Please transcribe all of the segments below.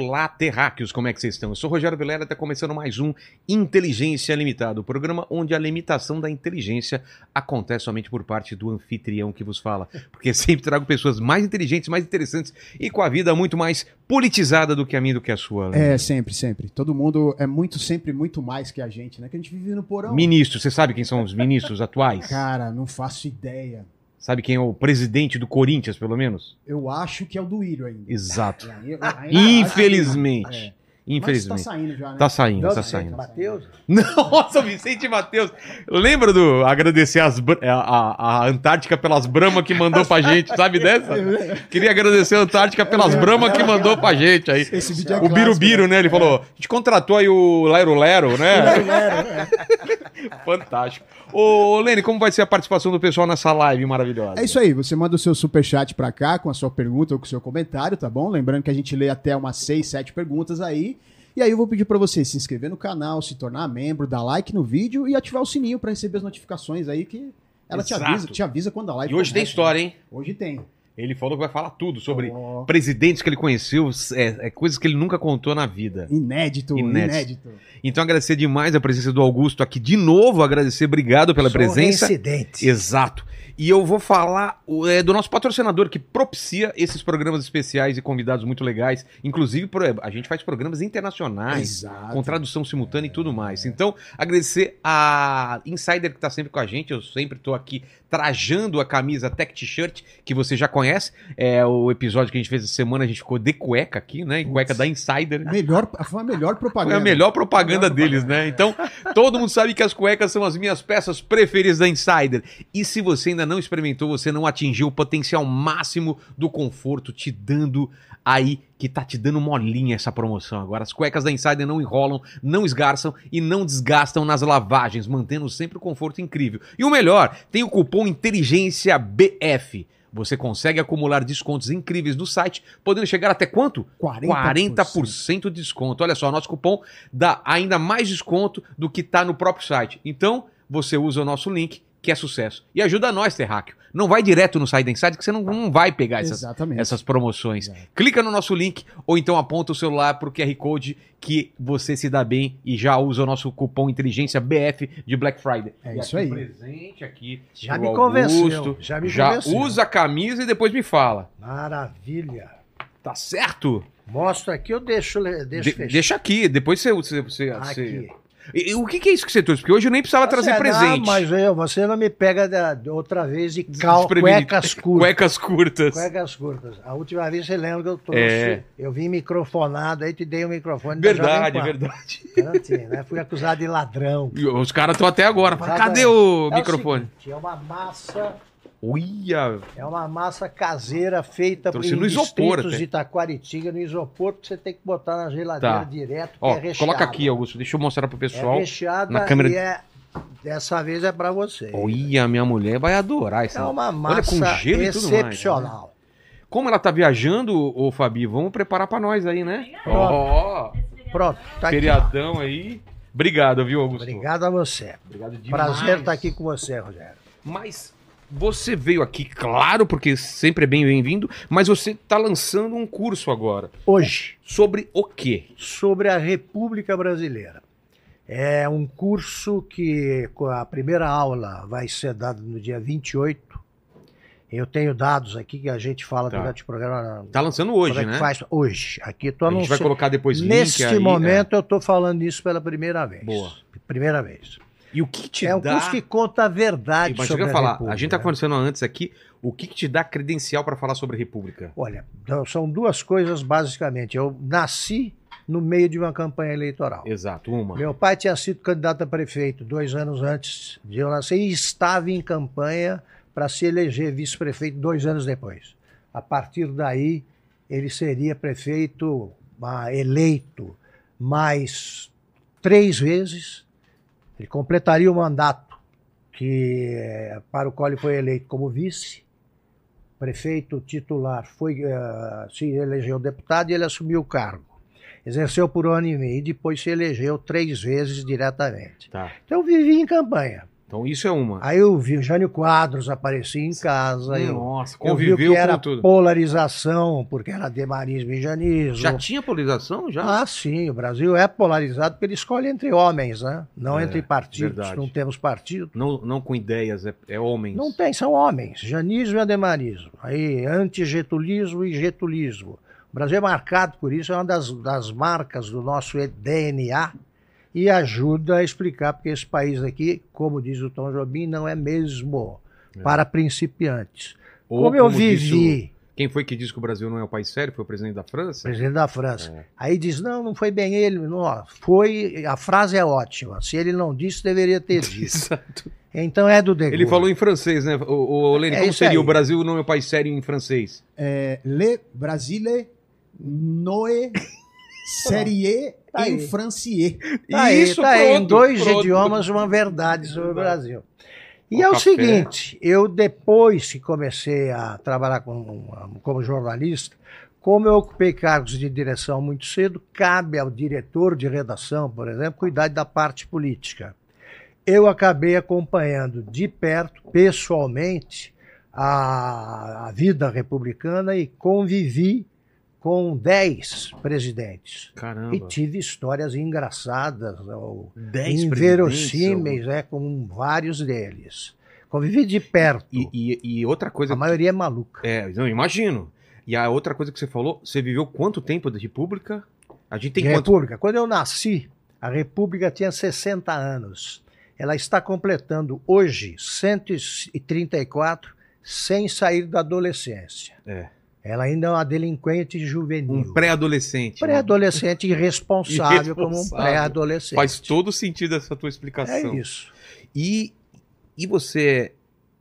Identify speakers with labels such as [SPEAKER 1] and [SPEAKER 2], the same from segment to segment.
[SPEAKER 1] Olá, terráqueos, como é que vocês estão? Eu sou o Rogério Vilela, está começando mais um Inteligência Limitada, o programa onde a limitação da inteligência acontece somente por parte do anfitrião que vos fala. Porque sempre trago pessoas mais inteligentes, mais interessantes e com a vida muito mais politizada do que a minha, do que a sua.
[SPEAKER 2] É, sempre, sempre. Todo mundo é muito, sempre muito mais que a gente, né? Que a gente vive no porão.
[SPEAKER 1] Ministros, você sabe quem são os ministros atuais?
[SPEAKER 2] Cara, não faço ideia.
[SPEAKER 1] Sabe quem é o presidente do Corinthians, pelo menos?
[SPEAKER 2] Eu acho que é o do Írio ainda.
[SPEAKER 1] Exato.
[SPEAKER 2] É, ainda acho-
[SPEAKER 1] Infelizmente.
[SPEAKER 2] É.
[SPEAKER 1] Infelizmente.
[SPEAKER 2] Mas tá saindo já, né?
[SPEAKER 1] Tá saindo,
[SPEAKER 2] Não,
[SPEAKER 1] tá saindo.
[SPEAKER 3] Matheus?
[SPEAKER 1] Nossa, Vicente Matheus. Lembra do agradecer as, a, a- Antártica pelas bramas que mandou pra gente, sabe dessa? Queria agradecer a Antártica pelas bramas que mandou pra gente aí.
[SPEAKER 2] Esse vídeo é
[SPEAKER 1] O Birubiru, né? Ele falou: a gente contratou aí o Lero Lero, né?
[SPEAKER 2] É.
[SPEAKER 1] Fantástico. Ô, Lene, como vai ser a participação do pessoal nessa live maravilhosa?
[SPEAKER 2] É isso aí, você manda o seu superchat pra cá com a sua pergunta ou com o seu comentário, tá bom? Lembrando que a gente lê até umas 6, 7 perguntas aí. E aí eu vou pedir pra você se inscrever no canal, se tornar membro, dar like no vídeo e ativar o sininho pra receber as notificações aí que ela te
[SPEAKER 1] Exato.
[SPEAKER 2] avisa, te avisa quando a live
[SPEAKER 1] E hoje tem
[SPEAKER 2] começa.
[SPEAKER 1] história, hein?
[SPEAKER 2] Hoje tem.
[SPEAKER 1] Ele falou que vai falar tudo sobre
[SPEAKER 2] Ó,
[SPEAKER 1] presidentes que ele conheceu, é, é coisas que ele nunca contou na vida.
[SPEAKER 2] inédito,
[SPEAKER 1] Inédito.
[SPEAKER 2] inédito.
[SPEAKER 1] Então agradecer demais a presença do Augusto aqui de novo, agradecer, obrigado pela presença.
[SPEAKER 3] reincidente.
[SPEAKER 1] Exato. E eu vou falar é, do nosso patrocinador que propicia esses programas especiais e convidados muito legais. Inclusive, pro- a gente faz programas internacionais,
[SPEAKER 2] Exato.
[SPEAKER 1] com tradução simultânea e tudo mais. Então, agradecer a Insider que está sempre com a gente. Eu sempre estou aqui trajando a camisa Tech T-shirt, que você já conhece. É o episódio que a gente fez essa semana, a gente ficou de cueca aqui, né? Em cueca da Insider.
[SPEAKER 2] Melhor, foi a melhor propaganda.
[SPEAKER 1] Foi a melhor propaganda
[SPEAKER 2] Melhor
[SPEAKER 1] deles,
[SPEAKER 2] propaganda,
[SPEAKER 1] né? Então, todo mundo sabe que as cuecas são as minhas peças preferidas da Insider. E se você ainda não experimentou, você não atingiu o potencial máximo do conforto, te dando aí, que tá te dando molinha essa promoção agora. As cuecas da Insider não enrolam, não esgarçam e não desgastam nas lavagens, mantendo sempre o conforto incrível. E o melhor, tem o cupom Inteligência BF. Você consegue acumular descontos incríveis no site, podendo chegar até quanto?
[SPEAKER 2] 40%.
[SPEAKER 1] 40% de desconto. Olha só, nosso cupom dá ainda mais desconto do que está no próprio site. Então, você usa o nosso link, que é sucesso. E ajuda nós, Terráqueo. Não vai direto no site da Insight, que você não, não vai pegar essas,
[SPEAKER 2] Exatamente.
[SPEAKER 1] essas promoções.
[SPEAKER 2] Exato.
[SPEAKER 1] Clica no nosso link ou então aponta o celular para o QR Code que você se dá bem e já usa o nosso cupom Inteligência BF de Black Friday.
[SPEAKER 2] É
[SPEAKER 1] E
[SPEAKER 2] isso aí.
[SPEAKER 1] presente aqui.
[SPEAKER 3] Já me convenceu,
[SPEAKER 1] Augusto.
[SPEAKER 3] já me
[SPEAKER 1] já
[SPEAKER 3] convenceu.
[SPEAKER 1] usa a camisa e depois me fala.
[SPEAKER 3] Maravilha.
[SPEAKER 1] Tá certo?
[SPEAKER 3] Mostra aqui, eu deixo, deixo
[SPEAKER 1] De- deixa aqui, depois você. você, você,
[SPEAKER 3] Aqui.
[SPEAKER 1] você- E- e o que, que é isso que você trouxe? Porque hoje eu nem precisava trazer
[SPEAKER 3] Você-
[SPEAKER 1] presente.
[SPEAKER 3] Mas eu, você não me pega da- outra vez de cal, cuecas curtas.
[SPEAKER 1] Cuecas curtas.
[SPEAKER 3] Cuecas curtas. A última vez você lembra que eu trouxe.
[SPEAKER 1] É.
[SPEAKER 3] Eu vim microfonado, aí te dei o microfone. da
[SPEAKER 1] Verdade, verdade.
[SPEAKER 3] Garantia, né? Fui acusado de ladrão.
[SPEAKER 1] E Os caras estão até agora. Cadê o
[SPEAKER 3] É
[SPEAKER 1] microfone?
[SPEAKER 3] seguinte, é uma massa,
[SPEAKER 1] Olha,
[SPEAKER 3] é uma massa caseira feita
[SPEAKER 1] isopor
[SPEAKER 3] distritos
[SPEAKER 1] até.
[SPEAKER 3] de Itaquaritinga, no isopor, que você tem que botar na geladeira
[SPEAKER 1] Tá.
[SPEAKER 3] direto,
[SPEAKER 1] ó,
[SPEAKER 3] é
[SPEAKER 1] coloca aqui, Augusto. Deixa eu mostrar pro
[SPEAKER 3] É
[SPEAKER 1] pessoal.
[SPEAKER 3] recheada
[SPEAKER 1] na câmera
[SPEAKER 3] e é... Dessa vez é pra você.
[SPEAKER 1] Olha, minha mulher vai adorar isso.
[SPEAKER 3] É uma
[SPEAKER 1] Olha,
[SPEAKER 3] massa
[SPEAKER 1] com gelo e tudo mais, né?
[SPEAKER 3] excepcional.
[SPEAKER 1] Como ela tá viajando, ô Fabi, vamos preparar pra nós aí, né? Ó,
[SPEAKER 3] Pronto, tá aqui.
[SPEAKER 1] feriadão aí. Obrigado, viu, Augusto?
[SPEAKER 3] Obrigado a você.
[SPEAKER 1] Obrigado demais.
[SPEAKER 3] Prazer estar aqui com você, Rogério.
[SPEAKER 1] Mas você veio aqui, claro, porque sempre é bem bem-vindo, mas você tá lançando um curso agora.
[SPEAKER 3] Hoje,
[SPEAKER 1] Sobre o quê?
[SPEAKER 3] sobre a República Brasileira. É um curso que a primeira aula vai ser dada no dia 28. Eu tenho dados aqui que a gente fala
[SPEAKER 1] Tá.
[SPEAKER 3] durante o programa.
[SPEAKER 1] Tá lançando hoje,
[SPEAKER 3] é
[SPEAKER 1] né?
[SPEAKER 3] Faz hoje. Aqui estou
[SPEAKER 1] A gente vai
[SPEAKER 3] anunciando.
[SPEAKER 1] colocar depois link
[SPEAKER 3] Neste
[SPEAKER 1] aí,
[SPEAKER 3] momento eu estou falando isso pela primeira vez.
[SPEAKER 1] Boa.
[SPEAKER 3] Primeira vez.
[SPEAKER 1] É. E o que te
[SPEAKER 3] é um
[SPEAKER 1] dá...
[SPEAKER 3] curso que conta a verdade
[SPEAKER 1] eu
[SPEAKER 3] sobre a
[SPEAKER 1] falar,
[SPEAKER 3] República.
[SPEAKER 1] a gente tá
[SPEAKER 3] né?
[SPEAKER 1] conversando antes aqui, o que, que te dá credencial para falar sobre a República?
[SPEAKER 3] Olha, são duas coisas basicamente. Eu nasci no meio de uma campanha eleitoral.
[SPEAKER 1] Exato, uma.
[SPEAKER 3] Meu pai tinha sido candidato a prefeito dois anos antes de eu nascer e estava em campanha para se eleger vice-prefeito dois anos depois. A partir daí, ele seria prefeito ah, eleito mais três vezes. Ele completaria o mandato que, eh, para o qual ele foi eleito como vice. Prefeito titular foi, eh, se elegeu deputado e ele assumiu o cargo. Exerceu por um ano e meio e depois se elegeu três vezes diretamente.
[SPEAKER 1] Tá.
[SPEAKER 3] Então eu vivi em campanha.
[SPEAKER 1] Então isso é uma.
[SPEAKER 3] Aí eu vi o Jânio Quadros aparecer em casa. eu,
[SPEAKER 1] Nossa,
[SPEAKER 3] eu vi
[SPEAKER 1] conviveu
[SPEAKER 3] que era
[SPEAKER 1] com tudo.
[SPEAKER 3] polarização, porque era demarismo e janismo.
[SPEAKER 1] Já tinha polarização? Já?
[SPEAKER 3] Ah, sim, o Brasil é polarizado porque ele escolhe entre homens, né? Não
[SPEAKER 1] É,
[SPEAKER 3] entre partidos.
[SPEAKER 1] verdade.
[SPEAKER 3] Não temos partido.
[SPEAKER 1] Não, não com ideias, é, é homens.
[SPEAKER 3] Não tem, são homens. Janismo e ademarismo. Aí, antigetulismo e getulismo. O Brasil é marcado por isso, é uma das, das marcas do nosso DNA e ajuda a explicar porque esse país aqui, como diz o Tom Jobim, não é mesmo para principiantes.
[SPEAKER 1] Ou,
[SPEAKER 3] como eu
[SPEAKER 1] disse o-
[SPEAKER 3] vivi,
[SPEAKER 1] Quem foi que disse que o Brasil não é o país sério? Foi o presidente da França?
[SPEAKER 3] presidente da França,
[SPEAKER 1] É.
[SPEAKER 3] aí diz, não, não foi bem ele, não, foi, a frase é ótima, se ele não disse, deveria ter dito.
[SPEAKER 1] Exato.
[SPEAKER 3] Então é do De
[SPEAKER 1] Ele falou em francês, né? O, o Lene,
[SPEAKER 3] É
[SPEAKER 1] como seria
[SPEAKER 3] aí.
[SPEAKER 1] o Brasil não é o país sério em francês?
[SPEAKER 2] É, Le Brasile Noe Serie
[SPEAKER 3] Tá
[SPEAKER 2] em. Francier.
[SPEAKER 3] Tá
[SPEAKER 1] Isso,
[SPEAKER 3] tá aí, em
[SPEAKER 1] pronto,
[SPEAKER 3] dois
[SPEAKER 1] pronto.
[SPEAKER 3] idiomas, uma verdade sobre o Brasil. E
[SPEAKER 1] Com
[SPEAKER 3] é o
[SPEAKER 1] café.
[SPEAKER 3] seguinte, eu depois que comecei a trabalhar como, como jornalista, como eu ocupei cargos de direção muito cedo, cabe ao diretor de redação, por exemplo, cuidar da parte política. Eu acabei acompanhando de perto, pessoalmente, a, a vida republicana e convivi com dez presidentes.
[SPEAKER 1] Caramba.
[SPEAKER 3] E tive histórias engraçadas ou
[SPEAKER 1] Dez
[SPEAKER 3] inverossímeis é, com vários deles. Convivi de perto.
[SPEAKER 1] E, e- e outra coisa.
[SPEAKER 3] a maioria é maluca.
[SPEAKER 1] É, não, imagino. E a outra coisa que você falou, você viveu quanto tempo da República? A gente tem
[SPEAKER 3] De
[SPEAKER 1] quanto?
[SPEAKER 3] República. Quando eu nasci, a República tinha 60 anos. Ela está completando hoje 134 sem sair da adolescência.
[SPEAKER 1] É.
[SPEAKER 3] Ela ainda é uma delinquente juvenil.
[SPEAKER 1] Um pré-adolescente. né?
[SPEAKER 3] Pré-adolescente irresponsável, como um
[SPEAKER 1] Irresponsável.
[SPEAKER 3] pré-adolescente.
[SPEAKER 1] Faz todo sentido essa tua explicação.
[SPEAKER 3] É isso.
[SPEAKER 1] E, e você.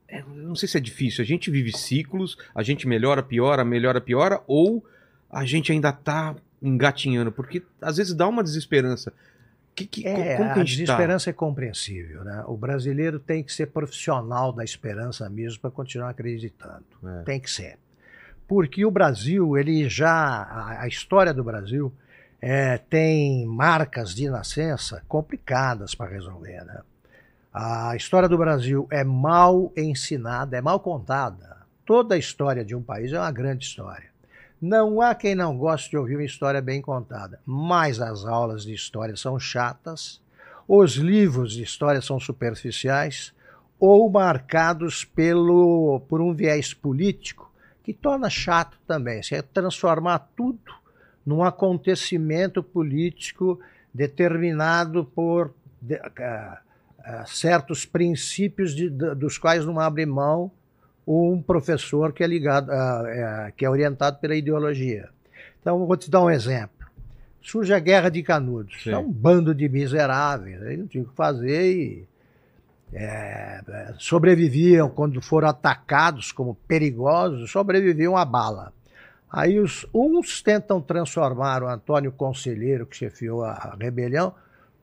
[SPEAKER 1] é, eu não sei se é difícil. A gente vive ciclos, a gente melhora, piora, melhora, piora, ou a gente ainda tá engatinhando? Porque às vezes dá uma desesperança. Que, que,
[SPEAKER 3] É,
[SPEAKER 1] como que
[SPEAKER 3] a
[SPEAKER 1] a tá?
[SPEAKER 3] desesperança é compreensível. Né? O brasileiro tem que ser profissional da esperança mesmo para continuar acreditando.
[SPEAKER 1] É.
[SPEAKER 3] Tem que ser. Porque o Brasil, ele já. A, a história do Brasil é, tem marcas de nascença complicadas para resolver. Né? A história do Brasil é mal ensinada, é mal contada. Toda a história de um país é uma grande história. Não há quem não goste de ouvir uma história bem contada, mas as aulas de história são chatas, os livros de história são superficiais ou marcados pelo, por um viés político que torna chato também. Se é transformar tudo num acontecimento político determinado por de- ah, ah, certos princípios de- da- dos quais não abre mão um professor que é ligado, é, que é orientado pela ideologia. Então, vou te dar um exemplo. Surge a Guerra de Canudos.
[SPEAKER 1] Sim.
[SPEAKER 3] É um bando de miseráveis. Aí não tinha o que fazer e é, sobreviviam quando foram atacados como perigosos, sobreviviam à bala. Aí os uns tentam transformar o Antônio Conselheiro, que chefiou a rebelião,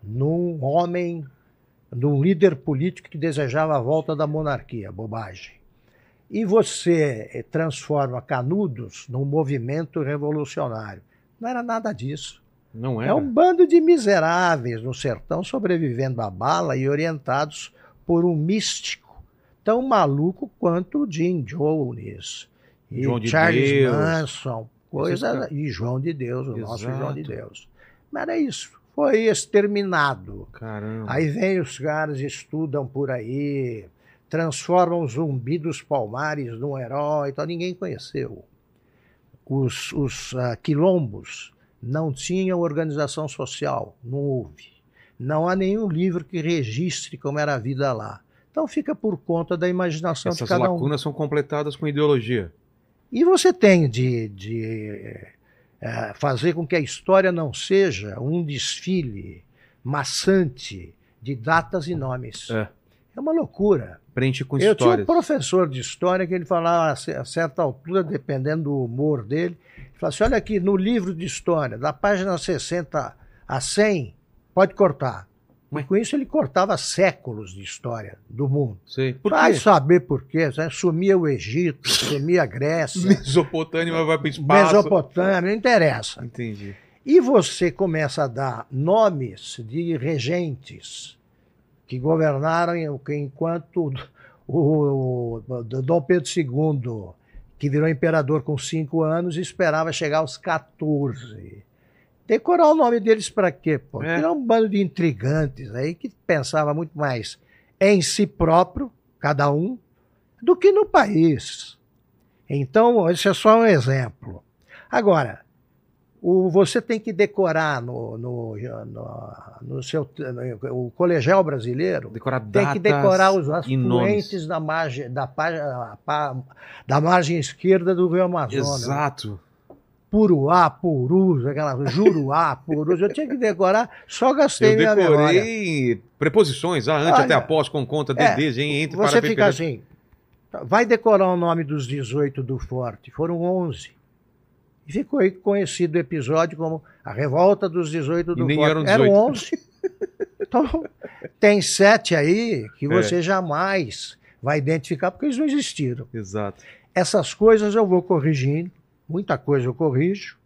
[SPEAKER 3] num homem, num líder político que desejava a volta da monarquia, bobagem. E você eh, transforma Canudos num movimento revolucionário. Não era nada disso.
[SPEAKER 1] Não é?
[SPEAKER 3] É um bando de miseráveis no sertão sobrevivendo à bala e orientados por um místico tão maluco quanto o Jim Jones e
[SPEAKER 1] João de
[SPEAKER 3] Charles
[SPEAKER 1] Deus.
[SPEAKER 3] Manson, coisa
[SPEAKER 1] Esses
[SPEAKER 3] e João de Deus, o nosso
[SPEAKER 1] Exato.
[SPEAKER 3] João de Deus. Mas era isso, foi exterminado.
[SPEAKER 1] Caramba.
[SPEAKER 3] Aí vem os caras, estudam por aí, transformam o zumbi dos palmares num herói, então ninguém conheceu. Os, os ah, quilombos não tinham organização social, não houve. Não há nenhum livro que registre como era a vida lá. Então fica por conta da imaginação
[SPEAKER 1] Essas
[SPEAKER 3] de cada um.
[SPEAKER 1] lacunas são completadas com ideologia.
[SPEAKER 3] E você tem de, de eh, fazer com que a história não seja um desfile maçante de datas e nomes.
[SPEAKER 1] É.
[SPEAKER 3] É uma loucura.
[SPEAKER 1] Preenche com
[SPEAKER 3] Eu tinha um professor de história que ele falava a certa altura, dependendo do humor dele, ele falava assim, olha aqui, no livro de história, da página 60 a 100, pode cortar. E com isso ele cortava séculos de história do mundo.
[SPEAKER 1] Sei. Por
[SPEAKER 3] Vai
[SPEAKER 1] quê?
[SPEAKER 3] saber por quê. né? Sumia o Egito, sumia a Grécia,
[SPEAKER 1] Mesopotâmia vai para espaço.
[SPEAKER 3] Mesopotâmia, não interessa.
[SPEAKER 1] Entendi.
[SPEAKER 3] E você começa a dar nomes de regentes que governaram enquanto o, o Dom Pedro II, que virou imperador com cinco anos, esperava chegar aos 14. Decorar o nome deles para quê? Pô?
[SPEAKER 1] É.
[SPEAKER 3] Era um bando de intrigantes aí que pensava muito mais em si próprio, cada um, do que no país. Então, esse é só um exemplo. Agora, o, você tem que decorar no, no, no, no seu no, o colegial brasileiro
[SPEAKER 1] Decorar
[SPEAKER 3] tem que decorar os afluentes da margem, da, pá- da margem esquerda do Rio Amazonas.
[SPEAKER 1] Exato.
[SPEAKER 3] Puruá, Purus, aquela Juruá, Purus. Eu tinha que decorar, só gastei
[SPEAKER 1] Eu
[SPEAKER 3] minha memória.
[SPEAKER 1] decorei preposições, ah, antes
[SPEAKER 3] Olha,
[SPEAKER 1] até após, com conta,
[SPEAKER 3] é,
[SPEAKER 1] gen, entre,
[SPEAKER 3] Você
[SPEAKER 1] para,
[SPEAKER 3] fica assim, vai decorar o nome dos 18 do Forte. Foram 11. E ficou aí conhecido o episódio como a Revolta dos 18 do
[SPEAKER 1] E nem
[SPEAKER 3] Forte.
[SPEAKER 1] eram 18.
[SPEAKER 3] 11. Então, tem sete aí que
[SPEAKER 1] É.
[SPEAKER 3] você jamais vai identificar porque eles não existiram.
[SPEAKER 1] Exato.
[SPEAKER 3] Essas coisas eu vou corrigindo, muita coisa eu corrijo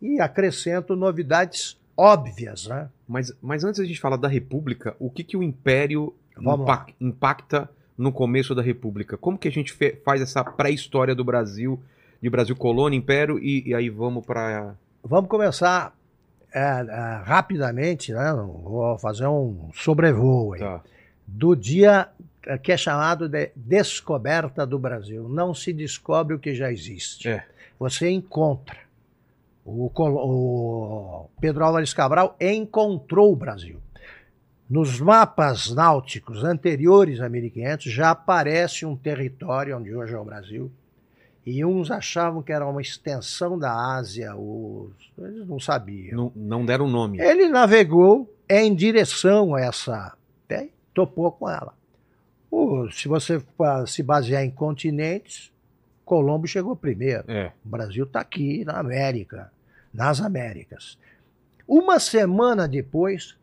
[SPEAKER 3] e acrescento novidades óbvias, né?
[SPEAKER 1] Mas, mas antes da gente falar da República, o que, que o Império impacta no começo da República? Como que a gente faz essa pré-história do Brasil, de Brasil colônia, Império, e, e aí vamos para
[SPEAKER 3] Vamos começar é, é, rapidamente, né? Vou fazer um sobrevoo aí.
[SPEAKER 1] Tá.
[SPEAKER 3] Do dia é, que é chamado de descoberta do Brasil. Não se descobre o que já existe.
[SPEAKER 1] É.
[SPEAKER 3] Você encontra. O, o Pedro Álvares Cabral encontrou o Brasil. Nos mapas náuticos anteriores a 1500 já aparece um território onde hoje é o Brasil. E uns achavam que era uma extensão da Ásia, os... eles não sabiam.
[SPEAKER 1] Não, não deram nome.
[SPEAKER 3] Ele navegou em direção a essa. né, topou com ela. Se você fa- se basear em continentes, Colombo chegou primeiro.
[SPEAKER 1] É.
[SPEAKER 3] O Brasil está aqui na América, nas Américas. Uma semana depois,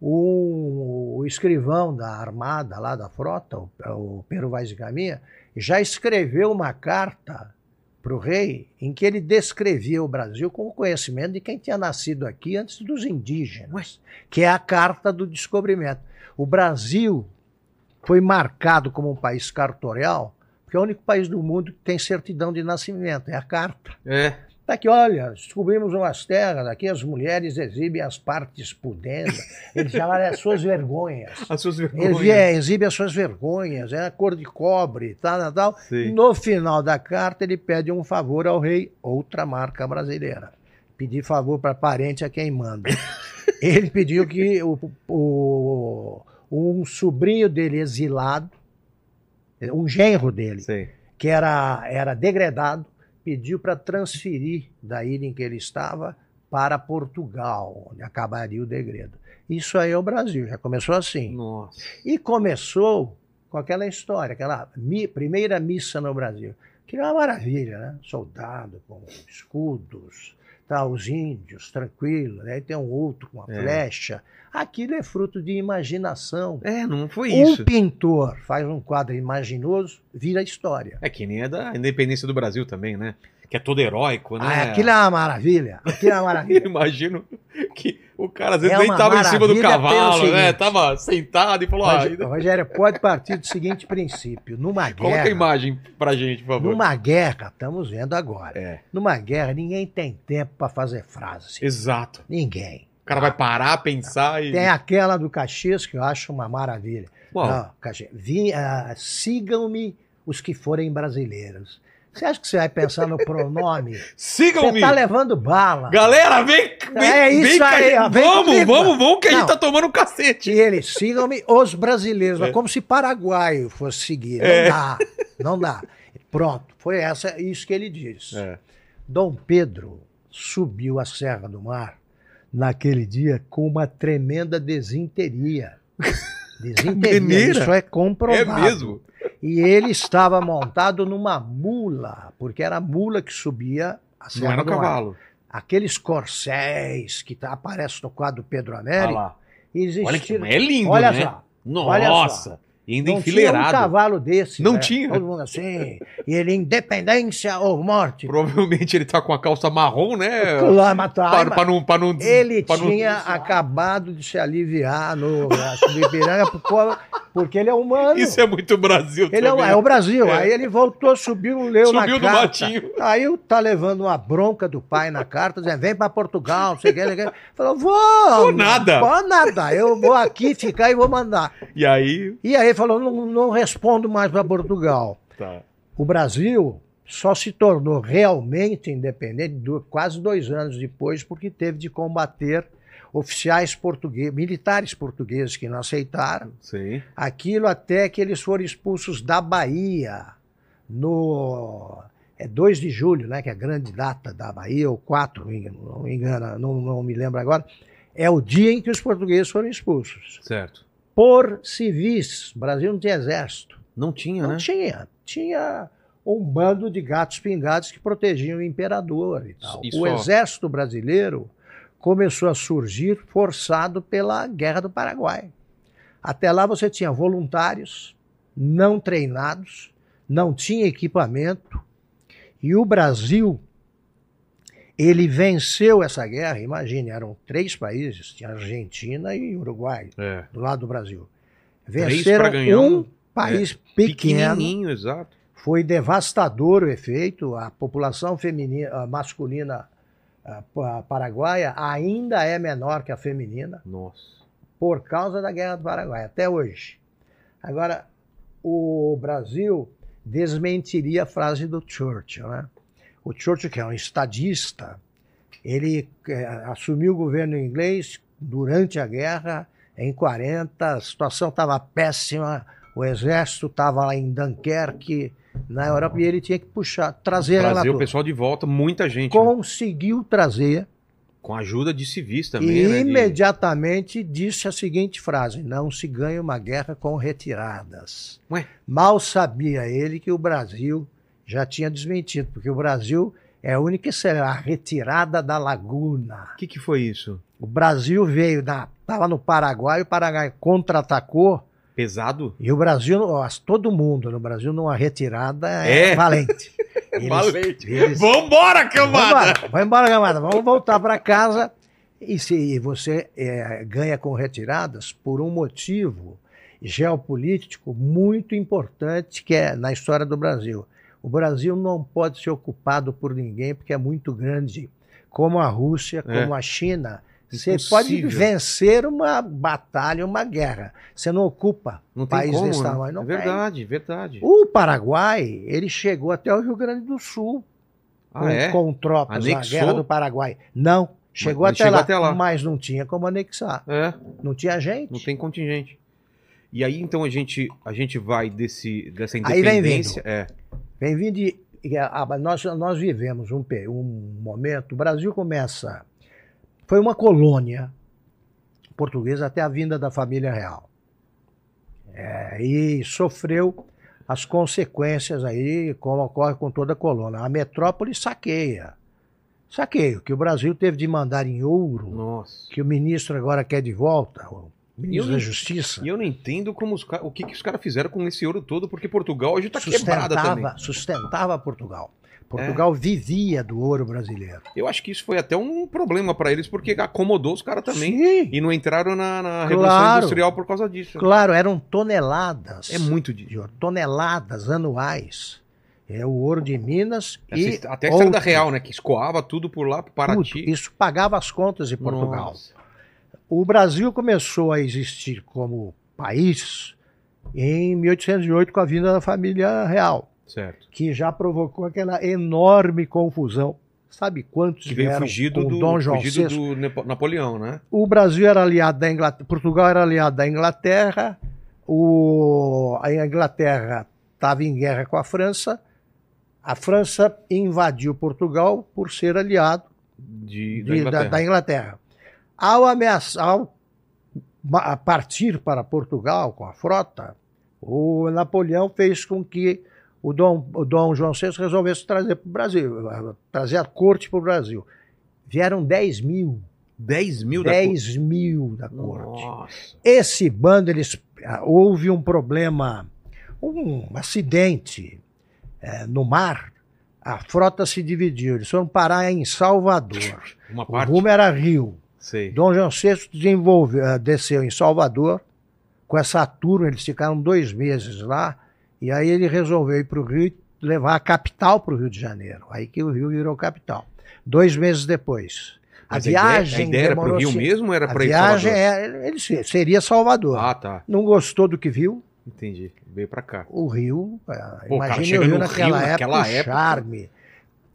[SPEAKER 3] o, o escrivão da armada lá da frota, o, o Pero Vaz de Caminha, já escreveu uma carta para o rei em que ele descrevia o Brasil com o conhecimento de quem tinha nascido aqui antes dos indígenas, que é a carta do descobrimento. O Brasil foi marcado como um país cartorial, porque é o único país do mundo que tem certidão de nascimento, é a carta.
[SPEAKER 1] É.
[SPEAKER 3] Tá aqui, olha, descobrimos umas terras, aqui as mulheres exibem as partes pudendas, eles chamaram as suas vergonhas.
[SPEAKER 1] As suas
[SPEAKER 3] Eles
[SPEAKER 1] vergonhas.
[SPEAKER 3] é, exibem as suas vergonhas, é a cor de cobre, tal, tal.
[SPEAKER 1] Sei.
[SPEAKER 3] No final da carta, ele pede um favor ao rei, outra marca brasileira. Pedir favor para parente a quem manda. ele pediu que o, o- um sobrinho dele exilado, um genro dele,
[SPEAKER 1] Sei.
[SPEAKER 3] que era, era degradado, pediu para transferir da ilha em que ele estava para Portugal, onde acabaria o degredo. Isso aí é o Brasil, já começou assim.
[SPEAKER 1] Nossa.
[SPEAKER 3] E começou com aquela história, aquela mi- primeira missa no Brasil, que é uma maravilha, né? Soldado com escudos, tá, os índios, tranquilo, né? aí tem um outro com uma
[SPEAKER 1] É.
[SPEAKER 3] flecha. Aquilo é fruto de imaginação.
[SPEAKER 1] É, não foi
[SPEAKER 3] Um
[SPEAKER 1] isso.
[SPEAKER 3] pintor faz um quadro imaginoso, vira história.
[SPEAKER 1] É que nem é da independência do Brasil também, né? Que é todo heróico, né?
[SPEAKER 3] Ah, aquilo é uma maravilha. Aquilo é uma maravilha.
[SPEAKER 1] imagino que o cara às vezes
[SPEAKER 3] É
[SPEAKER 1] nem
[SPEAKER 3] uma
[SPEAKER 1] tava em cima do cavalo, né? Tava sentado e falou: ah,
[SPEAKER 3] Rogério, Rogério, pode partir do seguinte princípio. Numa
[SPEAKER 1] coloca a
[SPEAKER 3] guerra,
[SPEAKER 1] imagem pra gente, por favor.
[SPEAKER 3] numa guerra, estamos vendo agora.
[SPEAKER 1] É,
[SPEAKER 3] Numa guerra, ninguém tem tempo para fazer frase.
[SPEAKER 1] exato.
[SPEAKER 3] Ninguém.
[SPEAKER 1] O cara vai parar, pensar e.
[SPEAKER 3] Tem aquela do Caxias que eu acho uma maravilha. Não, Caxias. Ah, Sigam-me os que forem brasileiros. Você acha que você vai pensar no pronome? Você
[SPEAKER 1] Sigam-me!
[SPEAKER 3] tá levando bala.
[SPEAKER 1] Galera, vem! vem
[SPEAKER 3] É
[SPEAKER 1] vem
[SPEAKER 3] isso
[SPEAKER 1] cá,
[SPEAKER 3] aí, ó, vem
[SPEAKER 1] Vamos,
[SPEAKER 3] comigo,
[SPEAKER 1] vamos, vamos, que a gente
[SPEAKER 3] Não.
[SPEAKER 1] tá tomando um cacete.
[SPEAKER 3] E eles sigam-me os brasileiros,
[SPEAKER 1] É.
[SPEAKER 3] como se paraguaio fosse seguir. Não
[SPEAKER 1] É.
[SPEAKER 3] dá, não dá. Pronto, foi essa isso que ele disse.
[SPEAKER 1] É.
[SPEAKER 3] Dom Pedro subiu a Serra do Mar naquele dia com uma tremenda desinteria. Desinteria, isso é comprovado.
[SPEAKER 1] É mesmo?
[SPEAKER 3] E ele estava montado numa mula, porque era a mula que subia a Serra
[SPEAKER 1] Não era
[SPEAKER 3] do Mar.
[SPEAKER 1] cavalo.
[SPEAKER 3] Aqueles corcéis que tá, aparecem no quadro Pedro
[SPEAKER 1] Olha
[SPEAKER 3] Américo,
[SPEAKER 1] lá.
[SPEAKER 3] existiram...
[SPEAKER 1] Olha que é lindo,
[SPEAKER 3] Olha
[SPEAKER 1] né?
[SPEAKER 3] só, olha
[SPEAKER 1] Nossa! E ainda
[SPEAKER 3] Não tinha um
[SPEAKER 1] enfileirado.
[SPEAKER 3] cavalo desse.
[SPEAKER 1] Não
[SPEAKER 3] né?
[SPEAKER 1] tinha?
[SPEAKER 3] Todo mundo assim. E ele, independência ou morte.
[SPEAKER 1] Provavelmente ele tá com a calça marrom, né?
[SPEAKER 3] Lá matar.
[SPEAKER 1] Para, para não, para não,
[SPEAKER 3] Ele
[SPEAKER 1] para não-
[SPEAKER 3] tinha acabado de se aliviar no por- porque ele é humano.
[SPEAKER 1] Isso é muito Brasil
[SPEAKER 3] Ele é,
[SPEAKER 1] também.
[SPEAKER 3] é o Brasil.
[SPEAKER 1] É.
[SPEAKER 3] Aí ele voltou, subiu, leu na
[SPEAKER 1] Subiu do
[SPEAKER 3] carta.
[SPEAKER 1] matinho.
[SPEAKER 3] Aí tá levando uma bronca do pai na carta, dizendo, vem pra Portugal, não sei o que, não sei o que. Falou, vou.
[SPEAKER 1] Vou nada.
[SPEAKER 3] Vou nada. Eu vou aqui ficar e vou mandar.
[SPEAKER 1] E aí...
[SPEAKER 3] E aí falou, não, não respondo mais pra Portugal.
[SPEAKER 1] Tá.
[SPEAKER 3] O Brasil só se tornou realmente independente do- quase dois anos depois, porque teve de combater oficiais portugueses, militares portugueses que não aceitaram
[SPEAKER 1] Sim.
[SPEAKER 3] aquilo até que eles foram expulsos da Bahia no é 2 de julho, né, que é a grande data da Bahia, ou 4, não me engano, não, não me lembro agora, é o dia em que os portugueses foram expulsos.
[SPEAKER 1] Certo.
[SPEAKER 3] Por civis, o Brasil não tinha exército.
[SPEAKER 1] Não tinha,
[SPEAKER 3] Não
[SPEAKER 1] né?
[SPEAKER 3] tinha. Tinha um bando de gatos pingados que protegiam o imperador e tal. O exército brasileiro começou a surgir forçado pela Guerra do Paraguai. Até lá você tinha voluntários não treinados, não tinha equipamento, e o Brasil ele venceu essa guerra, imagine, eram três países, tinha Argentina e Uruguai
[SPEAKER 1] É.
[SPEAKER 3] do lado do Brasil. Venceram
[SPEAKER 1] ganhar
[SPEAKER 3] um
[SPEAKER 1] um-
[SPEAKER 3] país pequeno,
[SPEAKER 1] Pequenininho, exato.
[SPEAKER 3] foi devastador o efeito. A população feminina, masculina a pa- paraguaia ainda é menor que a feminina
[SPEAKER 1] Nossa.
[SPEAKER 3] por causa da Guerra do Paraguai, até hoje. Agora, o Brasil desmentiria a frase do Churchill. Né? O Churchill, que é um estadista, ele eh, assumiu o governo inglês durante a guerra, em 40, a situação estava péssima, o exército estava lá em Dunkerque, na Europa, e ele tinha que puxar, trazer
[SPEAKER 1] Trazer o pessoal de volta, muita gente. né?
[SPEAKER 3] Conseguiu trazer
[SPEAKER 1] Com a ajuda de civis também,
[SPEAKER 3] e
[SPEAKER 1] né? de-
[SPEAKER 3] imediatamente disse a seguinte frase: Não se ganha uma guerra com retiradas.
[SPEAKER 1] Ué?
[SPEAKER 3] Mal sabia ele que o Brasil já tinha desmentido, porque o Brasil é a única que será a retirada da laguna.
[SPEAKER 1] O que, que foi isso?
[SPEAKER 3] O Brasil veio, estava no Paraguai, o Paraguai contra-atacou,
[SPEAKER 1] Pesado?
[SPEAKER 3] e o Brasil, ó, todo mundo no Brasil, numa retirada, é,
[SPEAKER 1] É.
[SPEAKER 3] valente. Eles-
[SPEAKER 1] Valente.
[SPEAKER 3] eles-
[SPEAKER 1] Vambora, camada!
[SPEAKER 3] vai embora, camada. Vamos voltar para casa. E se você é, ganha com retiradas por um motivo geopolítico muito importante que é na história do Brasil. O Brasil não pode ser ocupado por ninguém porque é muito grande, como a Rússia,
[SPEAKER 1] É.
[SPEAKER 3] como a China. Você
[SPEAKER 1] Impossível.
[SPEAKER 3] pode vencer uma batalha, uma guerra. Você não ocupa
[SPEAKER 1] Não tem
[SPEAKER 3] país
[SPEAKER 1] como,
[SPEAKER 3] desse
[SPEAKER 1] né?
[SPEAKER 3] tamanho. Não
[SPEAKER 1] é verdade, verdade.
[SPEAKER 3] O Paraguai, ele chegou até o Rio Grande do Sul
[SPEAKER 1] Ah,
[SPEAKER 3] com,
[SPEAKER 1] é?
[SPEAKER 3] com tropas na
[SPEAKER 1] Anexou?
[SPEAKER 3] Guerra do Paraguai. Não, chegou,
[SPEAKER 1] mas
[SPEAKER 3] até,
[SPEAKER 1] chegou
[SPEAKER 3] lá,
[SPEAKER 1] até lá.
[SPEAKER 3] mas não tinha como anexar.
[SPEAKER 1] É,
[SPEAKER 3] Não tinha gente.
[SPEAKER 1] não tem contingente. E aí, então, a gente, a gente vai desse, dessa
[SPEAKER 3] Aí vem
[SPEAKER 1] independência. É.
[SPEAKER 3] Vem vindo de. E a- Nós, nós vivemos um, um momento. O Brasil começa. Foi uma colônia portuguesa até a vinda da família real. É, e sofreu as consequências aí, como ocorre com toda a colônia. A metrópole saqueia. Saqueio, que o Brasil teve de mandar em ouro,
[SPEAKER 1] Nossa.
[SPEAKER 3] que o ministro agora quer de volta, o ministro da Justiça.
[SPEAKER 1] E eu não entendo como os, o que, que os caras fizeram com esse ouro todo, porque Portugal hoje tá quebrada também.
[SPEAKER 3] sustentava, sustentava Portugal. Portugal vivia do ouro brasileiro.
[SPEAKER 1] Eu acho que isso foi até um problema pra eles, porque acomodou os caras também.
[SPEAKER 3] Sim,
[SPEAKER 1] E não entraram na, na Revolução
[SPEAKER 3] Claro.
[SPEAKER 1] Industrial por causa disso.
[SPEAKER 3] claro, eram toneladas.
[SPEAKER 1] É muito de.
[SPEAKER 3] ouro, toneladas anuais. É o ouro de Minas
[SPEAKER 1] Essa
[SPEAKER 3] e
[SPEAKER 1] até a história da
[SPEAKER 3] outro,
[SPEAKER 1] Real, né? Que escoava tudo por lá, pro Paraty.
[SPEAKER 3] tudo. Isso pagava as contas de Portugal.
[SPEAKER 1] Nossa.
[SPEAKER 3] O Brasil começou a existir como país em 1808 com a vinda da família real,
[SPEAKER 1] Certo.
[SPEAKER 3] que já provocou aquela enorme confusão. Sabe quantos
[SPEAKER 1] Que veio fugido do,
[SPEAKER 3] Dom João
[SPEAKER 1] fugido
[SPEAKER 3] VI?
[SPEAKER 1] do Napoleão, né?
[SPEAKER 3] O Brasil era aliado da Inglaterra, Portugal era aliado da Inglaterra, o, a Inglaterra estava em guerra com a França, a França invadiu Portugal por ser aliado
[SPEAKER 1] De, da
[SPEAKER 3] de- da,
[SPEAKER 1] Inglaterra.
[SPEAKER 3] da Inglaterra. Ao ameaçar, ao partir para Portugal com a frota, o Napoleão fez com que o Dom, o Dom João VI resolvesse trazer para o Brasil, eh, trazer a corte para o Brasil. Vieram 10 mil,
[SPEAKER 1] 10 mil da
[SPEAKER 3] 10 mil da
[SPEAKER 1] co-
[SPEAKER 3] corte.
[SPEAKER 1] Nossa.
[SPEAKER 3] Esse bando, eles ah, houve um problema, um acidente eh, no mar, a frota se dividiu. Eles foram parar em Salvador.
[SPEAKER 1] Uma
[SPEAKER 3] O
[SPEAKER 1] parte.
[SPEAKER 3] rumo era Rio.
[SPEAKER 1] Sei.
[SPEAKER 3] Dom João VI desenvolveu, eh, desceu em Salvador com essa turma, eles ficaram dois meses lá, e aí ele resolveu ir para o Rio e levar a capital para o Rio de Janeiro. Aí que o Rio virou capital. Dois meses depois. A
[SPEAKER 1] Mas
[SPEAKER 3] viagem
[SPEAKER 1] A ideia, a ideia era pro
[SPEAKER 3] demorou
[SPEAKER 1] Rio mesmo ou era
[SPEAKER 3] A
[SPEAKER 1] pra ir
[SPEAKER 3] viagem
[SPEAKER 1] Salvador?
[SPEAKER 3] é, ele se- seria Salvador.
[SPEAKER 1] Ah, tá.
[SPEAKER 3] Não gostou do que viu?
[SPEAKER 1] Entendi. Veio pra cá.
[SPEAKER 3] O Rio, eh,
[SPEAKER 1] Pô, cara,
[SPEAKER 3] imagine
[SPEAKER 1] chega
[SPEAKER 3] o Rio naquela,
[SPEAKER 1] Rio,
[SPEAKER 3] época,
[SPEAKER 1] naquela
[SPEAKER 3] o
[SPEAKER 1] época.
[SPEAKER 3] charme.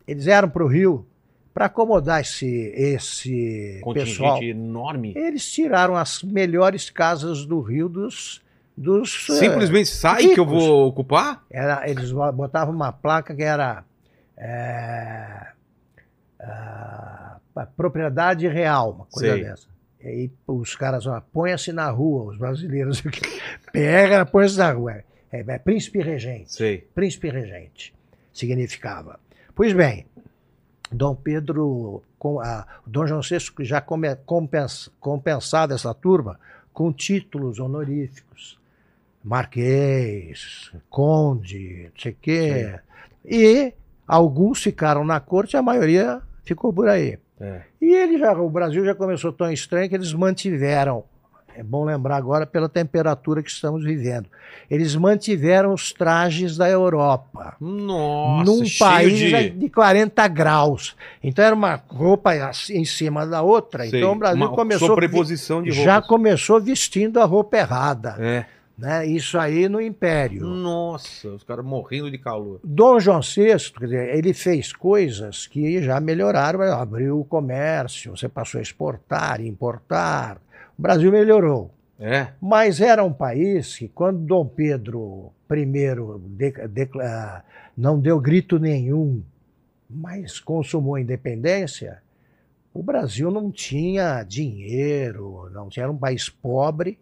[SPEAKER 3] Eles eram para o Rio para acomodar esse, esse
[SPEAKER 1] Contingente
[SPEAKER 3] pessoal.
[SPEAKER 1] enorme.
[SPEAKER 3] Eles tiraram as melhores casas do Rio dos. dos eh,
[SPEAKER 1] Simplesmente sai
[SPEAKER 3] ricos.
[SPEAKER 1] que eu vou ocupar?
[SPEAKER 3] era, eles botavam uma placa que era. a propriedade real, uma coisa
[SPEAKER 1] Sei.
[SPEAKER 3] dessa. E aí os caras, ó, ponha-se na rua, os brasileiros. Pega, põe-se na rua. É, é príncipe regente.
[SPEAKER 1] Sei.
[SPEAKER 3] Príncipe regente significava. Pois bem, Dom Pedro, com a, Dom João VI já come, compens, compensava essa turma com títulos honoríficos. Marquês, Conde, não sei o quê. E alguns ficaram na corte, a maioria ficou por aí.
[SPEAKER 1] É.
[SPEAKER 3] E ele já, o Brasil já começou tão estranho que eles mantiveram, é bom lembrar agora pela temperatura que estamos vivendo, eles mantiveram os trajes da Europa.
[SPEAKER 1] Nossa,
[SPEAKER 3] num país
[SPEAKER 1] de...
[SPEAKER 3] de... 40 graus. Então era uma roupa em cima da outra.
[SPEAKER 1] Sei,
[SPEAKER 3] Então o Brasil começou
[SPEAKER 1] sobreposição de
[SPEAKER 3] já começou vestindo a roupa errada,
[SPEAKER 1] É.
[SPEAKER 3] né? Isso aí no Império.
[SPEAKER 1] Nossa, os caras morrendo de calor.
[SPEAKER 3] Dom João VI, quer dizer, ele fez coisas que já melhoraram, abriu o comércio, você passou a exportar, importar. O Brasil melhorou.
[SPEAKER 1] É.
[SPEAKER 3] Mas era um país que, quando Dom Pedro I de- decla- não deu grito nenhum, mas consumou a independência, o Brasil não tinha dinheiro, não tinha, era um país pobre,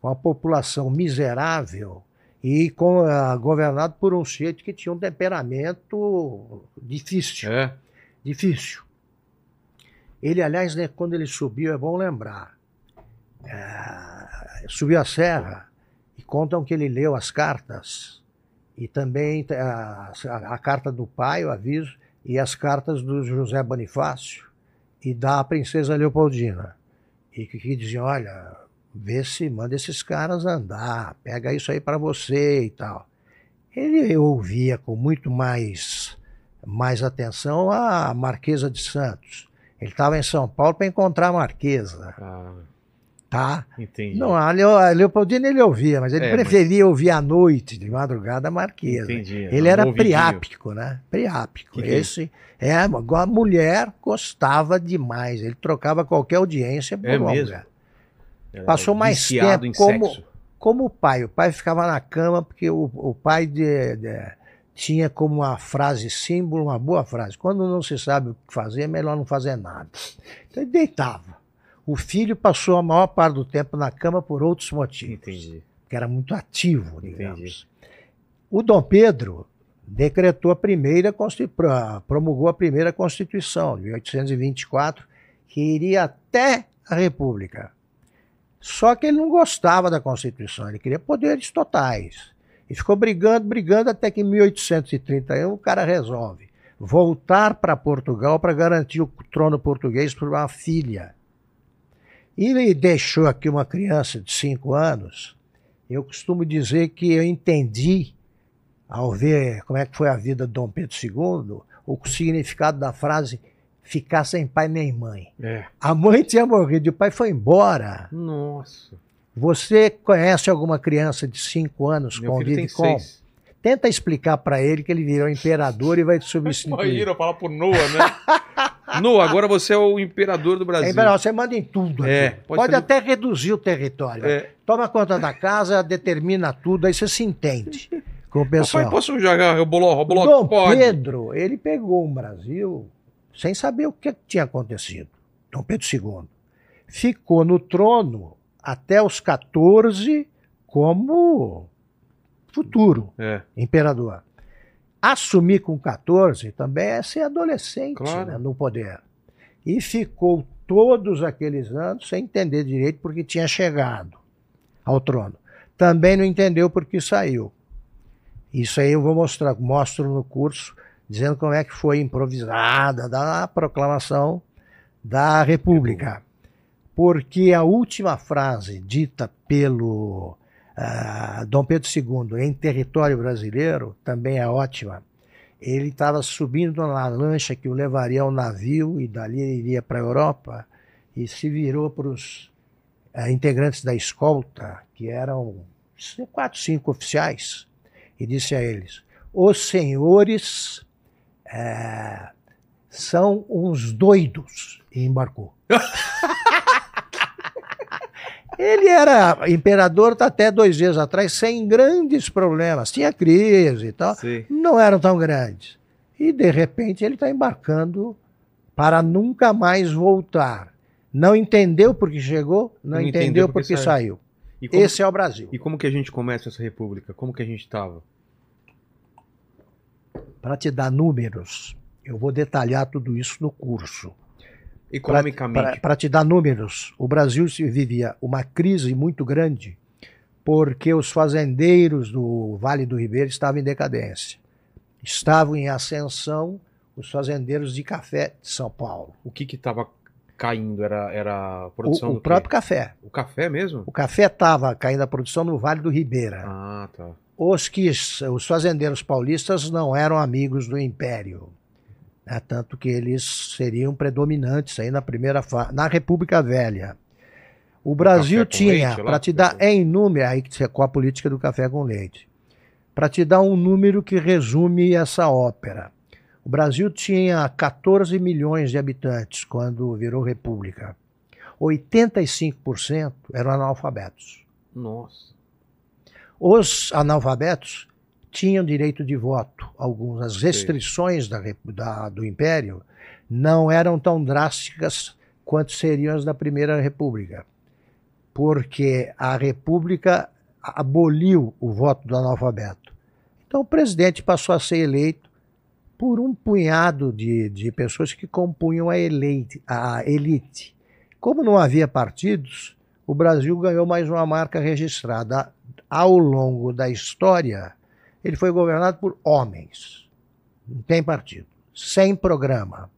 [SPEAKER 3] com a população miserável e com, ah, governado por um sujeito que tinha um temperamento difícil
[SPEAKER 1] É.
[SPEAKER 3] difícil. Ele, aliás, né, quando ele subiu, é bom lembrar, é, subiu a serra e contam que ele leu as cartas e também a, a- a carta do pai, o aviso, e as cartas do José Bonifácio e da princesa Leopoldina. E que, que diziam, olha, vê se manda esses caras andar, pega isso aí para você e tal. Ele ouvia com muito mais mais atenção a Marquesa de Santos. Ele estava em São Paulo para encontrar a Marquesa,
[SPEAKER 1] Ah,
[SPEAKER 3] tá?
[SPEAKER 1] entendi.
[SPEAKER 3] Não, a, Leo, a Leopoldina ele ouvia, mas ele
[SPEAKER 1] É,
[SPEAKER 3] preferia ouvir à noite, de madrugada, a Marquesa.
[SPEAKER 1] Entendi.
[SPEAKER 3] Ele era
[SPEAKER 1] ouvidinho.
[SPEAKER 3] priápico, né? Priápico.
[SPEAKER 1] Que que é
[SPEAKER 3] Esse é, a mulher gostava demais. Ele trocava qualquer audiência por
[SPEAKER 1] É
[SPEAKER 3] uma
[SPEAKER 1] mesmo?
[SPEAKER 3] mulher.
[SPEAKER 1] Era
[SPEAKER 3] Passou mais tempo
[SPEAKER 1] em
[SPEAKER 3] como-
[SPEAKER 1] sexo.
[SPEAKER 3] Como o pai. O pai ficava na cama porque o, o pai de- de- tinha como uma frase símbolo, uma boa frase. Quando não se sabe o que fazer, é melhor não fazer nada. Então ele deitava. O filho passou a maior parte do tempo na cama por outros motivos.
[SPEAKER 1] Entendi.
[SPEAKER 3] Que era muito ativo, digamos.
[SPEAKER 1] Entendi.
[SPEAKER 3] O Dom Pedro decretou a primeira, promulgou a primeira Constituição, de 1824, que iria até a República. Só que ele não gostava da Constituição, ele queria poderes totais. E ficou brigando, brigando, até que em 1831 o cara resolve voltar para Portugal para garantir o trono português para uma filha. E ele deixou aqui uma criança de cinco anos. Eu costumo dizer que eu entendi, ao ver como é que foi a vida de Dom Pedro II, o significado da frase ficar sem pai nem mãe.
[SPEAKER 1] É.
[SPEAKER 3] A mãe tinha morrido e o pai foi embora.
[SPEAKER 1] Nossa.
[SPEAKER 3] Você conhece alguma criança de 5 anos,
[SPEAKER 1] Meu
[SPEAKER 3] convive com?
[SPEAKER 1] seis.
[SPEAKER 3] Tenta explicar para ele que ele virou imperador e vai te substituir.
[SPEAKER 1] Imagina, falar pro Noah, né? Noah, agora você é o imperador do Brasil.
[SPEAKER 3] É, imperador, você manda em tudo.
[SPEAKER 1] É,
[SPEAKER 3] aqui.
[SPEAKER 1] pode
[SPEAKER 3] pode até reduzir o território.
[SPEAKER 1] É.
[SPEAKER 3] Toma conta da casa, determina tudo, aí você se entende com o
[SPEAKER 1] Papai,
[SPEAKER 3] pessoal.
[SPEAKER 1] posso jogar reboló, reboló?
[SPEAKER 3] Dom
[SPEAKER 1] Pode.
[SPEAKER 3] Pedro, ele pegou o Brasil sem saber o que tinha acontecido. Dom Pedro II. Ficou no trono até os 14 como futuro
[SPEAKER 1] É.
[SPEAKER 3] imperador. Assumir com 14 também é ser adolescente
[SPEAKER 1] Claro.
[SPEAKER 3] né, no poder. E ficou todos aqueles anos sem entender direito porque tinha chegado ao trono. também não entendeu porque saiu. Isso aí eu vou mostrar, mostro no curso, dizendo como é que foi improvisada da proclamação da República. Porque a última frase dita pelo uh, Dom Pedro II em território brasileiro também é ótima. Ele estava subindo na lancha que o levaria ao navio e dali iria para a Europa e se virou para os uh, integrantes da escolta, que eram quatro, cinco oficiais, e disse a eles: Os senhores uh, são uns doidos, e embarcou. Ele era imperador até dois dias atrás, sem grandes problemas. Tinha crise e tal, Sim. não eram tão grandes. E, de repente, ele está embarcando para nunca mais voltar. Não entendeu porque chegou, não, não entendeu, entendeu porque, porque saiu. saiu. Como, Esse é o Brasil.
[SPEAKER 1] E como que a gente começa essa república? Como que a gente estava?
[SPEAKER 3] Para te dar números, eu vou detalhar tudo isso no curso.
[SPEAKER 1] Economicamente.
[SPEAKER 3] Para te dar números, o Brasil vivia uma crise muito grande porque os fazendeiros do Vale do Ribeiro estavam em decadência. Estavam em ascensão os fazendeiros de café de São Paulo.
[SPEAKER 1] O que estava caindo? Era, era a produção
[SPEAKER 3] o,
[SPEAKER 1] o
[SPEAKER 3] próprio café.
[SPEAKER 1] O café mesmo?
[SPEAKER 3] O café estava caindo a produção no Vale do Ribeira.
[SPEAKER 1] Ah, tá.
[SPEAKER 3] Os, que, os fazendeiros paulistas não eram amigos do Império. Né? Tanto que eles seriam predominantes aí na primeira fase, na República Velha. O Brasil tinha, para te dar em número, aí com a política do café com leite, para te dar um número que resume essa ópera. O Brasil tinha 14 milhões de habitantes quando virou república. 85% eram analfabetos.
[SPEAKER 1] Nossa.
[SPEAKER 3] Os analfabetos tinham direito de voto. Algumas as restrições da, da, do Império não eram tão drásticas quanto seriam as da Primeira República, porque a República aboliu o voto do analfabeto. Então o presidente passou a ser eleito por um punhado de, de pessoas que compunham a, eleite, a elite. Como não havia partidos, o Brasil ganhou mais uma marca registrada ao longo da história ele foi governado por homens. Não tem partido. Sem programa.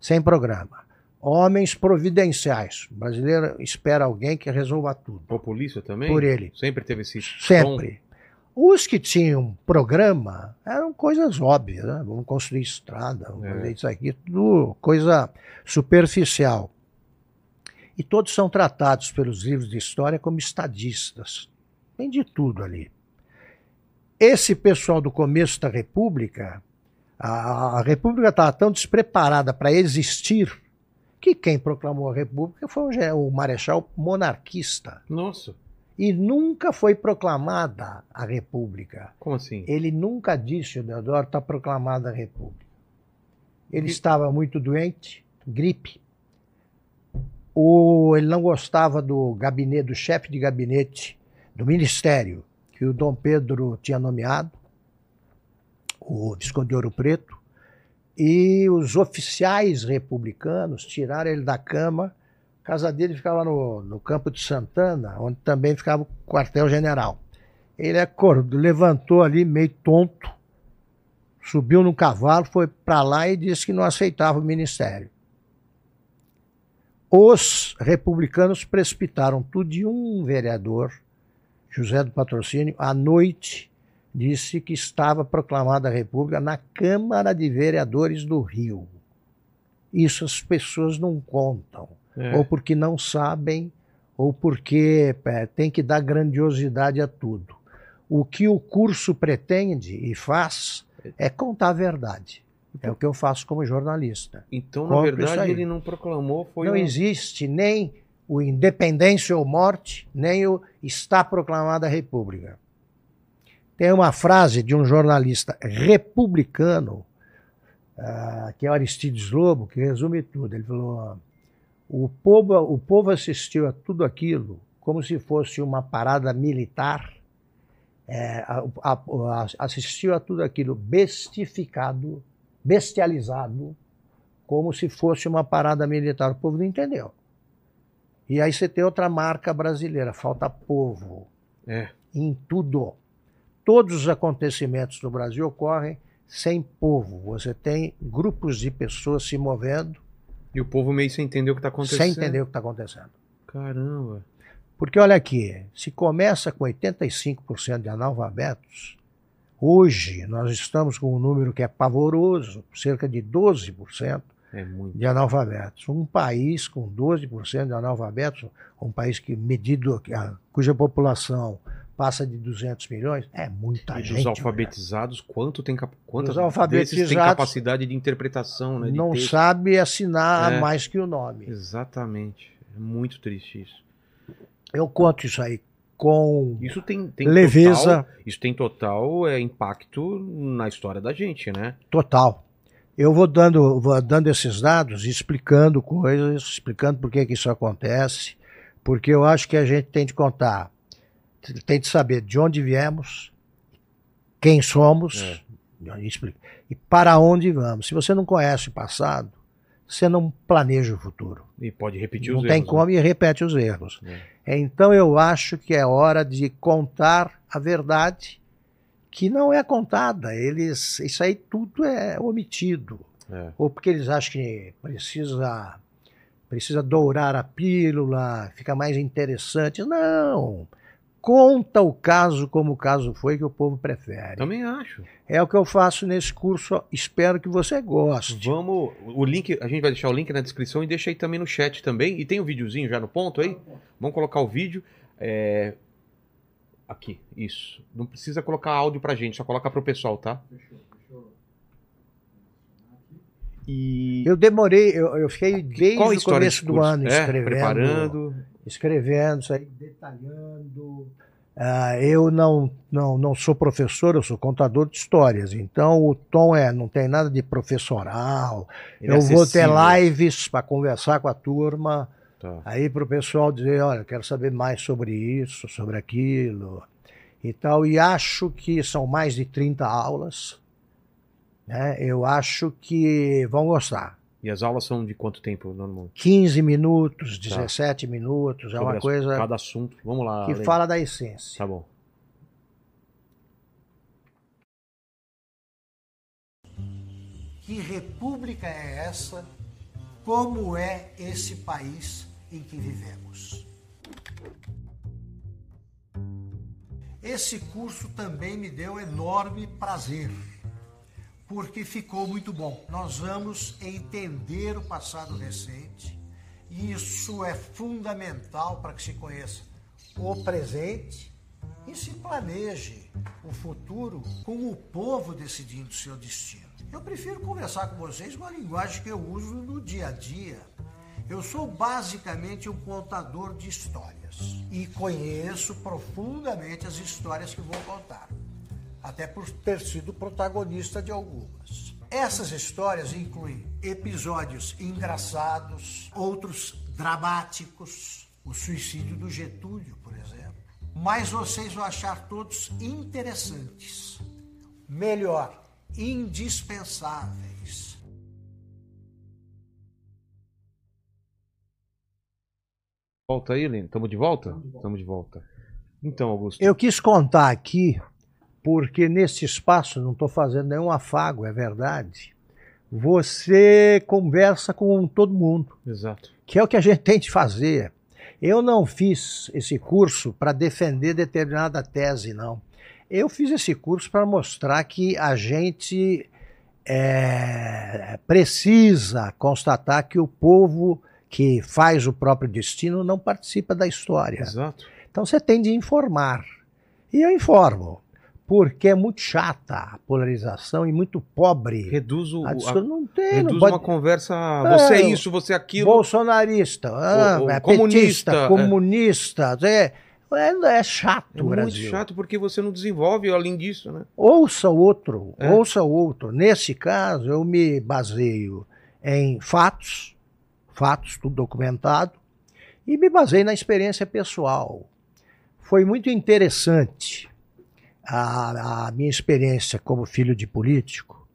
[SPEAKER 3] Sem programa. Homens providenciais. O brasileiro espera alguém que resolva tudo.
[SPEAKER 1] Populista também?
[SPEAKER 3] Por ele.
[SPEAKER 1] Sempre teve esse
[SPEAKER 3] Sempre. Tom. Os que tinham programa eram coisas óbvias, né? Vamos construir estrada, vamos é. fazer isso aqui, tudo coisa superficial. E todos são tratados pelos livros de história como estadistas. Tem de tudo ali. Esse pessoal do começo da República, a, a República estava tão despreparada para existir que quem proclamou a República foi o, o Marechal monarquista.
[SPEAKER 1] Nossa.
[SPEAKER 3] E nunca foi proclamada a República.
[SPEAKER 1] Como assim?
[SPEAKER 3] Ele nunca disse, o Deodoro, está proclamada a República. Ele estava muito doente, gripe. O, ele não gostava do gabinete, do chefe de gabinete do ministério que o Dom Pedro tinha nomeado, o Visconde de Ouro Preto, e os oficiais republicanos tiraram ele da cama. A casa dele ficava no, no campo de Santana, onde também ficava o quartel-general. Ele acordou, levantou ali meio tonto, subiu no cavalo, foi para lá e disse que não aceitava o ministério. Os republicanos precipitaram tudo de um vereador José do Patrocínio, à noite, disse que estava proclamada a República na Câmara de Vereadores do Rio. Isso as pessoas não contam, é. ou porque não sabem, ou porque é, tem que dar grandiosidade a tudo. O que o curso pretende e faz é contar a verdade. É o que eu faço como jornalista.
[SPEAKER 1] Então, na Compre verdade, ele não proclamou. Foi
[SPEAKER 3] não um... existe nem o independência ou morte, nem o está proclamada república. Tem uma frase de um jornalista republicano, uh, que é Aristides Lobo, que resume tudo. Ele falou: o povo, o povo assistiu a tudo aquilo como se fosse uma parada militar, é, a, a, a, assistiu a tudo aquilo bestificado, bestializado, como se fosse uma parada militar. O povo não entendeu. E aí você tem outra marca brasileira, falta povo.
[SPEAKER 1] É.
[SPEAKER 3] em tudo. Todos os acontecimentos no Brasil ocorrem sem povo. Você tem grupos de pessoas se movendo
[SPEAKER 1] E o povo meio sem entender o que tá acontecendo.
[SPEAKER 3] sem entender o que está acontecendo.
[SPEAKER 1] Caramba.
[SPEAKER 3] Porque olha aqui, se começa com 85% de analfabetos, hoje nós estamos com um número que é pavoroso, cerca de 12%
[SPEAKER 1] É
[SPEAKER 3] de analfabetos. Um país com 12% de analfabetos, um país que medido cuja população passa de 200 milhões, é muita
[SPEAKER 1] E
[SPEAKER 3] gente. né?
[SPEAKER 1] alfabetizados, quanto tem
[SPEAKER 3] Os alfabetizados
[SPEAKER 1] têm capacidade de interpretação, né? de
[SPEAKER 3] Não
[SPEAKER 1] texto?
[SPEAKER 3] sabe assinar
[SPEAKER 1] É.
[SPEAKER 3] mais que o nome.
[SPEAKER 1] Exatamente. É muito triste isso.
[SPEAKER 3] Eu conto isso aí com
[SPEAKER 1] Isso tem, tem
[SPEAKER 3] leveza
[SPEAKER 1] total, isso tem total é, impacto na história da gente, né?
[SPEAKER 3] total. Eu vou dando, vou dando esses dados, explicando coisas, explicando por que, que isso acontece, porque eu acho que a gente tem de contar, tem de saber de onde viemos, quem somos, explica, e para onde vamos. Se você não conhece o passado, você não planeja o futuro.
[SPEAKER 1] E pode repetir
[SPEAKER 3] não
[SPEAKER 1] os
[SPEAKER 3] tem
[SPEAKER 1] erros.
[SPEAKER 3] como e repete os erros.
[SPEAKER 1] É.
[SPEAKER 3] Então eu acho que é hora de contar a verdade que não é contada. Eles, isso aí tudo é omitido.
[SPEAKER 1] É.
[SPEAKER 3] Ou porque eles acham que precisa, precisa dourar a pílula, fica mais interessante. Não! Conta o caso como o caso foi que o povo prefere.
[SPEAKER 1] Também acho.
[SPEAKER 3] É o que eu faço nesse curso. Espero que você goste.
[SPEAKER 1] Vamos. O link, a gente vai deixar o link na descrição e deixa aí também no chat também. E tem o videozinho já no ponto aí? Vamos colocar o vídeo. É, Aqui, isso. Não precisa colocar áudio pra gente, só coloca pro pessoal, tá? E
[SPEAKER 3] Eu demorei, eu, eu fiquei desde o começo do ano
[SPEAKER 1] É,
[SPEAKER 3] escrevendo.
[SPEAKER 1] preparando.
[SPEAKER 3] escrevendo, isso aí, detalhando. Ah, eu não, não, não sou professor, eu sou contador de histórias. Então o tom é, não tem nada de professoral.
[SPEAKER 1] Ele é
[SPEAKER 3] eu vou ter lives para conversar com a turma,
[SPEAKER 1] Tá.
[SPEAKER 3] aí para o pessoal dizer, olha, eu quero saber mais sobre isso, sobre aquilo e tal. E acho que são mais de 30 aulas. Né? Eu acho que vão gostar.
[SPEAKER 1] E as aulas são de quanto tempo, normalmente?
[SPEAKER 3] 15 minutos, 17 minutos, é
[SPEAKER 1] Sobre
[SPEAKER 3] uma
[SPEAKER 1] as-
[SPEAKER 3] coisa
[SPEAKER 1] Cada assunto. Vamos lá.
[SPEAKER 3] que fala da essência.
[SPEAKER 1] Tá bom.
[SPEAKER 4] Que república é essa? Como é esse país em que vivemos? Esse curso também me deu enorme prazer, porque ficou muito bom. Nós vamos entender o passado recente e isso é fundamental para que se conheça o presente e se planeje o futuro com o povo decidindo seu destino. Eu prefiro conversar com vocês com a linguagem que eu uso no dia a dia. Eu sou basicamente um contador de histórias e conheço profundamente as histórias que vou contar, até por ter sido protagonista de algumas. Essas histórias incluem episódios engraçados, outros dramáticos, o suicídio do Getúlio, por exemplo. Mas vocês vão achar todos interessantes. Melhor, indispensáveis.
[SPEAKER 1] Volta aí, Lino. Tamo de volta? Tamo de volta. Então, Augusto.
[SPEAKER 3] Eu quis contar aqui, porque nesse espaço, não estou fazendo nenhum afago, é verdade. Você conversa com todo mundo,
[SPEAKER 1] Exato.
[SPEAKER 3] que é o que a gente tem de fazer. Eu não fiz esse curso para defender determinada tese, não. Eu fiz esse curso para mostrar que a gente é, precisa constatar que o povo que faz o próprio destino não participa da história.
[SPEAKER 1] Exato.
[SPEAKER 3] Então você tem de informar. E eu informo, porque é muito chata a polarização e muito pobre.
[SPEAKER 1] Reduz o.
[SPEAKER 3] A
[SPEAKER 1] a-
[SPEAKER 3] não tem,
[SPEAKER 1] reduz
[SPEAKER 3] não pode...
[SPEAKER 1] uma conversa. Você é
[SPEAKER 3] É,
[SPEAKER 1] isso, você é aquilo.
[SPEAKER 3] Bolsonarista, ah,
[SPEAKER 1] O- o
[SPEAKER 3] é
[SPEAKER 1] comunista,
[SPEAKER 3] petista,
[SPEAKER 1] é.
[SPEAKER 3] comunista, é, é, é chato
[SPEAKER 1] É
[SPEAKER 3] o
[SPEAKER 1] muito
[SPEAKER 3] Brasil.
[SPEAKER 1] chato porque você não desenvolve além disso, né?
[SPEAKER 3] Ouça o outro,
[SPEAKER 1] É.
[SPEAKER 3] ouça o outro. Nesse caso, eu me baseio em fatos, fatos, tudo documentado, e me baseio na experiência pessoal. Foi muito interessante a, a minha experiência como filho de político,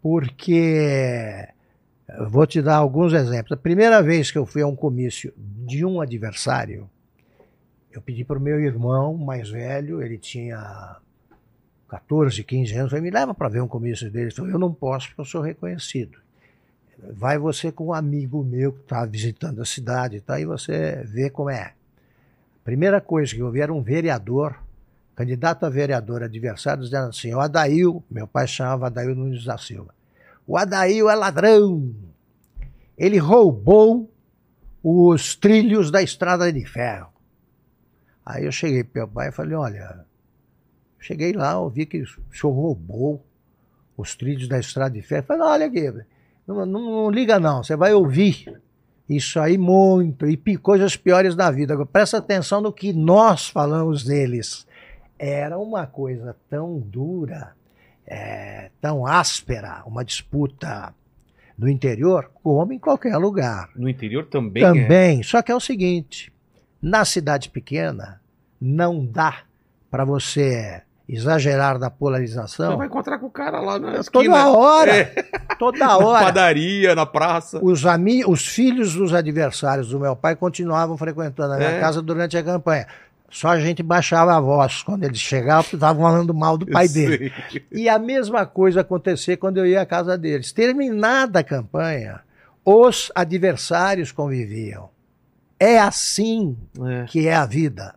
[SPEAKER 3] porque eu vou te dar alguns exemplos. A primeira vez que eu fui a um comício de um adversário, Eu pedi para o meu irmão mais velho, ele tinha 14, 15 anos, falei, me leva para ver um comício dele. Ele eu não posso porque eu sou reconhecido. Vai você com um amigo meu que está visitando a cidade, tá? e você vê como é. Primeira coisa que eu vi era um vereador, candidato a vereador, adversário, dizendo assim, o Adail, meu pai chamava Adail Nunes da Silva, o Adail é ladrão, ele roubou os trilhos da estrada de ferro. Aí eu cheguei para meu pai e falei, olha, cheguei lá, ouvi que o senhor roubou os trilhos da estrada de ferro. Falei, olha aqui, não, não, não liga não, você vai ouvir isso aí muito, e coisas piores da vida. Agora, presta atenção no que nós falamos deles. Era uma coisa tão dura, é, tão áspera, uma disputa no interior, como em qualquer lugar.
[SPEAKER 1] No interior também
[SPEAKER 3] Também, é. só que é o seguinte, na cidade pequena, não dá para você exagerar da polarização. Você
[SPEAKER 1] vai encontrar com o cara lá na
[SPEAKER 3] esquina. Toda hora. É. Toda hora.
[SPEAKER 1] Na padaria, na praça.
[SPEAKER 3] Os, ami os filhos dos adversários do meu pai continuavam frequentando a minha é. casa durante a campanha. Só a gente baixava a voz quando eles chegavam, porque estavam falando mal do pai dele. E a mesma coisa acontecia quando eu ia à casa deles. Terminada a campanha, os adversários conviviam. É assim é. que é a vida.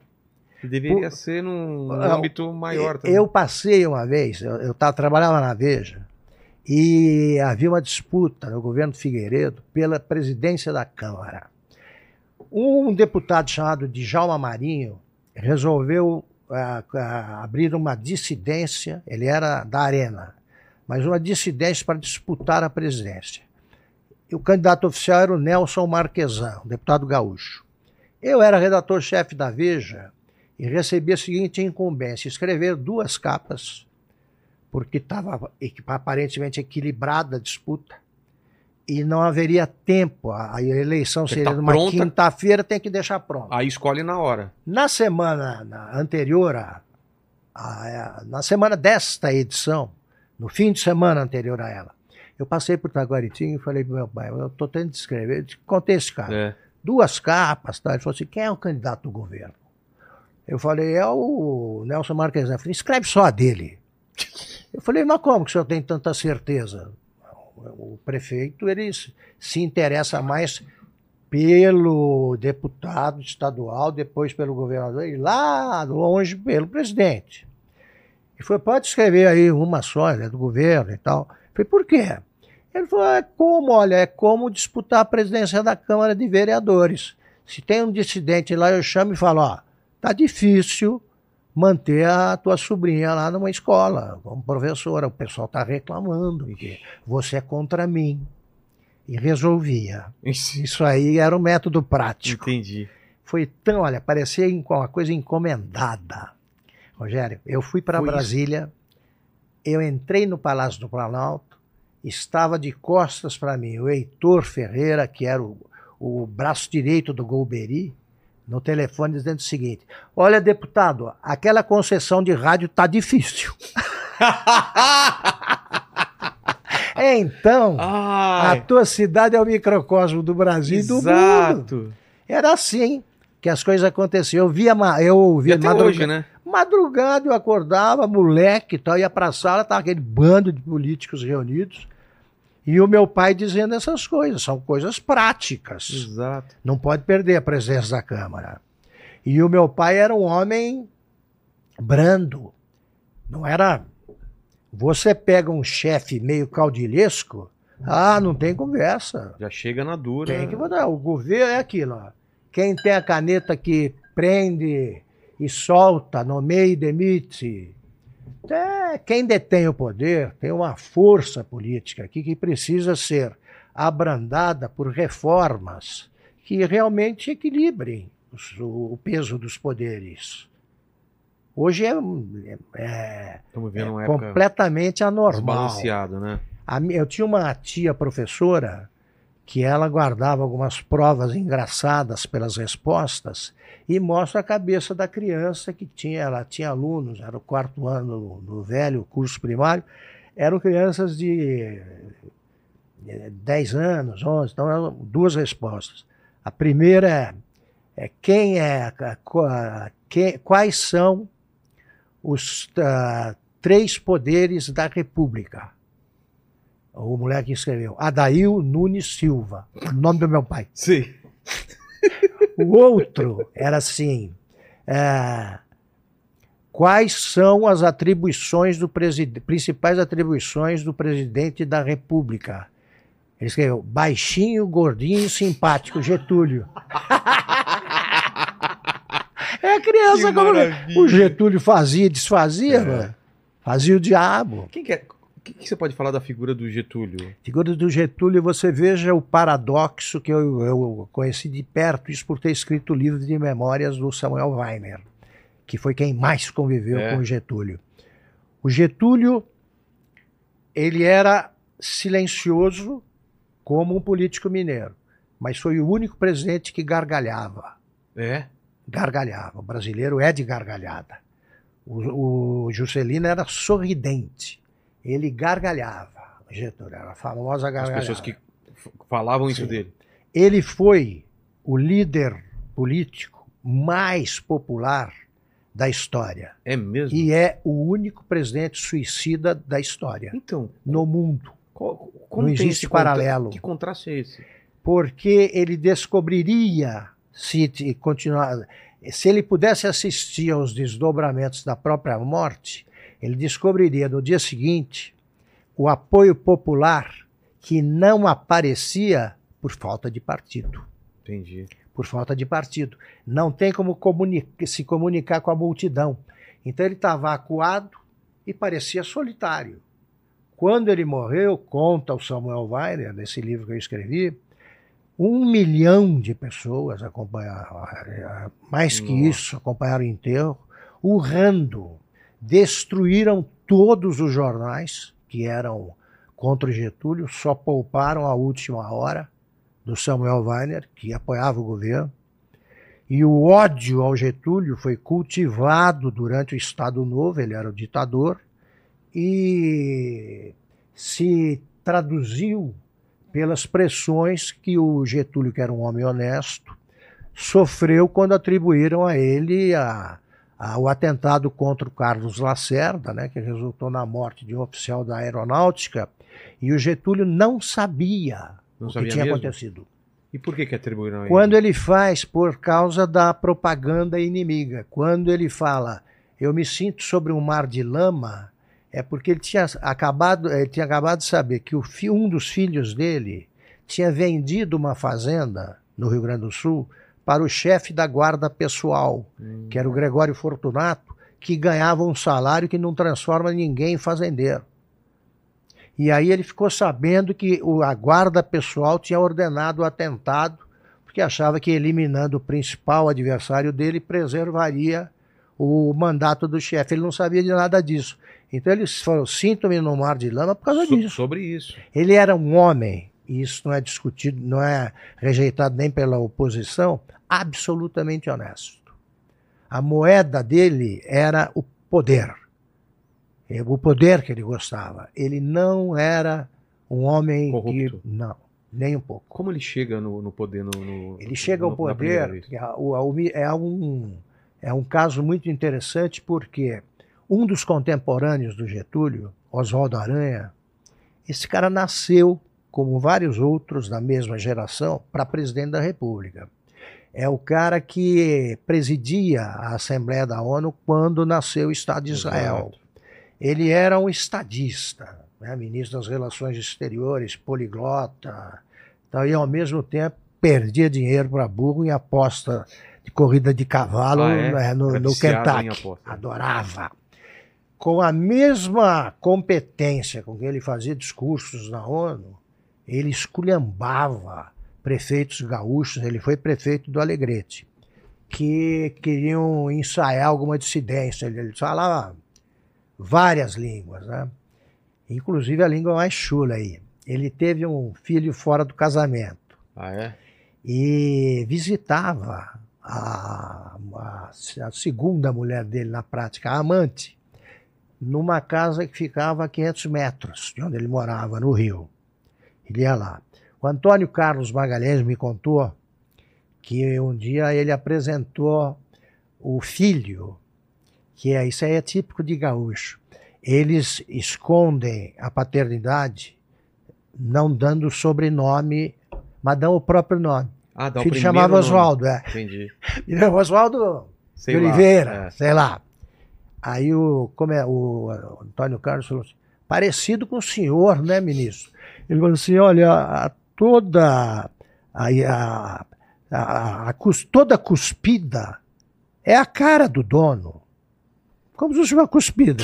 [SPEAKER 1] Deveria Por, ser num âmbito maior
[SPEAKER 3] também. Eu passei uma vez, eu, eu tava, trabalhava na Veja, e havia uma disputa no governo Figueiredo pela presidência da Câmara. Um deputado chamado Djalma Marinho resolveu uh, uh, abrir uma dissidência, ele era da Arena, mas uma dissidência para disputar a presidência. E o candidato oficial era o Nelson Marquesan, deputado gaúcho. Eu era redator-chefe da Veja e recebi a seguinte incumbência: escrever duas capas, porque estava aparentemente equilibrada a disputa e não haveria tempo. A eleição seria tá numa quinta-feira, tem que deixar pronto.
[SPEAKER 1] Aí escolhe na hora.
[SPEAKER 3] Na semana na anterior, a, a, na semana desta edição, no fim de semana anterior a ela, eu passei por Taguaritinho e falei para meu pai, eu estou tentando escrever, contei esse cara. É. Duas capas, tá? ele falou assim, quem é o candidato do governo? Eu falei, é o Nelson Marques. Falei, escreve só a dele. Eu falei, mas como que o senhor tem tanta certeza? O prefeito, ele se interessa mais pelo deputado estadual, depois pelo governador, e lá longe pelo presidente. E foi, pode escrever aí uma só, é do governo e tal. Eu falei, por quê? Ele falou, é como, olha, é como disputar a presidência da Câmara de Vereadores. Se tem um dissidente lá, eu chamo e falo, ó, tá difícil manter a tua sobrinha lá numa escola, como professora. O pessoal tá reclamando que você é contra mim. E resolvia. Isso aí era o método prático.
[SPEAKER 1] Entendi.
[SPEAKER 3] Foi tão, olha, parecia uma coisa encomendada. Rogério, eu fui para Brasília, eu entrei no Palácio do Planalto, estava de costas para mim o Heitor Ferreira, que era o, o braço direito do Golbery, no telefone dizendo o seguinte: Olha, deputado, aquela concessão de rádio tá difícil. então, Ai. a tua cidade é o microcosmo do Brasil Exato. e do mundo. Era assim que as coisas aconteciam. Eu via, eu via
[SPEAKER 1] madrugada, hoje, né?
[SPEAKER 3] Madrugada eu acordava, moleque, tal, ia para a sala, tava aquele bando de políticos reunidos. E o meu pai dizendo essas coisas, são coisas práticas.
[SPEAKER 1] Exato.
[SPEAKER 3] Não pode perder a presença da Câmara. E o meu pai era um homem brando. Não era. Você pega um chefe meio caudilhesco, ah, não tem conversa.
[SPEAKER 1] Já chega na dura.
[SPEAKER 3] Tem que botar. O governo é aquilo, ó. Quem tem a caneta que prende e solta, nomeia e demite, é, quem detém o poder tem uma força política aqui que precisa ser abrandada por reformas que realmente equilibrem o, o peso dos poderes. Hoje é, é, é completamente anormal.
[SPEAKER 1] Né?
[SPEAKER 3] A, eu tinha uma tia professora que ela guardava algumas provas engraçadas pelas respostas e mostra a cabeça da criança que tinha, ela tinha alunos, era o quarto ano no velho curso primário, eram crianças de 10 anos, 11, então eram duas respostas. A primeira é, é quem é, quais são os ah, três poderes da República. O moleque escreveu, Adail Nunes Silva, nome do meu pai.
[SPEAKER 1] Sim.
[SPEAKER 3] O outro era assim: é, quais são as atribuições do presidente, principais atribuições do presidente da República? Ele escreveu: baixinho, gordinho e simpático, Getúlio. é a criança
[SPEAKER 1] Que
[SPEAKER 3] como
[SPEAKER 1] maravilha.
[SPEAKER 3] o Getúlio fazia e desfazia,
[SPEAKER 1] É.
[SPEAKER 3] fazia o diabo.
[SPEAKER 1] Quem que é? O que, que você pode falar da figura do Getúlio?
[SPEAKER 3] Figura do Getúlio, você veja o paradoxo que eu, eu conheci de perto, isso por ter escrito o livro de memórias do Samuel Weiner, que foi quem mais conviveu
[SPEAKER 1] É.
[SPEAKER 3] com o Getúlio. O Getúlio, ele era silencioso como um político mineiro, mas foi o único presidente que gargalhava.
[SPEAKER 1] É?
[SPEAKER 3] Gargalhava. O brasileiro é de gargalhada. O, o Juscelino era sorridente. Ele gargalhava. Getúlio era a famosa
[SPEAKER 1] As
[SPEAKER 3] gargalhada.
[SPEAKER 1] pessoas que falavam isso
[SPEAKER 3] Sim.
[SPEAKER 1] dele.
[SPEAKER 3] Ele foi o líder político mais popular da história.
[SPEAKER 1] É mesmo?
[SPEAKER 3] E é o único presidente suicida da história
[SPEAKER 1] Então,
[SPEAKER 3] no mundo.
[SPEAKER 1] qual,
[SPEAKER 3] Não
[SPEAKER 1] como tem
[SPEAKER 3] existe paralelo.
[SPEAKER 1] Que contraste é esse?
[SPEAKER 3] Porque ele descobriria, se continuar, se ele pudesse assistir aos desdobramentos da própria morte, ele descobriria no dia seguinte o apoio popular que não aparecia por falta de partido.
[SPEAKER 1] Entendi.
[SPEAKER 3] por falta de partido. Não tem como se comunicar com a multidão. Então ele estava acuado e parecia solitário. Quando ele morreu, conta o Samuel Weiner, nesse livro que eu escrevi, um milhão de pessoas acompanharam, mais que
[SPEAKER 1] Nossa.
[SPEAKER 3] isso, acompanharam o enterro, urrando. Destruíram todos os jornais que eram contra o Getúlio, só pouparam a última hora do Samuel Weiner, que apoiava o governo. E o ódio ao Getúlio foi cultivado durante o Estado Novo, ele era o ditador, e se traduziu pelas pressões que o Getúlio, que era um homem honesto, sofreu quando atribuíram a ele a, a- o atentado contra o Carlos Lacerda, né, que resultou na morte de um oficial da aeronáutica, e o Getúlio não sabia
[SPEAKER 1] Não
[SPEAKER 3] o que
[SPEAKER 1] sabia
[SPEAKER 3] tinha
[SPEAKER 1] mesmo?
[SPEAKER 3] acontecido.
[SPEAKER 1] E por que que atribuíram ele?
[SPEAKER 3] Quando ele faz por causa da propaganda inimiga, quando ele fala, eu me sinto sobre um mar de lama, é porque ele tinha acabado, ele tinha acabado de saber que o um dos filhos dele tinha vendido uma fazenda no Rio Grande do Sul para o chefe da guarda pessoal,
[SPEAKER 1] Hum.
[SPEAKER 3] que era o Gregório Fortunato, que ganhava um salário que não transforma ninguém em fazendeiro. E aí ele ficou sabendo que o- a guarda pessoal tinha ordenado o atentado, porque achava que eliminando o principal adversário dele preservaria o mandato do chefe. Ele não sabia de nada disso. Então ele falou: sinto-me no mar de lama por causa
[SPEAKER 1] So-
[SPEAKER 3] disso.
[SPEAKER 1] sobre isso.
[SPEAKER 3] Ele era um homem, e isso não é discutido, não é rejeitado nem pela oposição, absolutamente honesto. A moeda dele era o poder. É, O poder que ele gostava. Ele não era um homem
[SPEAKER 1] Corrupto.
[SPEAKER 3] que. Não, nem um pouco.
[SPEAKER 1] Como ele chega no, no poder no, no-
[SPEAKER 3] Ele chega ao poder, a- o- é um, é um caso muito interessante porque um dos contemporâneos do Getúlio, Oswaldo Aranha, esse cara nasceu, como vários outros da mesma geração, para presidente da República. É o cara que presidia a Assembleia da ONU quando nasceu o Estado de Israel.
[SPEAKER 1] Exato.
[SPEAKER 3] Ele era um estadista, né, ministro das Relações Exteriores, poliglota, então, e ao mesmo tempo perdia dinheiro para burro em aposta de corrida de cavalo
[SPEAKER 1] Ah, é?
[SPEAKER 3] né, no, no Kentucky. Adorava. Com a mesma competência com que ele fazia discursos na ONU, ele esculhambava prefeitos gaúchos, ele foi prefeito do Alegrete, que queriam ensaiar alguma dissidência. Ele, falava várias línguas, né? Inclusive a língua mais chula aí. Ele teve um filho fora do casamento
[SPEAKER 1] Ah, é?
[SPEAKER 3] e visitava a, a- a segunda mulher dele na prática, a amante, numa casa que ficava a 500 metros de onde ele morava, no Rio. Ele ia lá. O Antônio Carlos Magalhães me contou que um dia ele apresentou o filho, que é isso aí é típico de gaúcho. Eles escondem a paternidade, não dando sobrenome, mas dão o próprio nome.
[SPEAKER 1] Ah, dá
[SPEAKER 3] O filho
[SPEAKER 1] primeiro
[SPEAKER 3] chamava
[SPEAKER 1] nome.
[SPEAKER 3] Oswaldo, é.
[SPEAKER 1] Entendi.
[SPEAKER 3] E não, Oswaldo
[SPEAKER 1] Sei
[SPEAKER 3] de
[SPEAKER 1] lá,
[SPEAKER 3] Oliveira,
[SPEAKER 1] é.
[SPEAKER 3] sei lá. Aí o, como é, o Antônio Carlos falou assim, parecido com o senhor, né, ministro? Ele falou assim, olha, toda a, a, a- a toda cuspida é a cara do dono. Como se fosse uma cuspida.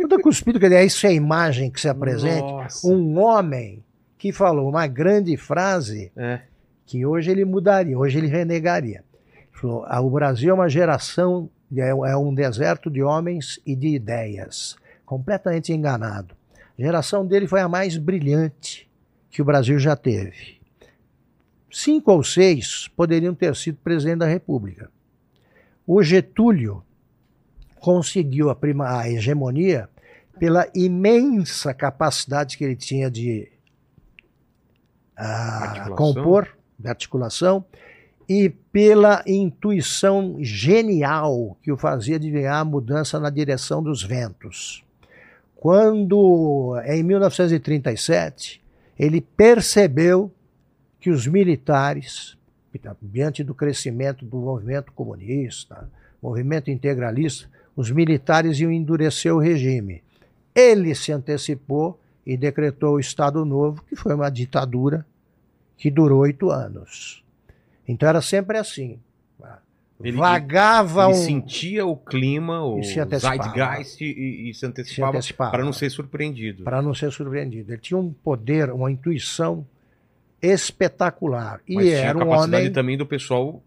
[SPEAKER 3] Toda cuspida, quer dizer, isso é a imagem que se apresenta.
[SPEAKER 1] Nossa.
[SPEAKER 3] Um homem que falou uma grande frase
[SPEAKER 1] É.
[SPEAKER 3] que hoje ele mudaria, hoje ele renegaria. Ele falou: "Ah, o Brasil é uma geração, é é um deserto de homens e de ideias, completamente enganado. A geração dele foi a mais brilhante que o Brasil já teve. Cinco ou seis poderiam ter sido presidente da República. O Getúlio conseguiu a, prima, a hegemonia pela imensa capacidade que ele tinha de ah,
[SPEAKER 1] Articulação.
[SPEAKER 3] compor, de articulação, e pela intuição genial que o fazia adivinhar a mudança na direção dos ventos. Quando, em 1937, ele percebeu que os militares, diante do crescimento do movimento comunista, movimento integralista, os militares iam endurecer o regime. Ele se antecipou e decretou o Estado Novo, que foi uma ditadura que durou oito anos. Então era sempre assim.
[SPEAKER 1] Ele-
[SPEAKER 3] Vagava
[SPEAKER 1] Ele
[SPEAKER 3] um.
[SPEAKER 1] sentia o clima, o
[SPEAKER 3] E
[SPEAKER 1] zeitgeist e, e se antecipava,
[SPEAKER 3] antecipava.
[SPEAKER 1] para não ser surpreendido.
[SPEAKER 3] para não ser surpreendido. Ele tinha um poder, uma intuição espetacular. E
[SPEAKER 1] Mas tinha a
[SPEAKER 3] era um
[SPEAKER 1] capacidade
[SPEAKER 3] homem.
[SPEAKER 1] também do pessoal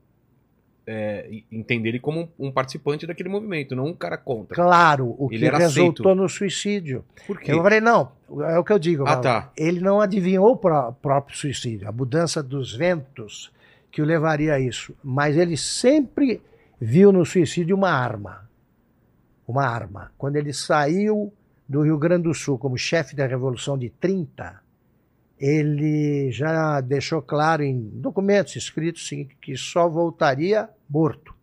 [SPEAKER 1] é, entender ele como um, um participante daquele movimento, não um cara contra.
[SPEAKER 3] Claro, o
[SPEAKER 1] Ele
[SPEAKER 3] que
[SPEAKER 1] era
[SPEAKER 3] resultou
[SPEAKER 1] aceito.
[SPEAKER 3] no suicídio.
[SPEAKER 1] Por quê?
[SPEAKER 3] Eu falei, não, é o que eu digo.
[SPEAKER 1] Ah, tá.
[SPEAKER 3] Ele não adivinhou o pró- próprio suicídio, a mudança dos ventos que o levaria a isso. Mas ele sempre viu no suicídio uma arma. Uma arma. Quando ele saiu do Rio Grande do Sul como chefe da Revolução de 30, ele já deixou claro em documentos escritos sim, que só voltaria morto.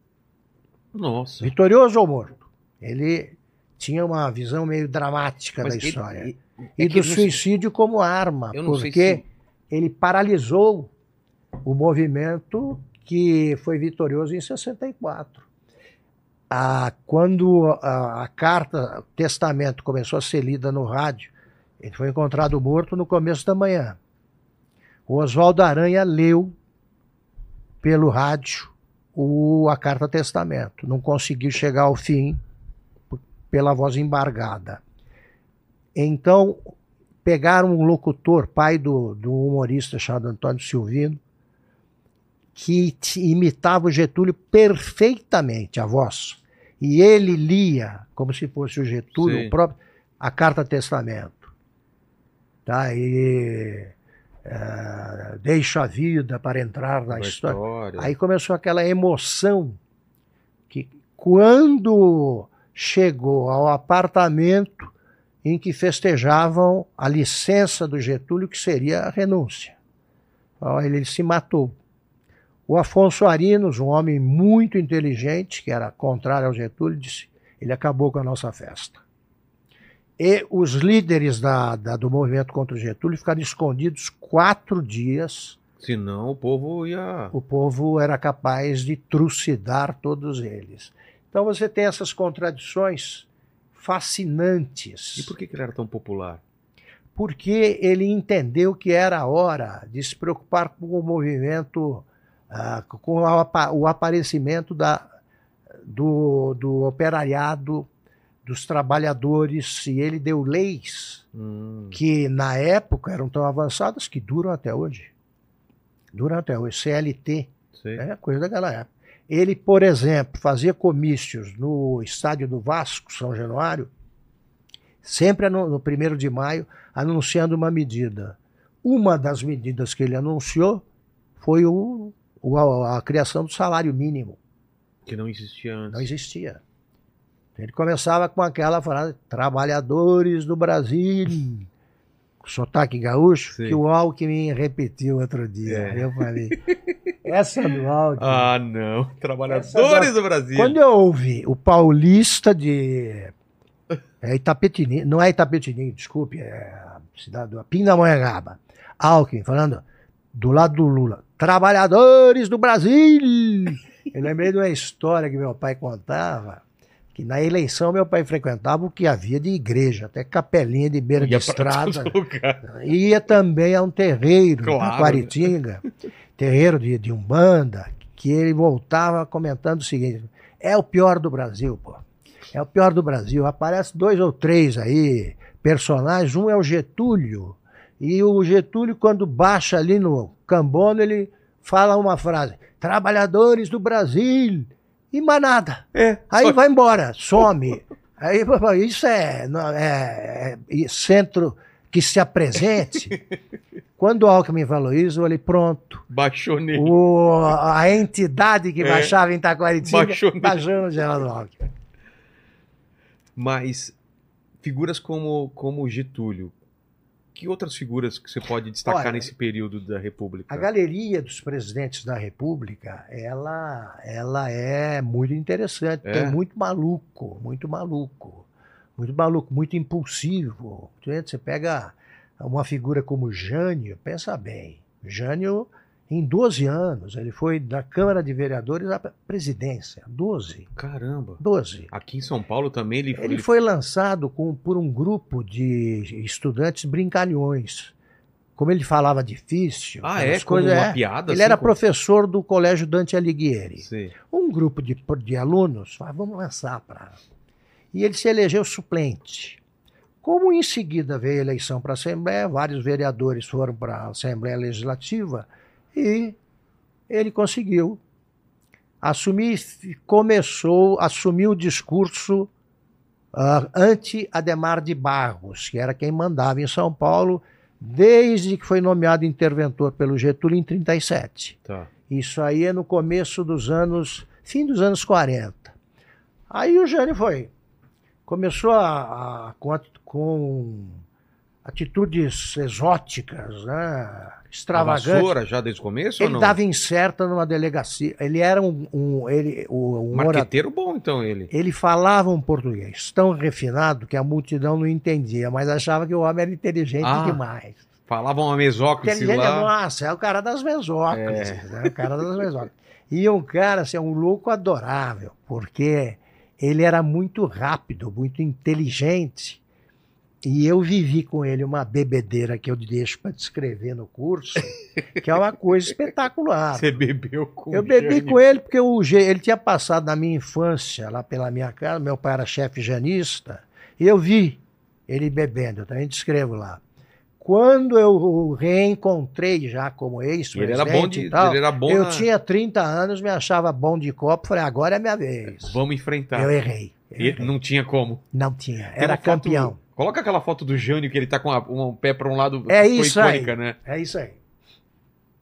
[SPEAKER 1] Nossa.
[SPEAKER 3] Vitorioso ou morto. Ele tinha uma visão meio dramática
[SPEAKER 1] Mas
[SPEAKER 3] da
[SPEAKER 1] ele-
[SPEAKER 3] história.
[SPEAKER 1] ele-
[SPEAKER 3] e
[SPEAKER 1] é
[SPEAKER 3] do
[SPEAKER 1] não sei-
[SPEAKER 3] suicídio como arma, porque
[SPEAKER 1] se-
[SPEAKER 3] ele paralisou o movimento que foi vitorioso em 64. Ah, quando a, a carta, o testamento começou a ser lida no rádio, ele foi encontrado morto no começo da manhã. O Oswaldo Aranha leu pelo rádio o, a carta testamento. Não conseguiu chegar ao fim pela voz embargada. Então, pegaram um locutor, pai do, do humorista chamado Antônio Silvino, que imitava o Getúlio perfeitamente, a voz. E ele lia, como se fosse o Getúlio,
[SPEAKER 1] Sim.
[SPEAKER 3] o próprio, a carta testamento. Tá? E eh, deixa a vida para entrar na história.
[SPEAKER 1] história.
[SPEAKER 3] Aí começou aquela emoção que quando chegou ao apartamento em que festejavam a licença do Getúlio, que seria a renúncia. Ele se matou. O Afonso Arinos, um homem muito inteligente, que era contrário ao Getúlio, disse: ele acabou com a nossa festa. E os líderes da- da- do movimento contra o Getúlio ficaram escondidos quatro dias
[SPEAKER 1] Senão o povo ia.
[SPEAKER 3] o povo era capaz de trucidar todos eles. Então você tem essas contradições fascinantes,
[SPEAKER 1] E por que, que ele era tão popular?
[SPEAKER 3] porque ele entendeu que era a hora de se preocupar com o movimento, ah, com o apa- o aparecimento da, do, do operariado, dos trabalhadores, e ele deu leis
[SPEAKER 1] Hum,
[SPEAKER 3] que na época eram tão avançadas que duram até hoje. Duram até hoje. CLT,
[SPEAKER 1] sei.
[SPEAKER 3] é coisa daquela época. Ele, por exemplo, fazia comícios no estádio do Vasco, São Januário, sempre no, 1 de maio, anunciando uma medida. Uma das medidas que ele anunciou foi o- a, a criação do salário mínimo.
[SPEAKER 1] Que não existia antes.
[SPEAKER 3] Não existia. Ele começava com aquela frase: trabalhadores do Brasil, sotaque gaúcho,
[SPEAKER 1] Sim.
[SPEAKER 3] que o Alckmin repetiu outro dia.
[SPEAKER 1] É.
[SPEAKER 3] Eu falei. Essa do áudio.
[SPEAKER 1] Ah, não.
[SPEAKER 3] Essa
[SPEAKER 1] Trabalhadores
[SPEAKER 3] do-
[SPEAKER 1] do Brasil.
[SPEAKER 3] Quando eu ouvi o paulista de é Itapetininga, não é Itapetininga, desculpe, é a cidade do Pindamonhangaba, Alckmin falando do lado do Lula, trabalhadores do Brasil. Eu lembrei de uma história que meu pai contava, que na eleição meu pai frequentava o que havia de igreja, até capelinha de beira de
[SPEAKER 1] Ia pra
[SPEAKER 3] estrada. Ia também a um terreiro em
[SPEAKER 1] Claro.
[SPEAKER 3] Taquaritinga, terreiro de, de Umbanda, que ele voltava comentando o seguinte: é o pior do Brasil, pô. É o pior do Brasil. Aparece dois ou três aí, personagens. Um é o Getúlio. E o Getúlio, quando baixa ali no cambono, ele fala uma frase: Trabalhadores do Brasil. E mais nada.
[SPEAKER 1] É.
[SPEAKER 3] Aí
[SPEAKER 1] só-
[SPEAKER 3] vai embora, some. Aí isso é, não- é- é centro que se apresente. Quando o Alckmin falou isso, eu falei, pronto.
[SPEAKER 1] Baixou nele.
[SPEAKER 3] O- a entidade que
[SPEAKER 1] É.
[SPEAKER 3] baixava em Itaquaritinga
[SPEAKER 1] Baixou
[SPEAKER 3] baixou no Geraldo Alckmin.
[SPEAKER 1] Mas figuras como, como o Getúlio, que outras figuras que você pode destacar
[SPEAKER 3] Olha,
[SPEAKER 1] nesse período da República?
[SPEAKER 3] A galeria dos presidentes da República, ela, ela é muito interessante.
[SPEAKER 1] É?
[SPEAKER 3] Tem muito maluco, muito maluco. Muito maluco, muito impulsivo. Você pega uma figura como Jânio, pensa bem. Jânio, em 12 anos, ele foi da Câmara de Vereadores à presidência. 12.
[SPEAKER 1] Caramba.
[SPEAKER 3] 12.
[SPEAKER 1] Aqui em São Paulo também ele,
[SPEAKER 3] Ele foi lançado com- por um grupo de estudantes brincalhões. Como ele falava difícil,
[SPEAKER 1] Ah, é?
[SPEAKER 3] Coisas,
[SPEAKER 1] uma
[SPEAKER 3] é.
[SPEAKER 1] piada?
[SPEAKER 3] Ele
[SPEAKER 1] assim,
[SPEAKER 3] era
[SPEAKER 1] como-
[SPEAKER 3] professor do Colégio Dante Alighieri.
[SPEAKER 1] Sei.
[SPEAKER 3] Um grupo de, de alunos falou, vamos lançar para. E ele se elegeu suplente. Como em seguida veio a eleição para a Assembleia, vários vereadores foram para a Assembleia Legislativa e ele conseguiu assumir, começou, assumiu o discurso ah, anti-Ademar de Barros, que era quem mandava em São Paulo desde que foi nomeado interventor pelo Getúlio em 37.
[SPEAKER 1] Tá.
[SPEAKER 3] Isso aí é no começo dos anos, fim dos anos 40. Aí o Jânio foi, começou a, a- com, com atitudes exóticas, né,
[SPEAKER 1] A
[SPEAKER 3] extravagantes.
[SPEAKER 1] vassoura já desde o começo ou
[SPEAKER 3] Ele
[SPEAKER 1] não?
[SPEAKER 3] dava incerta numa delegacia. Ele era um, um- ele, um orador.
[SPEAKER 1] Marqueteiro bom, então, ele.
[SPEAKER 3] Ele falava um português tão refinado que a multidão não entendia, mas achava que o homem era inteligente
[SPEAKER 1] Ah,
[SPEAKER 3] demais.
[SPEAKER 1] Falava uma mesóclise
[SPEAKER 3] Inteligente,
[SPEAKER 1] lá.
[SPEAKER 3] nossa, é o cara das mesóclises, né? O cara das mesóclises. E um cara, assim, um louco adorável, porque ele era muito rápido, muito inteligente. E eu vivi com ele uma bebedeira que eu deixo para descrever no curso, que é uma coisa espetacular.
[SPEAKER 1] Você bebeu com
[SPEAKER 3] Eu bebi
[SPEAKER 1] Jânio.
[SPEAKER 3] com ele porque o, ele tinha passado na minha infância, lá pela minha casa, meu pai era chefe janista, e eu vi ele bebendo, eu também descrevo lá. Quando eu o reencontrei já como
[SPEAKER 1] E
[SPEAKER 3] ex-presidente
[SPEAKER 1] Ele era bom de.
[SPEAKER 3] tal,
[SPEAKER 1] ele era bom
[SPEAKER 3] eu
[SPEAKER 1] na-
[SPEAKER 3] tinha 30 anos, me achava bom de copo, falei, agora é minha vez.
[SPEAKER 1] Vamos enfrentar.
[SPEAKER 3] Eu errei. eu
[SPEAKER 1] E
[SPEAKER 3] errei.
[SPEAKER 1] não tinha como.
[SPEAKER 3] Não tinha,
[SPEAKER 1] Tem
[SPEAKER 3] era
[SPEAKER 1] foto-
[SPEAKER 3] campeão.
[SPEAKER 1] Coloca aquela foto do Jânio que ele tá com a- um pé pra um lado.
[SPEAKER 3] É
[SPEAKER 1] ficou
[SPEAKER 3] isso aí.
[SPEAKER 1] icônica, né?
[SPEAKER 3] É isso aí.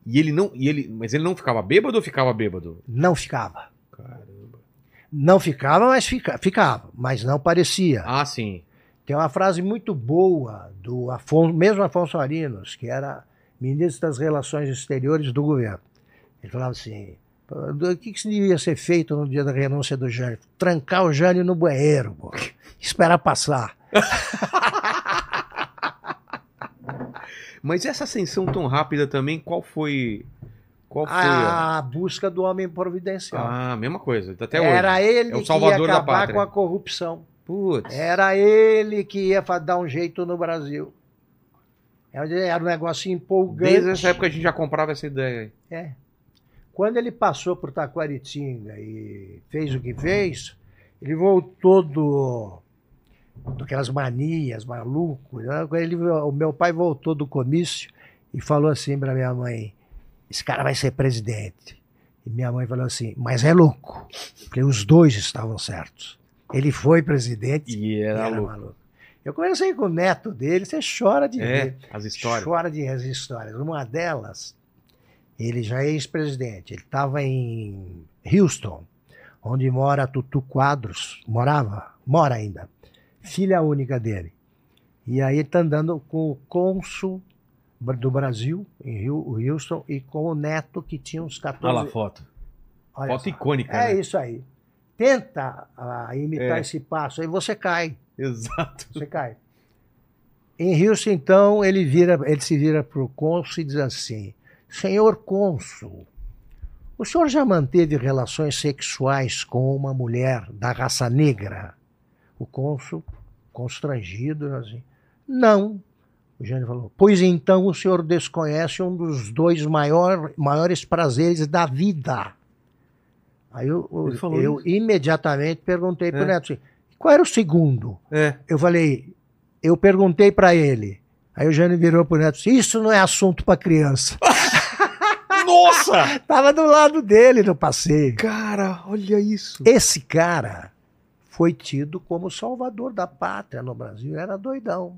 [SPEAKER 1] E ele não. E ele, mas ele não ficava bêbado ou ficava bêbado?
[SPEAKER 3] Não ficava.
[SPEAKER 1] Caramba.
[SPEAKER 3] Não ficava, mas fica, ficava, mas não parecia.
[SPEAKER 1] Ah, sim.
[SPEAKER 3] Tem uma frase muito boa do Afonso, mesmo Afonso Arinos, que era ministro das Relações Exteriores do governo. Ele falava assim: o que, que se devia ser feito no dia da renúncia do Jânio? Trancar o Jânio no banheiro, pô. esperar passar.
[SPEAKER 1] Mas essa ascensão tão rápida também, qual foi. Qual foi?
[SPEAKER 3] A busca do homem providencial.
[SPEAKER 1] Ah, mesma coisa. Até
[SPEAKER 3] era
[SPEAKER 1] hoje.
[SPEAKER 3] ele
[SPEAKER 1] É
[SPEAKER 3] que ia acabar com a corrupção.
[SPEAKER 1] Putz.
[SPEAKER 3] Era ele que ia dar um jeito no Brasil. Era um negócio empolgante.
[SPEAKER 1] Desde essa época a gente já comprava essa ideia. aí.
[SPEAKER 3] É. Quando ele passou por Taquaritinga e fez o que fez, ele voltou do, do aquelas manias, maluco. né? Ele- o meu pai voltou do comício e falou assim para minha mãe: esse cara vai ser presidente. E minha mãe falou assim: mas é louco, porque os dois estavam certos. Ele foi presidente
[SPEAKER 1] E
[SPEAKER 3] e
[SPEAKER 1] era
[SPEAKER 3] era
[SPEAKER 1] louco.
[SPEAKER 3] maluco. Eu conversei com o neto dele, você chora de
[SPEAKER 1] É,
[SPEAKER 3] ver.
[SPEAKER 1] as histórias.
[SPEAKER 3] Chora de as histórias. Uma delas, ele já é ex-presidente. Ele estava em Houston, onde mora Tutu Quadros. Morava, mora ainda. Filha única dele. E aí está andando com o cônsul do Brasil, em Houston, e com o neto que tinha uns 14
[SPEAKER 1] Olha lá a foto.
[SPEAKER 3] Olha
[SPEAKER 1] foto
[SPEAKER 3] só.
[SPEAKER 1] icônica,
[SPEAKER 3] É
[SPEAKER 1] né?
[SPEAKER 3] isso aí. Tenta ah, imitar
[SPEAKER 1] É.
[SPEAKER 3] esse passo, aí você cai.
[SPEAKER 1] Exato.
[SPEAKER 3] Você cai. Em Houston, então, ele, vira, ele se vira para o cônsul e diz assim: Senhor cônsul, o senhor já manteve relações sexuais com uma mulher da raça negra? O cônsul, constrangido, assim: Não. O Jânio falou: Pois então o senhor desconhece um dos dois maior, maiores prazeres da vida. Aí eu, eu- eu imediatamente perguntei para o
[SPEAKER 1] É.
[SPEAKER 3] Neto assim, qual era o segundo?
[SPEAKER 1] É.
[SPEAKER 3] Eu falei, eu perguntei para ele. Aí o Jânio virou pro Neto e disse, isso não é assunto para criança.
[SPEAKER 1] Nossa!
[SPEAKER 3] Tava do lado dele no passeio.
[SPEAKER 1] Cara, olha isso.
[SPEAKER 3] Esse cara foi tido como salvador da pátria no Brasil, era doidão.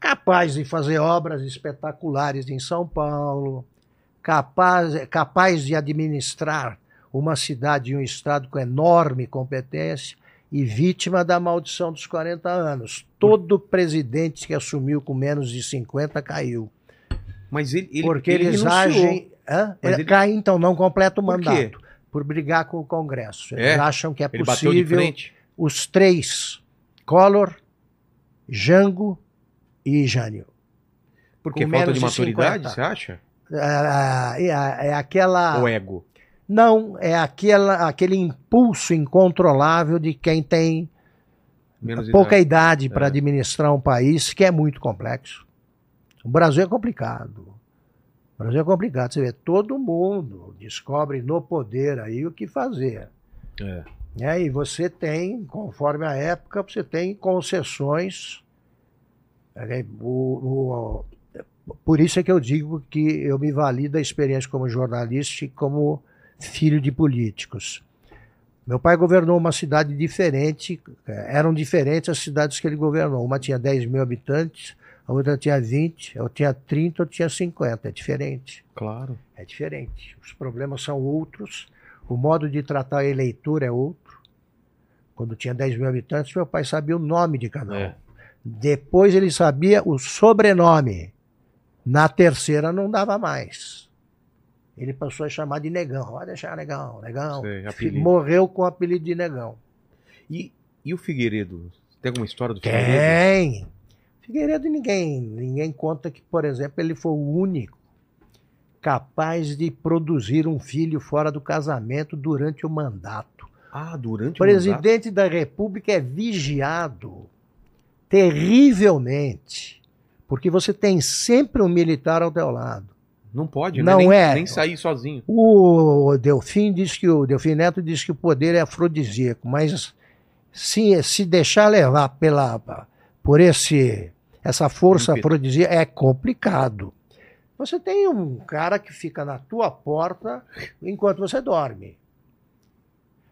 [SPEAKER 3] Capaz de fazer obras espetaculares em São Paulo, capaz, capaz de administrar uma cidade e um estado com enorme competência e vítima da maldição dos 40 anos. Todo presidente que assumiu com menos de 50 caiu.
[SPEAKER 1] Mas ele, ele
[SPEAKER 3] porque
[SPEAKER 1] ele
[SPEAKER 3] eles
[SPEAKER 1] renunciou.
[SPEAKER 3] agem. Hã?
[SPEAKER 1] Mas
[SPEAKER 3] Ele cai, então, não completa o
[SPEAKER 1] Por quê?
[SPEAKER 3] mandato. Por brigar com o Congresso. Eles
[SPEAKER 1] É?
[SPEAKER 3] acham que é
[SPEAKER 1] Ele
[SPEAKER 3] possível os três, Collor, Jango e Jânio.
[SPEAKER 1] Porque
[SPEAKER 3] com
[SPEAKER 1] falta de
[SPEAKER 3] de
[SPEAKER 1] maturidade,
[SPEAKER 3] 50.
[SPEAKER 1] você acha?
[SPEAKER 3] Ah, é, é aquela.
[SPEAKER 1] Ou ego?
[SPEAKER 3] Não, é aquela, aquele impulso incontrolável de quem tem
[SPEAKER 1] Menos
[SPEAKER 3] pouca
[SPEAKER 1] idade.
[SPEAKER 3] idade para
[SPEAKER 1] É.
[SPEAKER 3] administrar um país que é muito complexo. O Brasil é complicado. O Brasil é complicado. Você vê, todo mundo descobre no poder aí o que fazer.
[SPEAKER 1] É.
[SPEAKER 3] né? E você tem, conforme a época, você tem concessões. É, o- o- por isso é que eu digo que eu me vali da experiência como jornalista e como filho de políticos. Meu pai governou uma cidade diferente, eh, eram diferentes as cidades que ele governou. Uma tinha 10 mil habitantes, a outra tinha 20, eu tinha 30, eu tinha 50. É diferente.
[SPEAKER 1] Claro.
[SPEAKER 3] É diferente. Os problemas são outros. O modo de tratar a eleitor é outro. Quando tinha 10 mil habitantes, meu pai sabia o nome de cada um.
[SPEAKER 1] É.
[SPEAKER 3] Depois ele sabia o sobrenome. Na terceira não dava mais. Ele passou a chamar de negão. Vai deixar negão, negão.
[SPEAKER 1] Sei.
[SPEAKER 3] Morreu com o apelido de negão.
[SPEAKER 1] E, e o Figueiredo? Tem alguma história do Figueiredo?
[SPEAKER 3] Tem. Figueiredo ninguém, ninguém conta que, por exemplo, ele foi o único capaz de produzir um filho fora do casamento durante o mandato.
[SPEAKER 1] Ah, durante
[SPEAKER 3] O
[SPEAKER 1] o mandato?
[SPEAKER 3] presidente da República é vigiado terrivelmente, porque você tem sempre um militar ao teu lado.
[SPEAKER 1] Não pode,
[SPEAKER 3] Não
[SPEAKER 1] né? Nem,
[SPEAKER 3] é.
[SPEAKER 1] nem sair sozinho.
[SPEAKER 3] O Delfim diz que o Delfim Neto diz que o poder é afrodisíaco, mas se, se deixar levar pela por esse essa força afrodisíaca é complicado. Você tem um cara que fica na tua porta enquanto você dorme.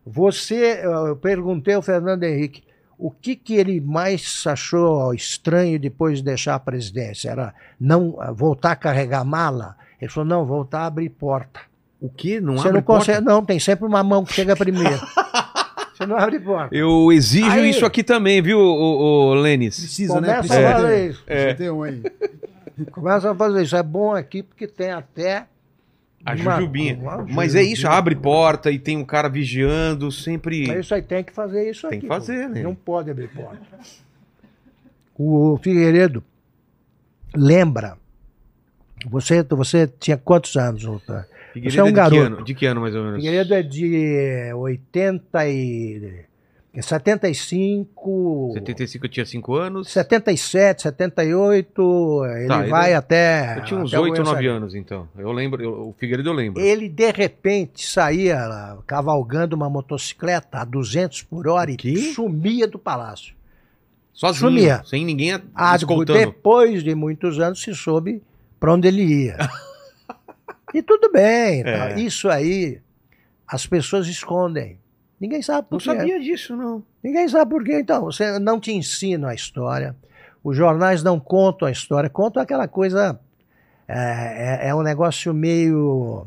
[SPEAKER 3] Você, eu perguntei ao Fernando Henrique o que, que ele mais achou estranho depois de deixar a presidência. Era não voltar a carregar mala? Ele falou, não, voltar a abrir porta.
[SPEAKER 1] O quê? Não
[SPEAKER 3] Você
[SPEAKER 1] abre
[SPEAKER 3] não consegue.
[SPEAKER 1] porta?
[SPEAKER 3] Não, tem sempre uma mão que chega primeiro. Você não abre porta.
[SPEAKER 1] Eu exijo
[SPEAKER 3] Aí-
[SPEAKER 1] isso aqui também, viu, ô, ô, Lênis?
[SPEAKER 2] Precisa, né?
[SPEAKER 3] Começa
[SPEAKER 2] Precisa
[SPEAKER 3] a
[SPEAKER 2] ter,
[SPEAKER 3] fazer isso.
[SPEAKER 2] precisa ter um aí.
[SPEAKER 3] Começa a fazer isso. É bom aqui porque tem até.
[SPEAKER 1] A
[SPEAKER 3] uma-
[SPEAKER 1] Jujubinha.
[SPEAKER 3] uma
[SPEAKER 1] Mas é isso, abre porta e tem um cara vigiando, sempre.
[SPEAKER 3] Mas isso aí tem que fazer isso
[SPEAKER 1] Tem
[SPEAKER 3] aqui.
[SPEAKER 1] que fazer,
[SPEAKER 3] pô.
[SPEAKER 1] né?
[SPEAKER 3] Não pode abrir porta. O Figueiredo lembra. Você, você tinha quantos anos, Luta?
[SPEAKER 1] Figueiredo
[SPEAKER 3] Você é um
[SPEAKER 1] de
[SPEAKER 3] garoto.
[SPEAKER 1] Que ano? De que ano, mais ou menos?
[SPEAKER 3] Figueiredo é de 80 e. 75.
[SPEAKER 1] 75 eu tinha 5 anos.
[SPEAKER 3] 77, 78, ele
[SPEAKER 1] Tá, ele-
[SPEAKER 3] vai até.
[SPEAKER 1] Eu tinha uns
[SPEAKER 3] até o
[SPEAKER 1] 8 ou 9
[SPEAKER 3] aniversário.
[SPEAKER 1] anos, então. Eu lembro, eu- o Figueiredo eu lembro.
[SPEAKER 3] Ele, de repente, saía lá, cavalgando uma motocicleta a 200 por hora e sumia do palácio.
[SPEAKER 1] Sozinho,
[SPEAKER 3] sumia.
[SPEAKER 1] sem ninguém
[SPEAKER 3] Ah,
[SPEAKER 1] escoltando.
[SPEAKER 3] depois de muitos anos se soube para onde ele ia. e tudo bem.
[SPEAKER 1] É.
[SPEAKER 3] tá? Isso aí as pessoas escondem. Ninguém sabe por
[SPEAKER 1] Não
[SPEAKER 3] quê.
[SPEAKER 1] sabia disso, não.
[SPEAKER 3] Ninguém sabe por quê. Então, você não te ensina a história. Os jornais não contam a história. Contam aquela coisa. É, é- é um negócio meio.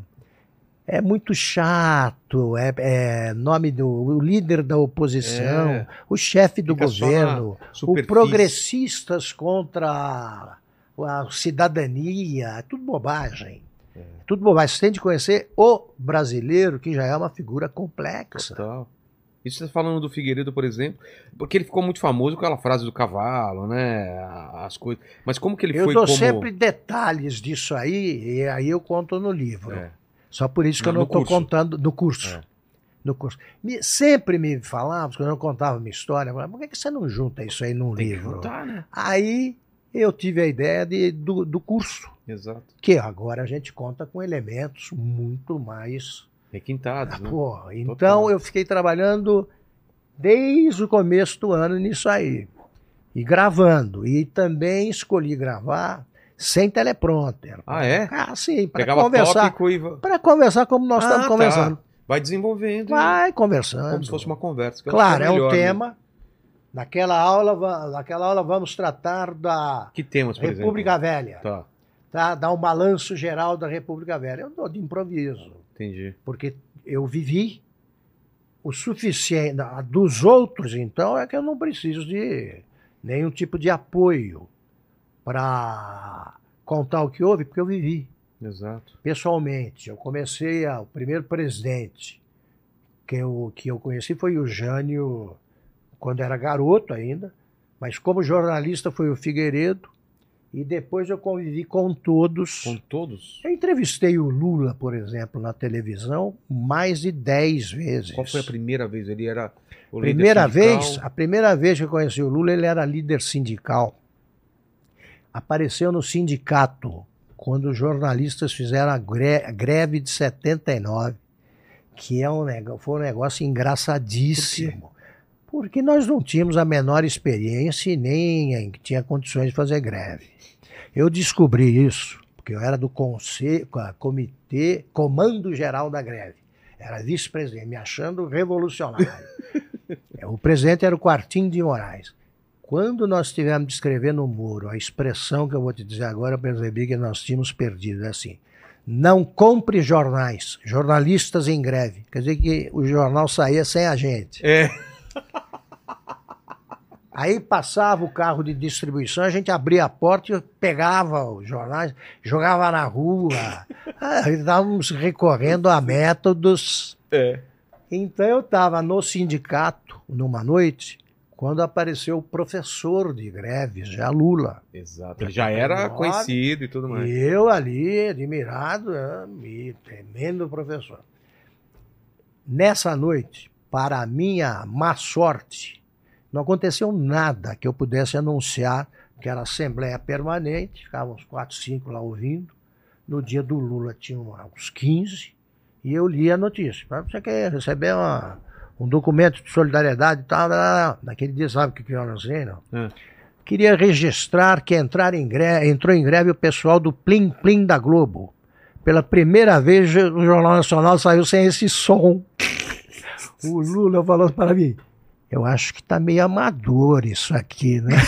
[SPEAKER 3] É muito chato. É, é nome do o líder da oposição,
[SPEAKER 1] É.
[SPEAKER 3] o chefe do
[SPEAKER 1] Fica
[SPEAKER 3] governo, o progressistas contra a cidadania, é tudo bobagem. É. Tudo bobagem. Você tem de conhecer o brasileiro, que já é uma figura complexa.
[SPEAKER 1] Total. Isso você tá falando do Figueiredo, por exemplo, porque ele ficou muito famoso com aquela frase do cavalo, né? As coisas. Mas como que ele
[SPEAKER 3] eu
[SPEAKER 1] foi
[SPEAKER 3] dou
[SPEAKER 1] como...
[SPEAKER 3] sempre detalhes disso aí, e aí eu conto no livro.
[SPEAKER 1] É.
[SPEAKER 3] Só por isso que
[SPEAKER 1] No-
[SPEAKER 3] eu não estou contando no curso.
[SPEAKER 1] É.
[SPEAKER 3] No curso. Me- sempre me falavam, quando eu contava minha história, falavam, por que, que você não junta isso aí num
[SPEAKER 1] Tem
[SPEAKER 3] livro?
[SPEAKER 1] juntar, né?
[SPEAKER 3] Aí eu tive a ideia de, do, do curso,
[SPEAKER 1] Exato.
[SPEAKER 3] que agora a gente conta com elementos muito mais.
[SPEAKER 1] Requintados, né?
[SPEAKER 3] Pô, então
[SPEAKER 1] Total.
[SPEAKER 3] eu fiquei trabalhando desde o começo do ano nisso aí. E gravando. E também escolhi gravar sem teleprompter.
[SPEAKER 1] Ah, é?
[SPEAKER 3] Ah, sim, para
[SPEAKER 1] Pegava
[SPEAKER 3] conversar.
[SPEAKER 1] e
[SPEAKER 3] Para conversar como nós
[SPEAKER 1] Ah,
[SPEAKER 3] estamos
[SPEAKER 1] tá.
[SPEAKER 3] conversando.
[SPEAKER 1] vai desenvolvendo.
[SPEAKER 3] Vai conversando.
[SPEAKER 1] Como se fosse uma conversa.
[SPEAKER 3] Claro, é
[SPEAKER 1] que
[SPEAKER 3] um
[SPEAKER 1] né?
[SPEAKER 3] tema. Naquela aula, naquela aula vamos tratar da
[SPEAKER 1] Que temas, por
[SPEAKER 3] República Velha.
[SPEAKER 1] exemplo? Tá,
[SPEAKER 3] Tá? Dar um balanço geral da República Velha. Eu dou de improviso,
[SPEAKER 1] entendi.
[SPEAKER 3] porque eu vivi o suficiente. Dos outros, então, é que eu não preciso de nenhum tipo de apoio para contar o que houve, porque eu vivi
[SPEAKER 1] Exato.
[SPEAKER 3] pessoalmente. Eu comecei a, o primeiro presidente que eu, que eu conheci foi o Jânio, quando era garoto ainda, mas como jornalista foi o Figueiredo, e depois eu convivi com todos.
[SPEAKER 1] Com todos?
[SPEAKER 3] Eu entrevistei o Lula, por exemplo, na televisão mais de 10 vezes.
[SPEAKER 1] Qual foi a primeira vez? Ele era o líder
[SPEAKER 3] Primeira
[SPEAKER 1] sindical?
[SPEAKER 3] vez, a primeira vez que eu conheci o Lula, ele era líder sindical. Apareceu no sindicato quando os jornalistas fizeram a gre- a greve de 79, que é um foi um negócio engraçadíssimo. Porque nós não tínhamos a menor experiência e nem tinha condições de fazer greve. Eu descobri isso, porque eu era do conselho, comitê, comando geral da greve. Era vice-presidente, me achando revolucionário. É, O presidente era o Quartinho de Moraes. Quando nós tivemos de escrever no muro a expressão que eu vou te dizer agora, eu percebi que nós tínhamos perdido. É assim: não compre jornais, jornalistas em greve. Quer dizer que o jornal saía sem a gente.
[SPEAKER 1] É.
[SPEAKER 3] Aí passava o carro de distribuição, a gente abria a porta e pegava os jornais, jogava na rua. Ah, Estávamos recorrendo a métodos
[SPEAKER 1] É.
[SPEAKER 3] então eu estava no sindicato numa noite, quando apareceu o professor de greves, já Lula.
[SPEAKER 1] Exato. Ele já era conhecido e tudo mais.
[SPEAKER 3] E eu ali, admirado, ah, e tremendo professor. Nessa noite, para a minha má sorte, não aconteceu nada que eu pudesse anunciar, que era Assembleia Permanente, ficavam uns 4, 5 lá ouvindo. No dia do Lula tinha uns 15, e eu li a notícia. Você quer receber uma- um documento de solidariedade e tal? Naquele dia, sabe o que eu anunciei, não?
[SPEAKER 1] É.
[SPEAKER 3] Queria registrar que entrar em greve, entrou em greve o pessoal do Plim Plim da Globo. Pela primeira vez o Jornal Nacional saiu sem esse som. O Lula falou para mim: Eu acho que tá meio amador isso aqui, né?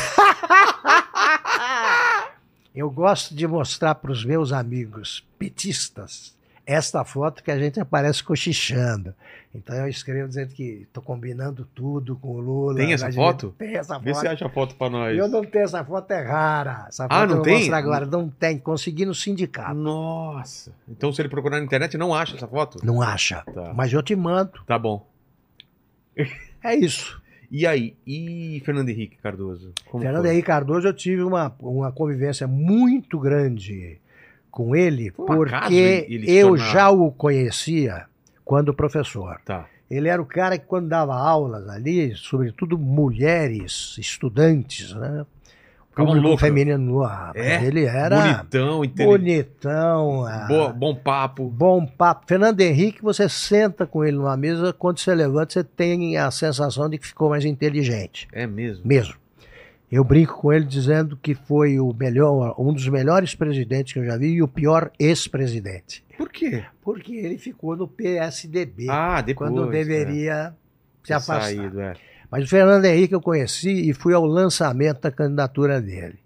[SPEAKER 3] Eu gosto de mostrar para os meus amigos petistas esta foto que a gente aparece cochichando. Então eu escrevo dizendo que estou combinando tudo com o Lula.
[SPEAKER 1] Tem essa foto?
[SPEAKER 3] Tem essa
[SPEAKER 1] Vê
[SPEAKER 3] foto.
[SPEAKER 1] se acha a foto pra nós.
[SPEAKER 3] Eu não tenho essa foto, é rara. Essa foto
[SPEAKER 1] Ah, não
[SPEAKER 3] eu
[SPEAKER 1] tem?
[SPEAKER 3] mostrar agora. Não tem. Consegui no sindicato.
[SPEAKER 1] Nossa. Então se ele procurar na internet, não acha essa foto?
[SPEAKER 3] Não acha.
[SPEAKER 1] Tá.
[SPEAKER 3] Mas eu te mando.
[SPEAKER 1] Tá bom.
[SPEAKER 3] É isso.
[SPEAKER 1] E aí? E Fernando Henrique Cardoso? Como
[SPEAKER 3] Fernando
[SPEAKER 1] foi?
[SPEAKER 3] Henrique Cardoso, eu tive uma, uma convivência muito grande com ele,
[SPEAKER 1] um
[SPEAKER 3] porque
[SPEAKER 1] ele-
[SPEAKER 3] eu
[SPEAKER 1] tornar-
[SPEAKER 3] já o conhecia quando professor.
[SPEAKER 1] Tá.
[SPEAKER 3] Ele era o cara que, quando dava aulas ali, sobretudo mulheres, estudantes, né?
[SPEAKER 1] Ficavam
[SPEAKER 3] Público
[SPEAKER 1] loucos.
[SPEAKER 3] feminino. Ah,
[SPEAKER 1] É?
[SPEAKER 3] Ele era
[SPEAKER 1] Bonitão,
[SPEAKER 3] bonitão. ah,
[SPEAKER 1] Boa- bom papo.
[SPEAKER 3] Bom papo. Fernando Henrique, você senta com ele numa mesa, quando você levanta, você tem a sensação de que ficou mais inteligente.
[SPEAKER 1] É mesmo.
[SPEAKER 3] Mesmo. Eu brinco com ele dizendo que foi o melhor, um dos melhores presidentes que eu já vi e o pior ex-presidente.
[SPEAKER 1] Por quê?
[SPEAKER 3] Porque ele ficou no PSDB,
[SPEAKER 1] Ah, depois.
[SPEAKER 3] quando deveria se
[SPEAKER 1] Ter
[SPEAKER 3] afastar.
[SPEAKER 1] saído, é.
[SPEAKER 3] Mas o Fernando Henrique eu conheci e fui ao lançamento da candidatura dele.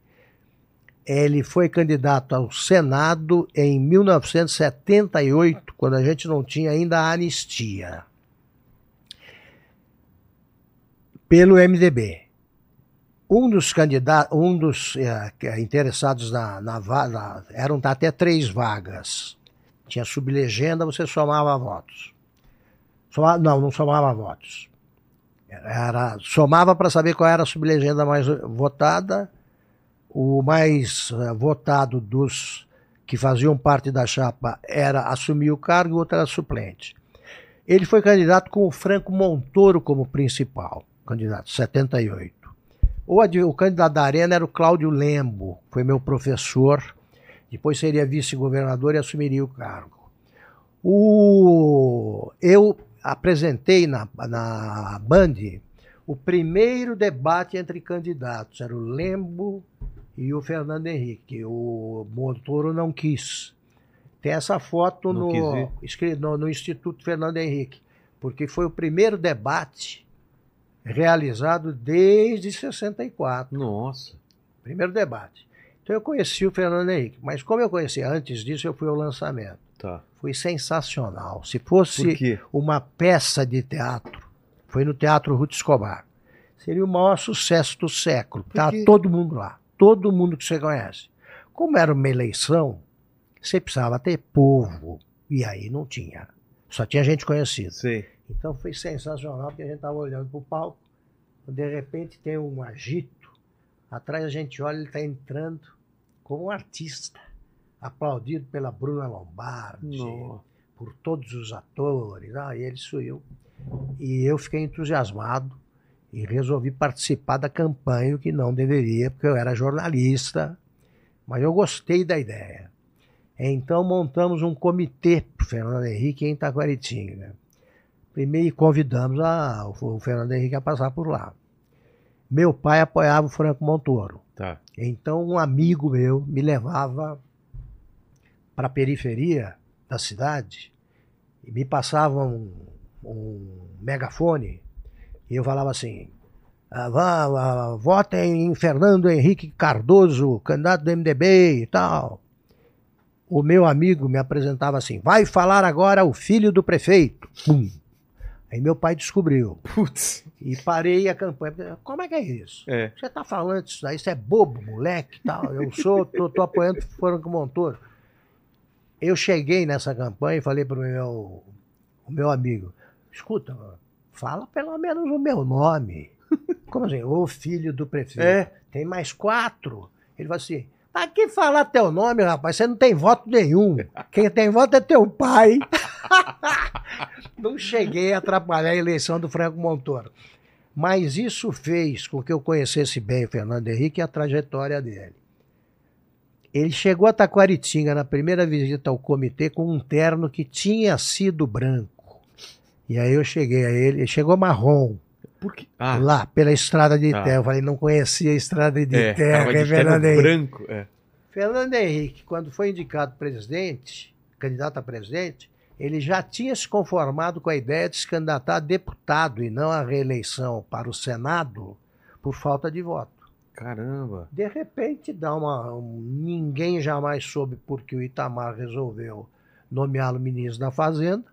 [SPEAKER 3] Ele foi candidato ao Senado em 1978, quando a gente não tinha ainda a anistia. Pelo MDB. Um dos candidatos, um dos que- interessados na, na vaga, eram até três vagas. Tinha sublegenda, você somava votos. Soma- não, não somava votos. Era, somava para saber qual era a sublegenda mais votada. O mais eh, votado dos que faziam parte da chapa era assumir o cargo o outro era suplente. Ele foi candidato com o Franco Montoro como principal, candidato, 78. O, o candidato da Arena era o Cláudio Lembo, foi meu professor, depois seria vice-governador e assumiria o cargo. O, eu apresentei na, na Band o primeiro debate entre candidatos, era o Lembo e o Fernando Henrique. O Montoro não quis. Tem essa foto no, no, no Instituto Fernando Henrique, porque foi o primeiro debate realizado desde 64.
[SPEAKER 1] Nossa.
[SPEAKER 3] Primeiro debate. Então eu conheci o Fernando Henrique, mas como eu conheci antes disso, eu fui ao lançamento.
[SPEAKER 1] Tá.
[SPEAKER 3] Foi sensacional. Se fosse uma peça de teatro, foi no Teatro Ruth Escobar, seria o maior sucesso do século. Tá todo mundo lá, todo mundo que você conhece. Como era uma eleição, você precisava ter povo, e aí não tinha. Só tinha gente conhecida.
[SPEAKER 1] Sei.
[SPEAKER 3] Então foi sensacional, porque a gente estava olhando para o palco, de repente tem um agito, atrás a gente olha, ele está entrando como um artista, aplaudido pela Bruna Lombardi,
[SPEAKER 1] Nossa.
[SPEAKER 3] por todos os atores, ah, e ele subiu. E eu fiquei entusiasmado e resolvi participar da campanha, o que não deveria, porque eu era jornalista, mas eu gostei da ideia. Então montamos um comitê para o Fernando Henrique em Itaquaritinga. Primeiro convidamos a- o Fernando Henrique a passar por lá. Meu pai apoiava o Franco Montoro.
[SPEAKER 1] Tá.
[SPEAKER 3] Então um amigo meu me levava para a periferia da cidade e me passava um, um megafone e eu falava assim: ah, vá, ah, votem em Fernando Henrique Cardoso, candidato do MDB e tal. O meu amigo me apresentava assim: vai falar agora o filho do prefeito. Pum. Aí meu pai descobriu
[SPEAKER 1] Putz.
[SPEAKER 3] e parei a campanha. Como é que é isso?
[SPEAKER 1] É.
[SPEAKER 3] Você tá falando isso daí, isso é bobo, moleque, tal. Eu sou, tô, tô apoiando o Franco Montoro. Eu cheguei nessa campanha e falei pro meu, o meu amigo, escuta, fala pelo menos o meu nome. Como assim? O filho do prefeito.
[SPEAKER 1] É.
[SPEAKER 3] Tem mais quatro. Ele falou assim, pra que falar teu nome, rapaz? Você não tem voto nenhum. Quem tem voto é teu pai. não cheguei a atrapalhar a eleição do Franco Montoro. Mas isso fez com que eu conhecesse bem o Fernando Henrique e a trajetória dele. Ele chegou a Taquaritinga na primeira visita ao comitê com um terno que tinha sido branco. E aí eu cheguei a ele, ele chegou marrom,
[SPEAKER 1] Por quê? Ah,
[SPEAKER 3] lá pela estrada de
[SPEAKER 1] Tá.
[SPEAKER 3] terra. Eu falei, não conhecia a estrada de
[SPEAKER 1] é,
[SPEAKER 3] terra,
[SPEAKER 1] tava de
[SPEAKER 3] é Fernando Henrique.
[SPEAKER 1] branco. É.
[SPEAKER 3] Fernando Henrique, quando foi indicado presidente, candidato a presidente, ele já tinha se conformado com a ideia de se candidatar a deputado e não a reeleição para o Senado por falta de voto.
[SPEAKER 1] Caramba.
[SPEAKER 3] De repente, dá uma, um- ninguém jamais soube por que o Itamar resolveu nomeá-lo ministro da Fazenda.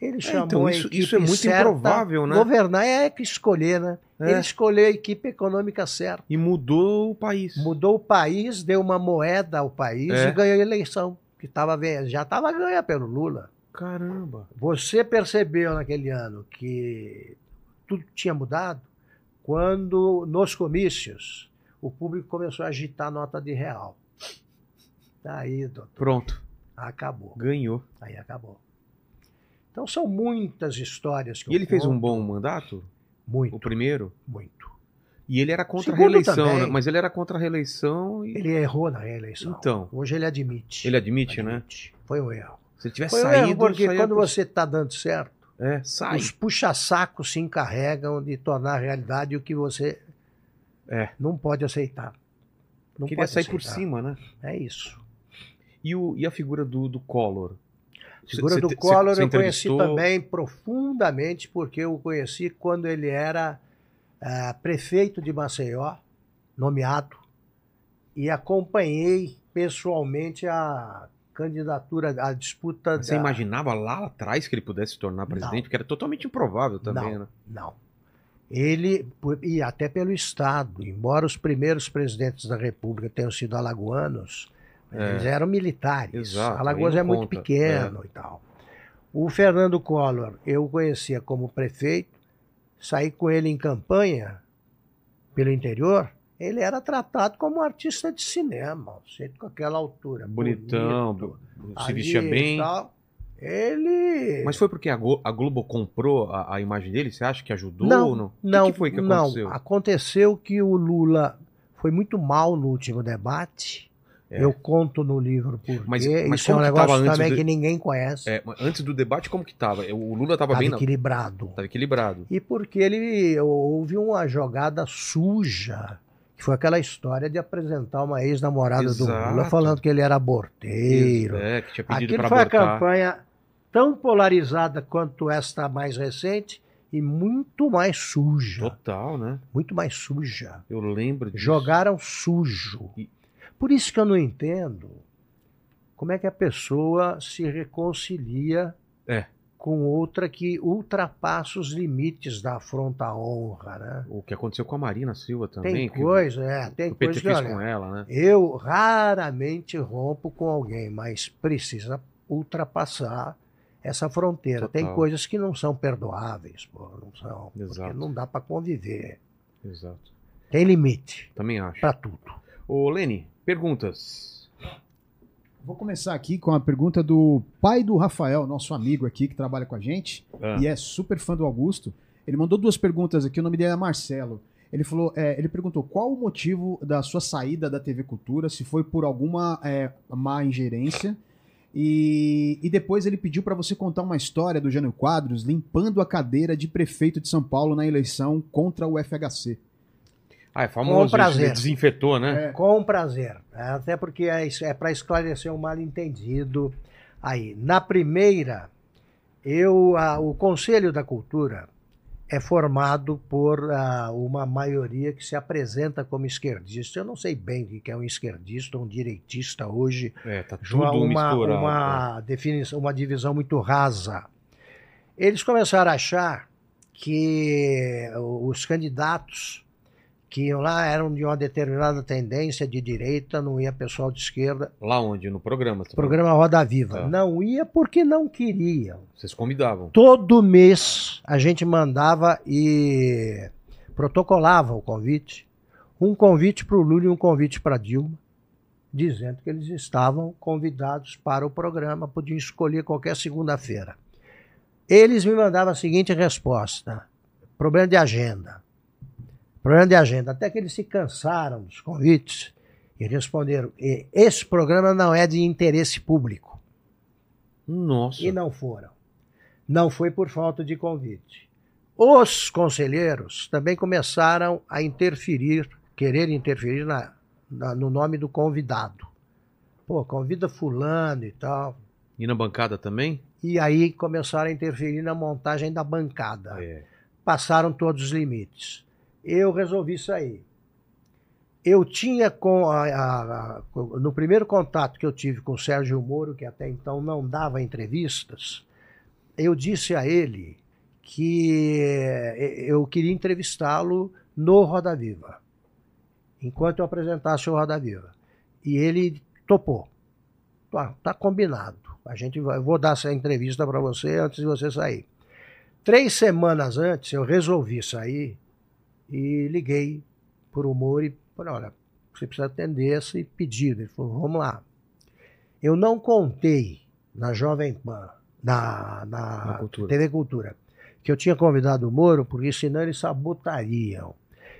[SPEAKER 3] Ele chamou
[SPEAKER 1] então,
[SPEAKER 3] a
[SPEAKER 1] isso-
[SPEAKER 3] equipe
[SPEAKER 1] isso é muito
[SPEAKER 3] certa.
[SPEAKER 1] improvável, né?
[SPEAKER 3] Governar é que escolher, né?
[SPEAKER 1] É.
[SPEAKER 3] Ele escolheu a equipe econômica certa.
[SPEAKER 1] E mudou o país.
[SPEAKER 3] Mudou o país, deu uma moeda ao país
[SPEAKER 1] É.
[SPEAKER 3] e ganhou a eleição. Que tava, ve- já estava ganha pelo Lula.
[SPEAKER 1] Caramba.
[SPEAKER 3] Você percebeu naquele ano que tudo tinha mudado quando, nos comícios, o público começou a agitar a nota de real. Aí, doutor,
[SPEAKER 1] Pronto.
[SPEAKER 3] acabou.
[SPEAKER 1] Ganhou.
[SPEAKER 3] Aí acabou. Então são muitas histórias que
[SPEAKER 1] E ele fez um
[SPEAKER 3] conto.
[SPEAKER 1] bom mandato?
[SPEAKER 3] Muito,
[SPEAKER 1] O primeiro?
[SPEAKER 3] muito.
[SPEAKER 1] E ele era contra a
[SPEAKER 3] Segundo
[SPEAKER 1] reeleição,
[SPEAKER 3] também.
[SPEAKER 1] né? Mas ele era contra a reeleição e.
[SPEAKER 3] Ele errou na reeleição.
[SPEAKER 1] Então.
[SPEAKER 3] Hoje ele admite.
[SPEAKER 1] Ele admite, né?
[SPEAKER 3] Admite. Foi um erro.
[SPEAKER 1] Se ele tivesse
[SPEAKER 3] Foi um erro
[SPEAKER 1] saído.
[SPEAKER 3] porque
[SPEAKER 1] saía
[SPEAKER 3] quando você está dando certo,
[SPEAKER 1] É, sai.
[SPEAKER 3] os puxa-sacos se encarregam de tornar realidade o que você
[SPEAKER 1] É.
[SPEAKER 3] não pode aceitar. Não
[SPEAKER 1] Queria
[SPEAKER 3] pode
[SPEAKER 1] sair por
[SPEAKER 3] aceitar.
[SPEAKER 1] cima, né?
[SPEAKER 3] É isso.
[SPEAKER 1] E, o, e a figura do, do Collor?
[SPEAKER 3] A figura
[SPEAKER 1] Você-
[SPEAKER 3] do
[SPEAKER 1] você-
[SPEAKER 3] Collor
[SPEAKER 1] você
[SPEAKER 3] eu conheci também profundamente, porque eu o conheci quando ele era ah, prefeito de Maceió, nomeado, e acompanhei pessoalmente a candidatura, a disputa
[SPEAKER 1] Você
[SPEAKER 3] da...
[SPEAKER 1] imaginava lá atrás que ele pudesse se tornar presidente?
[SPEAKER 3] Não.
[SPEAKER 1] Porque era totalmente improvável também,
[SPEAKER 3] não,
[SPEAKER 1] né?
[SPEAKER 3] não. Ele, e até pelo Estado, embora os primeiros presidentes da República tenham sido alagoanos,
[SPEAKER 1] É.
[SPEAKER 3] eles eram militares.
[SPEAKER 1] Exato,
[SPEAKER 3] Alagoas é
[SPEAKER 1] não
[SPEAKER 3] muito
[SPEAKER 1] conta,
[SPEAKER 3] pequeno e tal. O Fernando Collor, eu conhecia como prefeito, saí com ele em campanha pelo interior, ele era tratado como um artista de cinema, sempre com aquela altura.
[SPEAKER 1] Bonitão,
[SPEAKER 3] bonito,
[SPEAKER 1] se vestia bem.
[SPEAKER 3] tal. Ele.
[SPEAKER 1] Mas foi porque a, Glo- a Globo comprou a, a imagem dele? Você acha que ajudou
[SPEAKER 3] não,
[SPEAKER 1] ou não? O que
[SPEAKER 3] não,
[SPEAKER 1] que foi que
[SPEAKER 3] não.
[SPEAKER 1] aconteceu?
[SPEAKER 3] Aconteceu que o Lula foi muito mal no último debate.
[SPEAKER 1] É.
[SPEAKER 3] Eu conto no livro porque
[SPEAKER 1] Mas- mas
[SPEAKER 3] isso é um
[SPEAKER 1] que
[SPEAKER 3] negócio
[SPEAKER 1] antes
[SPEAKER 3] também
[SPEAKER 1] do-
[SPEAKER 3] que ninguém conhece.
[SPEAKER 1] É, antes do debate, como que tava? O Lula tava
[SPEAKER 3] Estava
[SPEAKER 1] bem...
[SPEAKER 3] equilibrado.
[SPEAKER 1] Tava equilibrado.
[SPEAKER 3] E porque ele houve uma jogada suja, que foi aquela história de apresentar uma ex-namorada do. Lula falando que ele era aborteiro.
[SPEAKER 1] É, que tinha pedido
[SPEAKER 3] Aquilo
[SPEAKER 1] pra
[SPEAKER 3] foi a
[SPEAKER 1] abortar.
[SPEAKER 3] campanha tão polarizada quanto esta mais recente e muito mais suja.
[SPEAKER 1] Total, né?
[SPEAKER 3] Muito mais suja.
[SPEAKER 1] Eu lembro disso.
[SPEAKER 3] Jogaram sujo.
[SPEAKER 1] E-
[SPEAKER 3] Por isso que eu não entendo como é que a pessoa se reconcilia
[SPEAKER 1] É.
[SPEAKER 3] com outra que ultrapassa os limites da afronta à honra, né?
[SPEAKER 1] O que aconteceu com a Marina Silva também.
[SPEAKER 3] Tem
[SPEAKER 1] que
[SPEAKER 3] coisa, é, tem
[SPEAKER 1] o PT
[SPEAKER 3] coisa que, olha,
[SPEAKER 1] com ela, né?
[SPEAKER 3] eu raramente rompo com alguém, mas precisa ultrapassar essa fronteira. Tem
[SPEAKER 1] Total.
[SPEAKER 3] coisas que não são perdoáveis, pô, não são, porque
[SPEAKER 1] Exato.
[SPEAKER 3] não dá para conviver.
[SPEAKER 1] Exato.
[SPEAKER 3] Tem limite
[SPEAKER 1] Também acho.
[SPEAKER 3] para tudo.
[SPEAKER 1] Ô, Lene, perguntas.
[SPEAKER 2] Vou começar aqui com a pergunta do pai do Rafael, nosso amigo aqui que trabalha com a gente
[SPEAKER 1] Ah,
[SPEAKER 2] e é super fã do Augusto. Ele mandou duas perguntas aqui, o nome dele é Marcelo. Ele falou, é, ele perguntou qual o motivo da sua saída da TV Cultura, se foi por alguma é, má ingerência. E, e depois ele pediu para você contar uma história do Jânio Quadros limpando a cadeira de prefeito de São Paulo na eleição contra o FHC.
[SPEAKER 1] Ah, é famoso isso,
[SPEAKER 3] prazer.
[SPEAKER 1] ele desinfetou, né?
[SPEAKER 2] É.
[SPEAKER 3] Com prazer. Até porque é, é para esclarecer um mal-entendido aí. Na primeira, eu, ah, o Conselho da Cultura é formado por ah, uma maioria que se apresenta como esquerdista. Eu não sei bem o que é um esquerdista ou um direitista hoje.
[SPEAKER 1] É, tá tudo
[SPEAKER 3] uma,
[SPEAKER 1] misturado.
[SPEAKER 3] uma definição, uma divisão muito rasa. Eles começaram a achar que os candidatos que iam lá eram de uma determinada tendência de direita, não ia pessoal de esquerda.
[SPEAKER 1] Lá onde? No programa. tá
[SPEAKER 3] Programa Roda Viva.
[SPEAKER 1] Tá.
[SPEAKER 3] Não ia porque não queriam.
[SPEAKER 1] Vocês convidavam.
[SPEAKER 3] Todo mês a gente mandava e protocolava o convite. Um convite para o Lula e um convite para Dilma, dizendo que eles estavam convidados para o programa, podiam escolher qualquer segunda-feira. Eles me mandavam a seguinte resposta: problema de agenda. Problema de agenda. Até que eles se cansaram dos convites e responderam: "E esse programa não é de interesse público.
[SPEAKER 1] Nossa.
[SPEAKER 3] E não foram. Não foi por falta de convite. Os conselheiros também começaram a interferir, querer interferir na, na- no nome do convidado. Pô, convida fulano e tal.
[SPEAKER 1] E na bancada também?
[SPEAKER 3] E aí começaram a interferir na montagem da bancada.
[SPEAKER 1] É.
[SPEAKER 3] Passaram todos os limites. Eu resolvi sair. Eu tinha com a- a- a- no primeiro contato que eu tive com o Sérgio Moro, que até então não dava entrevistas, eu disse a ele que eh, eu queria entrevistá-lo no Roda Viva, enquanto eu apresentasse o Roda Viva. E ele topou. Tá, tá combinado. A gente vai, eu vou dar essa entrevista para você antes de você sair. Três semanas antes eu resolvi sair e liguei por humor e falei, olha, você precisa atender esse pedido. Ele falou, vamos lá. Eu não contei na Jovem Pan, na, na,
[SPEAKER 1] Na Cultura.
[SPEAKER 3] TV Cultura, que eu tinha convidado o Moro, porque senão eles sabotariam.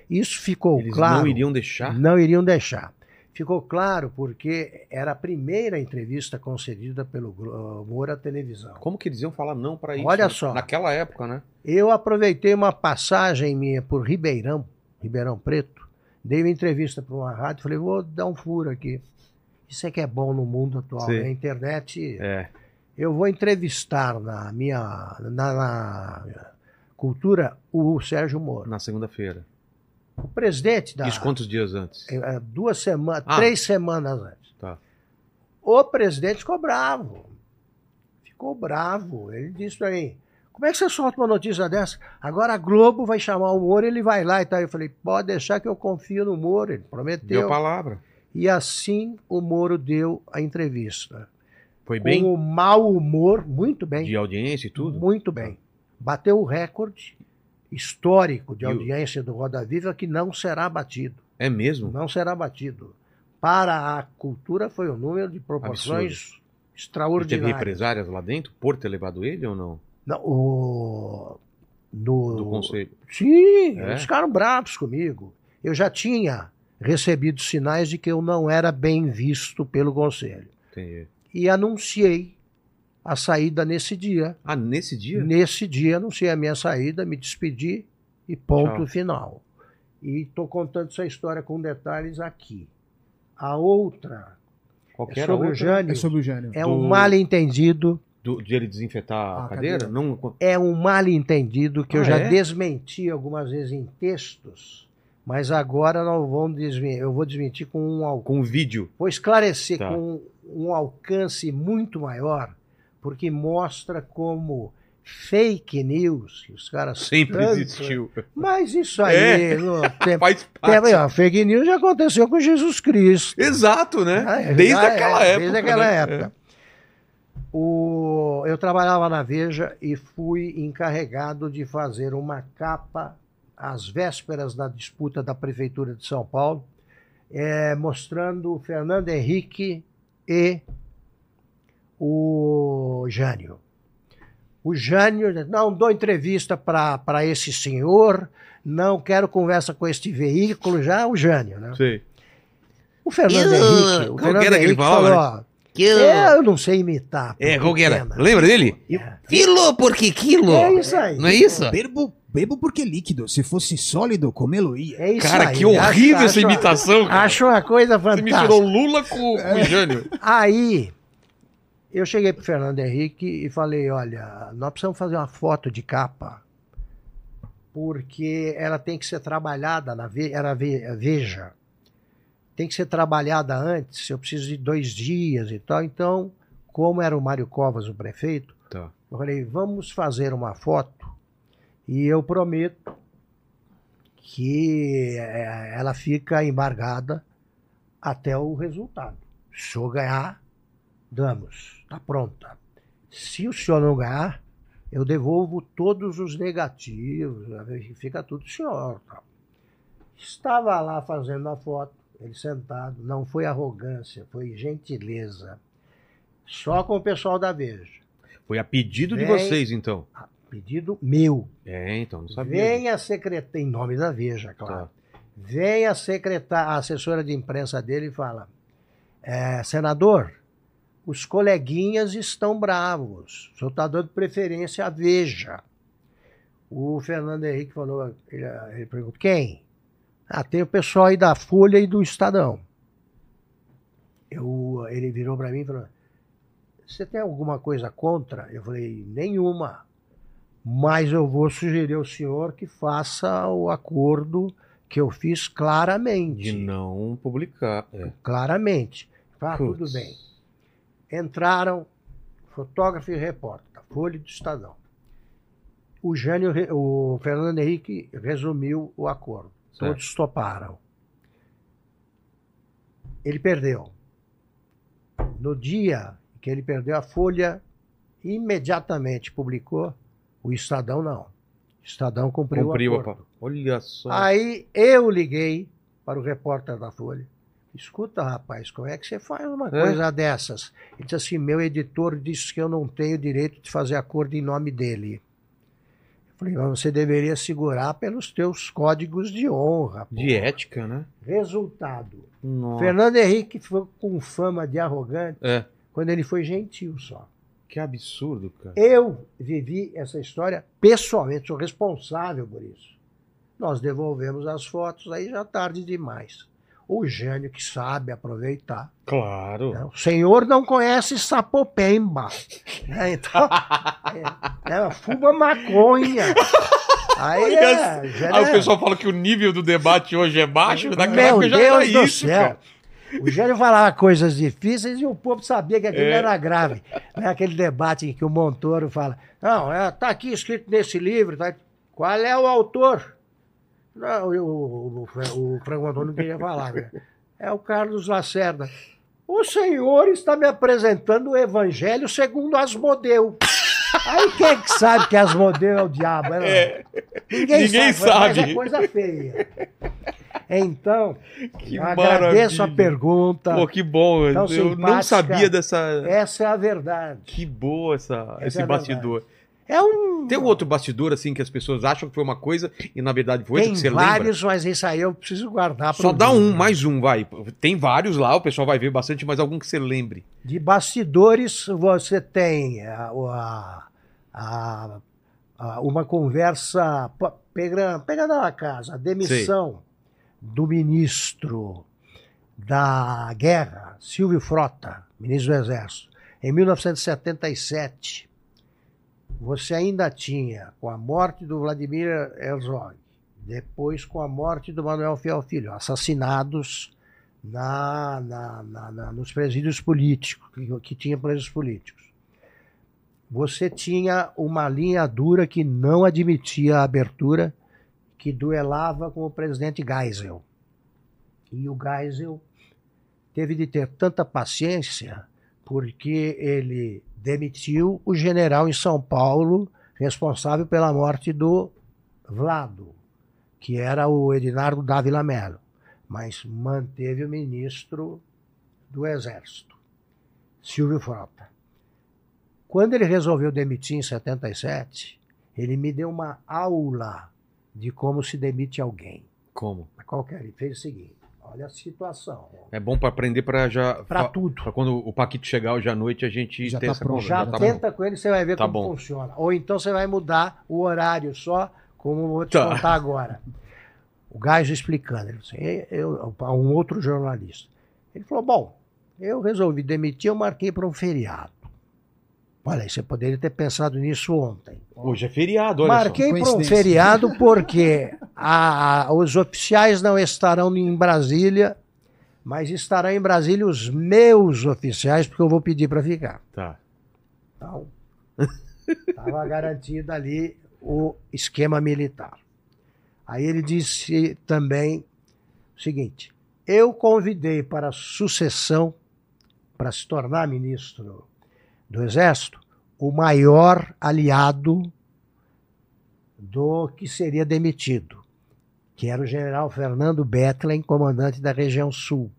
[SPEAKER 3] Isso ficou
[SPEAKER 1] Eles
[SPEAKER 3] claro.
[SPEAKER 1] não iriam deixar?
[SPEAKER 3] Não iriam deixar. Ficou claro porque era a primeira entrevista concedida pelo Gro- Moro à televisão.
[SPEAKER 1] Como que eles iam falar não pra isso?
[SPEAKER 3] Olha
[SPEAKER 1] né?
[SPEAKER 3] só.
[SPEAKER 1] Naquela época, né?
[SPEAKER 3] Eu aproveitei uma passagem minha por Ribeirão, Ribeirão Preto, dei uma entrevista para uma rádio, falei, vou dar um furo aqui. Isso é que é bom no mundo atual,
[SPEAKER 1] Sim.
[SPEAKER 3] né? A internet.
[SPEAKER 1] É.
[SPEAKER 3] Eu vou entrevistar na minha na, na cultura o Sérgio Moro,
[SPEAKER 1] Na segunda-feira.
[SPEAKER 3] O presidente da
[SPEAKER 1] Isso quantos dias antes?
[SPEAKER 3] eh, duas semanas,
[SPEAKER 1] Ah.
[SPEAKER 3] três semanas antes.
[SPEAKER 1] Tá.
[SPEAKER 3] O presidente ficou bravo. Ficou bravo. Ele disse mim: Como é que você solta uma notícia dessa? Agora a Globo vai chamar o Moro, ele vai lá e tal. Eu falei, pode deixar que eu confio no Moro, ele prometeu.
[SPEAKER 1] Deu palavra.
[SPEAKER 3] E assim o Moro deu a entrevista.
[SPEAKER 1] Foi bem
[SPEAKER 3] Com o mau humor, muito bem.
[SPEAKER 1] de audiência e tudo?
[SPEAKER 3] Muito bem. Bateu o recorde histórico de audiência do Roda Viva que não será batido.
[SPEAKER 1] É mesmo?
[SPEAKER 3] Não será batido. Para a cultura foi um número de proporções
[SPEAKER 1] E teve
[SPEAKER 3] extraordinárias.
[SPEAKER 1] empresárias lá dentro por ter levado ele ou não?
[SPEAKER 3] Não, o... no...
[SPEAKER 1] Do conselho.
[SPEAKER 3] Sim,
[SPEAKER 1] É?
[SPEAKER 3] eles ficaram bravos comigo. Eu já tinha recebido sinais de que eu não era bem visto pelo conselho.
[SPEAKER 1] Entendi.
[SPEAKER 3] E anunciei a saída nesse dia.
[SPEAKER 1] Ah, nesse dia?
[SPEAKER 3] Nesse dia anunciei a minha saída, me despedi e ponto
[SPEAKER 1] Tchau.
[SPEAKER 3] final. E estou contando essa história com detalhes aqui. A outra
[SPEAKER 1] Qualquer
[SPEAKER 3] é sobre o
[SPEAKER 1] outra?
[SPEAKER 3] Jânio.
[SPEAKER 2] É sobre o Jânio.
[SPEAKER 3] É
[SPEAKER 1] do-
[SPEAKER 3] um mal entendido.
[SPEAKER 1] Do- de ele desinfetar a,
[SPEAKER 2] A
[SPEAKER 1] cadeira?
[SPEAKER 2] cadeira.
[SPEAKER 1] Não,
[SPEAKER 3] É um mal entendido que eu
[SPEAKER 1] Ah,
[SPEAKER 3] já
[SPEAKER 1] é?
[SPEAKER 3] desmenti algumas vezes em textos, mas agora nós vamos desmentir. Eu vou desmentir com um
[SPEAKER 1] com o vídeo.
[SPEAKER 3] vou esclarecer
[SPEAKER 1] Tá.
[SPEAKER 3] com um alcance muito maior, porque mostra como fake news, que os caras
[SPEAKER 1] Sempre
[SPEAKER 3] tanto-
[SPEAKER 1] existiu.
[SPEAKER 3] Mas isso aí,
[SPEAKER 1] É.
[SPEAKER 3] no tempo,
[SPEAKER 1] Faz parte.
[SPEAKER 3] ó, fake news já aconteceu com Jesus Cristo.
[SPEAKER 1] Exato, né?
[SPEAKER 3] Ah, é,
[SPEAKER 1] desde
[SPEAKER 3] é,
[SPEAKER 1] aquela época.
[SPEAKER 3] Desde aquela
[SPEAKER 1] né?
[SPEAKER 3] época. O- eu trabalhava na Veja e fui encarregado de fazer uma capa às vésperas da disputa da Prefeitura de São Paulo, eh, mostrando o Fernando Henrique e o Jânio. O Jânio, não dou entrevista para esse senhor, não quero conversa com este veículo, já o Jânio, né?
[SPEAKER 1] É. Sei.
[SPEAKER 3] O Fernando
[SPEAKER 1] Eu-
[SPEAKER 3] Henrique, o
[SPEAKER 1] qual
[SPEAKER 3] Fernando
[SPEAKER 1] que
[SPEAKER 3] Henrique
[SPEAKER 1] falava,
[SPEAKER 3] falou, ó,
[SPEAKER 5] Que eu...
[SPEAKER 3] "É, eu não sei imitar.
[SPEAKER 1] É,
[SPEAKER 3] pô,
[SPEAKER 1] qual que era?
[SPEAKER 3] pequena."
[SPEAKER 1] Lembra dele?
[SPEAKER 3] É.
[SPEAKER 5] Quilo por que quilo?
[SPEAKER 3] É isso aí.
[SPEAKER 5] Não é isso?
[SPEAKER 2] Bebo, bebo porque líquido. Se fosse sólido, comê-lo ia.
[SPEAKER 3] É isso
[SPEAKER 1] Cara,
[SPEAKER 3] aí.
[SPEAKER 1] que horrível
[SPEAKER 3] Acho-
[SPEAKER 1] essa
[SPEAKER 3] acho-
[SPEAKER 1] imitação, cara.
[SPEAKER 3] Acho uma coisa
[SPEAKER 1] Você
[SPEAKER 3] fantástica.
[SPEAKER 1] misturou Lula com, com o Jânio.
[SPEAKER 3] Aí, eu cheguei pro Fernando Henrique e falei, olha, nós precisamos fazer uma foto de capa, porque ela tem que ser trabalhada na ve era ve Veja. Tem que ser trabalhada antes, eu preciso de dois dias e tal. Então, como era o Mário Covas o prefeito,
[SPEAKER 1] Tá.
[SPEAKER 3] eu falei, vamos fazer uma foto e eu prometo que eh, ela fica embargada até o resultado. Se senhor ganhar, damos, está pronta. Se o senhor não ganhar, eu devolvo todos os negativos, fica tudo senhor. tal. Estava lá fazendo a foto, ele sentado, não foi arrogância, foi gentileza. Só com o pessoal da Veja.
[SPEAKER 1] Foi a pedido de
[SPEAKER 3] Vem.
[SPEAKER 1] vocês, então.
[SPEAKER 3] A pedido meu.
[SPEAKER 1] É, então, não sabia.
[SPEAKER 3] Vem a secretária, em nome da Veja, claro.
[SPEAKER 1] Tá.
[SPEAKER 3] Vem a secretária, a assessora de imprensa dele e fala: "É, senador, os coleguinhas estão bravos. O senhor está dando preferência à Veja. O Fernando Henrique falou, ele, ele perguntou, quem? Ah, tem o pessoal aí da Folha e do Estadão. Eu, ele virou para mim e falou, você tem alguma coisa contra? Eu falei, nenhuma. Mas eu vou sugerir ao senhor que faça o acordo que eu fiz claramente.
[SPEAKER 1] De não publicar. É.
[SPEAKER 3] Claramente. Ah, tudo bem. Entraram fotógrafo e repórter da Folha do Estadão. O Jânio, o Fernando Henrique resumiu o acordo.
[SPEAKER 1] Certo.
[SPEAKER 3] Todos toparam. Ele perdeu. No dia que ele perdeu, a Folha imediatamente publicou, o Estadão não. O Estadão cumpriu,
[SPEAKER 1] Cumpriu
[SPEAKER 3] o
[SPEAKER 1] a
[SPEAKER 3] acordo.
[SPEAKER 1] pa- Olha só.
[SPEAKER 3] Aí eu liguei para o repórter da Folha. Escuta, rapaz, como é que você faz uma
[SPEAKER 1] É?
[SPEAKER 3] coisa dessas? Ele disse assim: meu editor disse que eu não tenho direito de fazer acordo em nome dele. Eu falei, mas você deveria segurar pelos teus códigos de honra. pô."
[SPEAKER 1] De ética, né?
[SPEAKER 3] Resultado.
[SPEAKER 1] Nossa.
[SPEAKER 3] Fernando Henrique foi com fama de arrogante
[SPEAKER 1] É.
[SPEAKER 3] quando ele foi gentil só.
[SPEAKER 1] Que absurdo, cara.
[SPEAKER 3] Eu vivi essa história pessoalmente, sou responsável por isso. Nós devolvemos as fotos, aí já tarde demais. O Jânio que sabe aproveitar.
[SPEAKER 1] Claro.
[SPEAKER 3] né? O senhor não conhece Sapopemba. né? Então, é, é, fuma maconha. Aí é, Jânio
[SPEAKER 1] Aí o
[SPEAKER 3] é-
[SPEAKER 1] pessoal fala que o nível do debate hoje é baixo. Naquela época já era
[SPEAKER 3] Deus do
[SPEAKER 1] isso,
[SPEAKER 3] céu.
[SPEAKER 1] cara.
[SPEAKER 3] O Gênio falava coisas difíceis e o povo sabia que aquilo
[SPEAKER 1] É.
[SPEAKER 3] era grave. Não é aquele debate em que o Montoro fala: Não, é, tá aqui escrito nesse livro, tá? qual é o autor? Não, o, o, o, Fra- o Franco não queria falar. né? É o Carlos Lacerda. O senhor está me apresentando o Evangelho segundo Asmodeu. Aí quem é que sabe que Asmodeu é o diabo? É, não? Ninguém,
[SPEAKER 1] Ninguém
[SPEAKER 3] sabe.
[SPEAKER 1] sabe.
[SPEAKER 3] Mas é coisa feia. Então,
[SPEAKER 1] Que
[SPEAKER 3] eu agradeço a
[SPEAKER 1] maravilha.
[SPEAKER 3] pergunta.
[SPEAKER 1] Pô, que bom. Eu não sabia dessa.
[SPEAKER 3] Essa é a verdade.
[SPEAKER 1] Que boa essa,
[SPEAKER 3] Essa
[SPEAKER 1] esse
[SPEAKER 3] é
[SPEAKER 1] bastidor.
[SPEAKER 3] É um.
[SPEAKER 1] Tem um outro bastidor, assim, que as pessoas acham que foi uma coisa e na verdade foi
[SPEAKER 3] Tem
[SPEAKER 1] que você lembra?
[SPEAKER 3] vários, mas isso aí eu preciso guardar.
[SPEAKER 1] Só dá um, mais um, vai. Tem vários lá, o pessoal vai ver bastante, mas algum que você lembre.
[SPEAKER 3] De bastidores, você tem a, a- a- a- uma conversa. Pegando, pegando na casa, a demissão do ministro da Guerra, Silvio Frota, ministro do Exército, em 1977. Você ainda tinha, com a morte do Vladimir Herzog, depois com a morte do Manuel Fiel Filho, assassinados na, na- na- na- nos presídios políticos, que, que tinha presos políticos. Você tinha uma linha dura que não admitia a abertura, que duelava com o presidente Geisel. E o Geisel teve de ter tanta paciência, porque ele demitiu o general em São Paulo responsável pela morte do Vlado, que era o Edinardo Dávila Mello, mas manteve o ministro do Exército, Silvio Frota. Quando ele resolveu demitir em 77, ele me deu uma aula de como se demite alguém.
[SPEAKER 1] Como?
[SPEAKER 3] Qualquer, ele fez o seguinte: olha a situação.
[SPEAKER 1] É bom pra aprender pra já.
[SPEAKER 3] Para tudo.
[SPEAKER 1] Pra quando o Paquito chegar hoje à noite, a gente
[SPEAKER 2] Já
[SPEAKER 1] ter
[SPEAKER 2] tá
[SPEAKER 1] essa
[SPEAKER 2] pronto,
[SPEAKER 1] conversa.
[SPEAKER 3] Já
[SPEAKER 1] tá bom.
[SPEAKER 3] tenta com ele, você vai ver
[SPEAKER 1] Tá
[SPEAKER 3] como
[SPEAKER 1] bom.
[SPEAKER 3] funciona. Ou então você vai mudar o horário só, como vou te
[SPEAKER 1] Tá.
[SPEAKER 3] contar agora. O Gajo explicando. Ele disse, eu, a um outro jornalista. Ele falou: Bom, eu resolvi demitir, eu marquei para um feriado. Olha, aí, você poderia ter pensado nisso ontem.
[SPEAKER 1] Hoje é feriado, olha
[SPEAKER 3] Marquei para um feriado porque a- a- os oficiais não estarão em Brasília, mas estarão em Brasília os meus oficiais, porque eu vou pedir para ficar.
[SPEAKER 1] Tá.
[SPEAKER 3] Então, estava garantido ali o esquema militar. Aí ele disse também o seguinte: eu convidei para a sucessão, para se tornar ministro do Exército, o maior aliado do que seria demitido, que era o general Fernando Betlen, comandante da região sul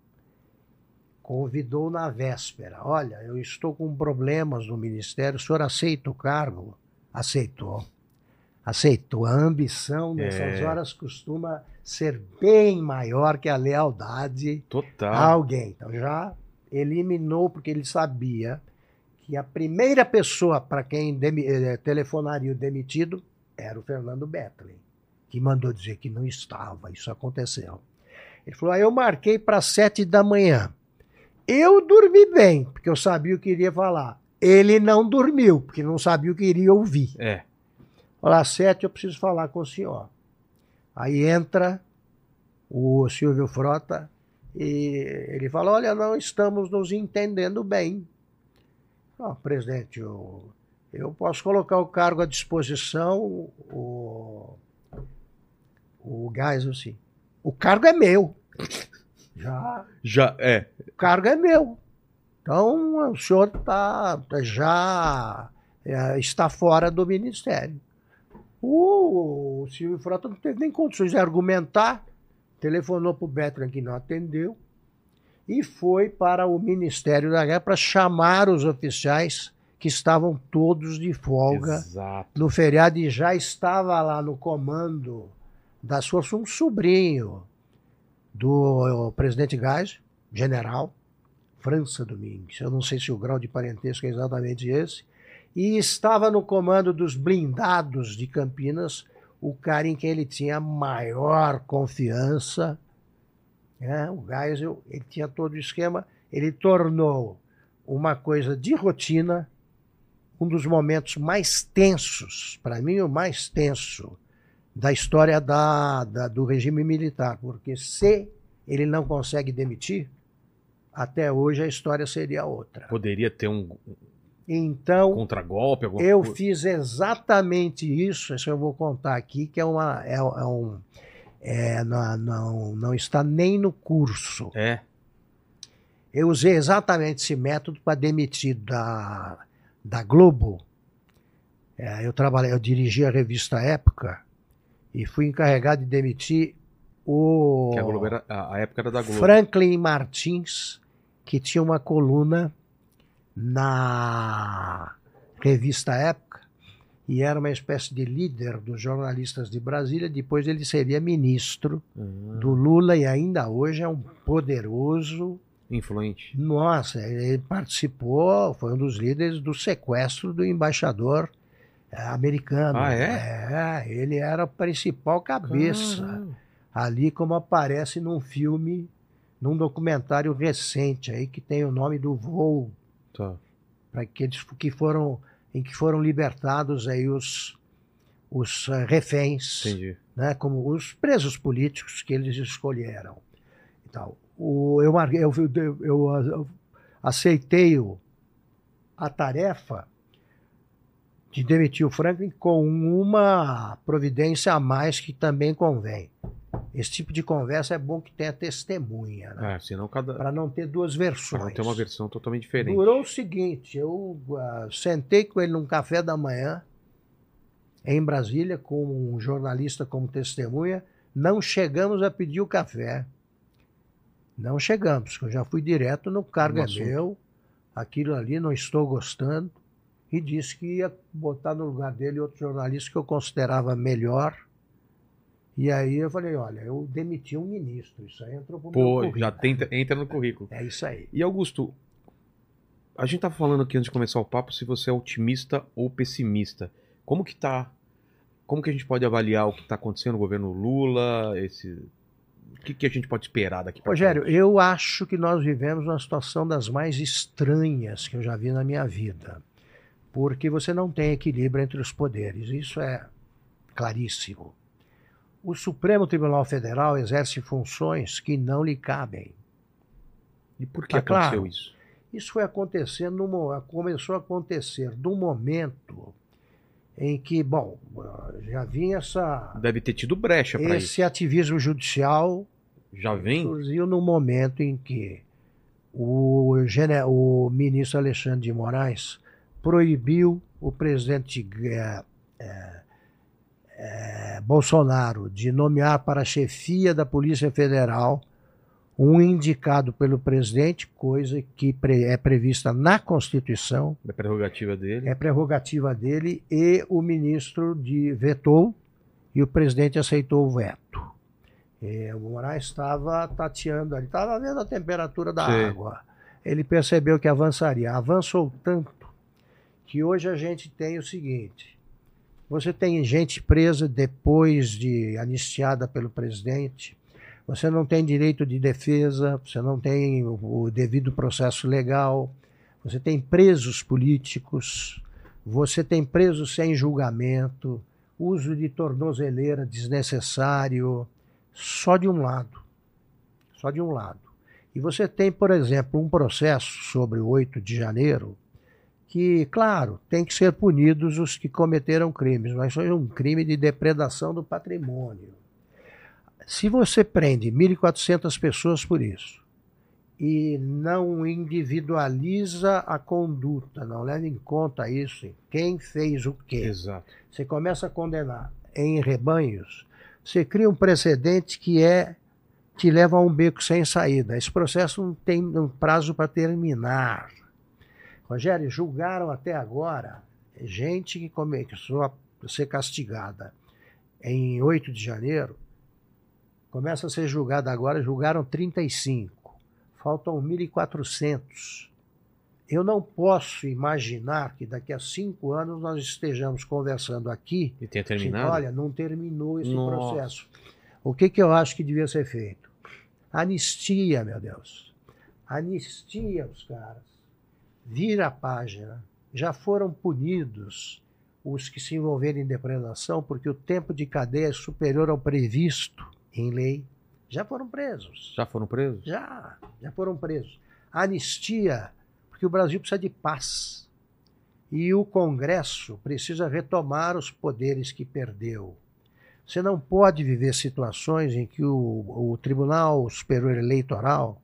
[SPEAKER 3] convidou na véspera. Olha, eu estou com problemas no ministério, o senhor aceita o cargo? Aceitou. Aceitou. A ambição nessas
[SPEAKER 1] É.
[SPEAKER 3] horas costuma ser bem maior que a lealdade a
[SPEAKER 1] Total.
[SPEAKER 3] alguém. Então já eliminou, porque ele sabia que a primeira pessoa para quem eh, telefonaria o demitido era o Fernando Betlen, que mandou dizer que não estava. Isso aconteceu. Ele falou: ah, eu marquei para sete da manhã. Eu dormi bem, porque eu sabia o que iria falar. Ele não dormiu, porque não sabia o que iria ouvir.
[SPEAKER 1] É.
[SPEAKER 3] Olá, sete, eu preciso falar com o senhor. Aí entra o Silvio Frota e ele fala: Olha, não estamos nos entendendo bem. Ah, presidente, eu, eu posso colocar o cargo à disposição, o, o gás, assim. O cargo é meu. Já
[SPEAKER 1] Já, é.
[SPEAKER 3] o cargo é meu. Então o senhor tá, já é, está fora do ministério. O, Silvio Frota não teve nem condições de argumentar, telefonou para o Betran que não atendeu e foi para o Ministério da Guerra para chamar os oficiais que estavam todos de folga
[SPEAKER 1] Exato.
[SPEAKER 3] no feriado e já estava lá no comando das forças um sobrinho do presidente Gás, general, França Domingues. Eu não sei se o grau de parentesco é exatamente esse. E estava no comando dos blindados de Campinas o cara em quem ele tinha a maior confiança. Né? O Geisel, ele tinha todo o esquema, ele tornou uma coisa de rotina um dos momentos mais tensos, para mim o mais tenso, da história da, da- do regime militar, porque se ele não consegue demitir, até hoje a história seria outra.
[SPEAKER 1] Poderia ter um
[SPEAKER 3] Então,
[SPEAKER 1] contragolpe, alguma
[SPEAKER 3] eu
[SPEAKER 1] coisa.
[SPEAKER 3] fiz exatamente isso, isso eu vou contar aqui, que é, uma, é, é um. É, não, não, não está nem no curso.
[SPEAKER 1] É.
[SPEAKER 3] Eu usei exatamente esse método para demitir da, da Globo. É, eu trabalhei, eu dirigi a revista Época e fui encarregado de demitir o
[SPEAKER 1] a, era, a época era da Globo.
[SPEAKER 3] Franklin Martins, que tinha uma coluna na revista Época e era uma espécie de líder dos jornalistas de Brasília. Depois ele seria ministro
[SPEAKER 1] Ah,
[SPEAKER 3] do Lula e ainda hoje é um poderoso.
[SPEAKER 1] influente.
[SPEAKER 3] Nossa, ele participou, foi um dos líderes do sequestro do embaixador eh, americano.
[SPEAKER 1] Ah, é?
[SPEAKER 3] É, ele era a principal cabeça
[SPEAKER 1] Caramba.
[SPEAKER 3] ali como aparece num filme, num documentário recente aí que tem o nome do voo
[SPEAKER 1] Tá.
[SPEAKER 3] para aqueles que foram em que foram libertados aí os os eh, reféns,
[SPEAKER 1] Entendi.
[SPEAKER 3] né, como os presos políticos que eles escolheram. Então, o, eu, eu, eu, eu aceitei o- a tarefa de demitir o Franklin com uma providência a mais que também convém. Esse tipo de conversa é bom que tenha testemunha, né?
[SPEAKER 1] É, senão cada.
[SPEAKER 3] para não ter duas
[SPEAKER 1] Pra
[SPEAKER 3] versões.
[SPEAKER 1] não ter uma versão totalmente diferente.
[SPEAKER 3] Durou o seguinte, eu ah, sentei com ele num café da manhã em Brasília com um jornalista como testemunha, não chegamos a pedir o café. Não chegamos, que eu já fui direto no cargo
[SPEAKER 1] No
[SPEAKER 3] é meu, aquilo ali não estou gostando, e disse que ia botar no lugar dele outro jornalista que eu considerava melhor. E aí eu falei, olha, eu demiti um ministro, isso aí entrou pro
[SPEAKER 1] Pô, já entra no currículo.
[SPEAKER 3] É isso aí.
[SPEAKER 1] E Augusto, a gente tava falando aqui antes de começar o papo se você é otimista ou pessimista. Como que tá? Como que a gente pode avaliar o que tá acontecendo no governo Lula? Esse, o que, que a gente pode esperar daqui para
[SPEAKER 3] Rogério, eu acho que nós vivemos uma situação das mais estranhas que eu já vi na minha vida. Porque você não tem equilíbrio entre os poderes. Isso é claríssimo. O Supremo Tribunal Federal exerce funções que não lhe cabem.
[SPEAKER 1] E por que
[SPEAKER 3] Tá
[SPEAKER 1] aconteceu
[SPEAKER 3] claro.
[SPEAKER 1] isso?
[SPEAKER 3] Isso foi acontecendo no, mo- começou a acontecer no momento em que, bom, já vinha essa,
[SPEAKER 1] Deve ter tido brecha para isso.
[SPEAKER 3] esse ativismo judicial
[SPEAKER 1] Já vem?
[SPEAKER 3] surgiu no momento em que o, o ministro Alexandre de Moraes proibiu o presidente eh, Bolsonaro de nomear para a chefia da Polícia Federal um indicado pelo presidente, coisa que pre- é prevista na Constituição,
[SPEAKER 1] Da prerrogativa dele.
[SPEAKER 3] é prerrogativa dele, e o ministro de, vetou e o presidente aceitou o veto. É, o Moraes estava tateando ali, estava vendo a temperatura da
[SPEAKER 1] Sim.
[SPEAKER 3] água. Ele percebeu que avançaria. Avançou tanto que hoje a gente tem o seguinte: você tem gente presa depois de anistiada pelo presidente, você não tem direito de defesa, você não tem o, devido processo legal, você tem presos políticos, você tem presos sem julgamento, uso de tornozeleira desnecessário, só de um lado. Só de um lado. E você tem, por exemplo, um processo sobre o 8 de janeiro que, claro, tem que ser punidos os que cometeram crimes, mas foi um crime de depredação do patrimônio. Se você prende 1.400 pessoas por isso e não individualiza a conduta, não leva em conta isso, quem fez o quê,
[SPEAKER 1] Exato.
[SPEAKER 3] você começa a condenar em rebanhos, você cria um precedente que é que leva a um beco sem saída. Esse processo não tem um prazo para terminar. Rogério, julgaram até agora gente que começou a ser castigada em 8 de janeiro, começa a ser julgada agora, julgaram 35. Faltam 1.400. Eu não posso imaginar que daqui a cinco anos nós estejamos conversando aqui.
[SPEAKER 1] E tenha terminado?
[SPEAKER 3] olha, não terminou esse
[SPEAKER 1] Nossa.
[SPEAKER 3] processo. O que, que eu acho que devia ser feito? Anistia, meu Deus. Anistia os caras. Vira a página. Já foram punidos os que se envolveram em depredação porque o tempo de cadeia é superior ao previsto em lei. Já foram presos.
[SPEAKER 1] Já foram presos?
[SPEAKER 3] Já, já foram presos. Anistia, porque o Brasil precisa de paz. E o Congresso precisa retomar os poderes que perdeu. Você não pode viver situações em que o, o Tribunal Superior Eleitoral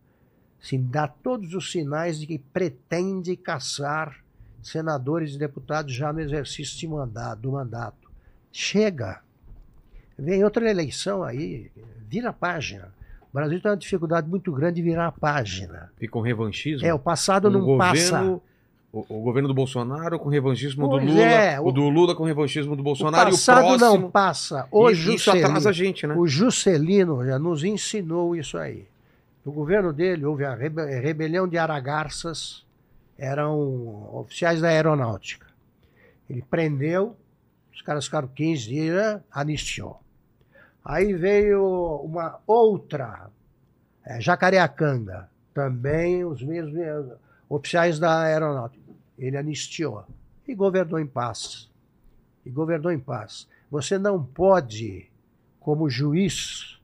[SPEAKER 3] assim, dá todos os sinais de que pretende caçar senadores e deputados já no exercício de mandato, do mandato. Chega. Vem outra eleição aí, vira a página. O Brasil tem uma dificuldade muito grande de virar a página.
[SPEAKER 1] Fica um revanchismo?
[SPEAKER 3] É, o passado
[SPEAKER 1] Um
[SPEAKER 3] não
[SPEAKER 1] governo,
[SPEAKER 3] passa.
[SPEAKER 1] O, o governo do Bolsonaro com revanchismo
[SPEAKER 3] Pois
[SPEAKER 1] do Lula.
[SPEAKER 3] é,
[SPEAKER 1] o...
[SPEAKER 3] o-
[SPEAKER 1] do Lula com revanchismo do
[SPEAKER 3] O
[SPEAKER 1] Bolsonaro
[SPEAKER 3] passado
[SPEAKER 1] e o próximo.
[SPEAKER 3] não passa. O
[SPEAKER 1] E isso
[SPEAKER 3] Juscelino,
[SPEAKER 1] atrasa a gente, né?
[SPEAKER 3] o Juscelino já nos ensinou isso aí. No governo dele houve a rebe- rebelião de Aragarças, eram oficiais da aeronáutica. Ele prendeu, os caras ficaram 15 dias, anistiou. Aí veio uma outra, é, Jacareacanga, também os mesmos eh, oficiais da aeronáutica. Ele anistiou e governou em paz. E governou em paz. Você não pode, como juiz,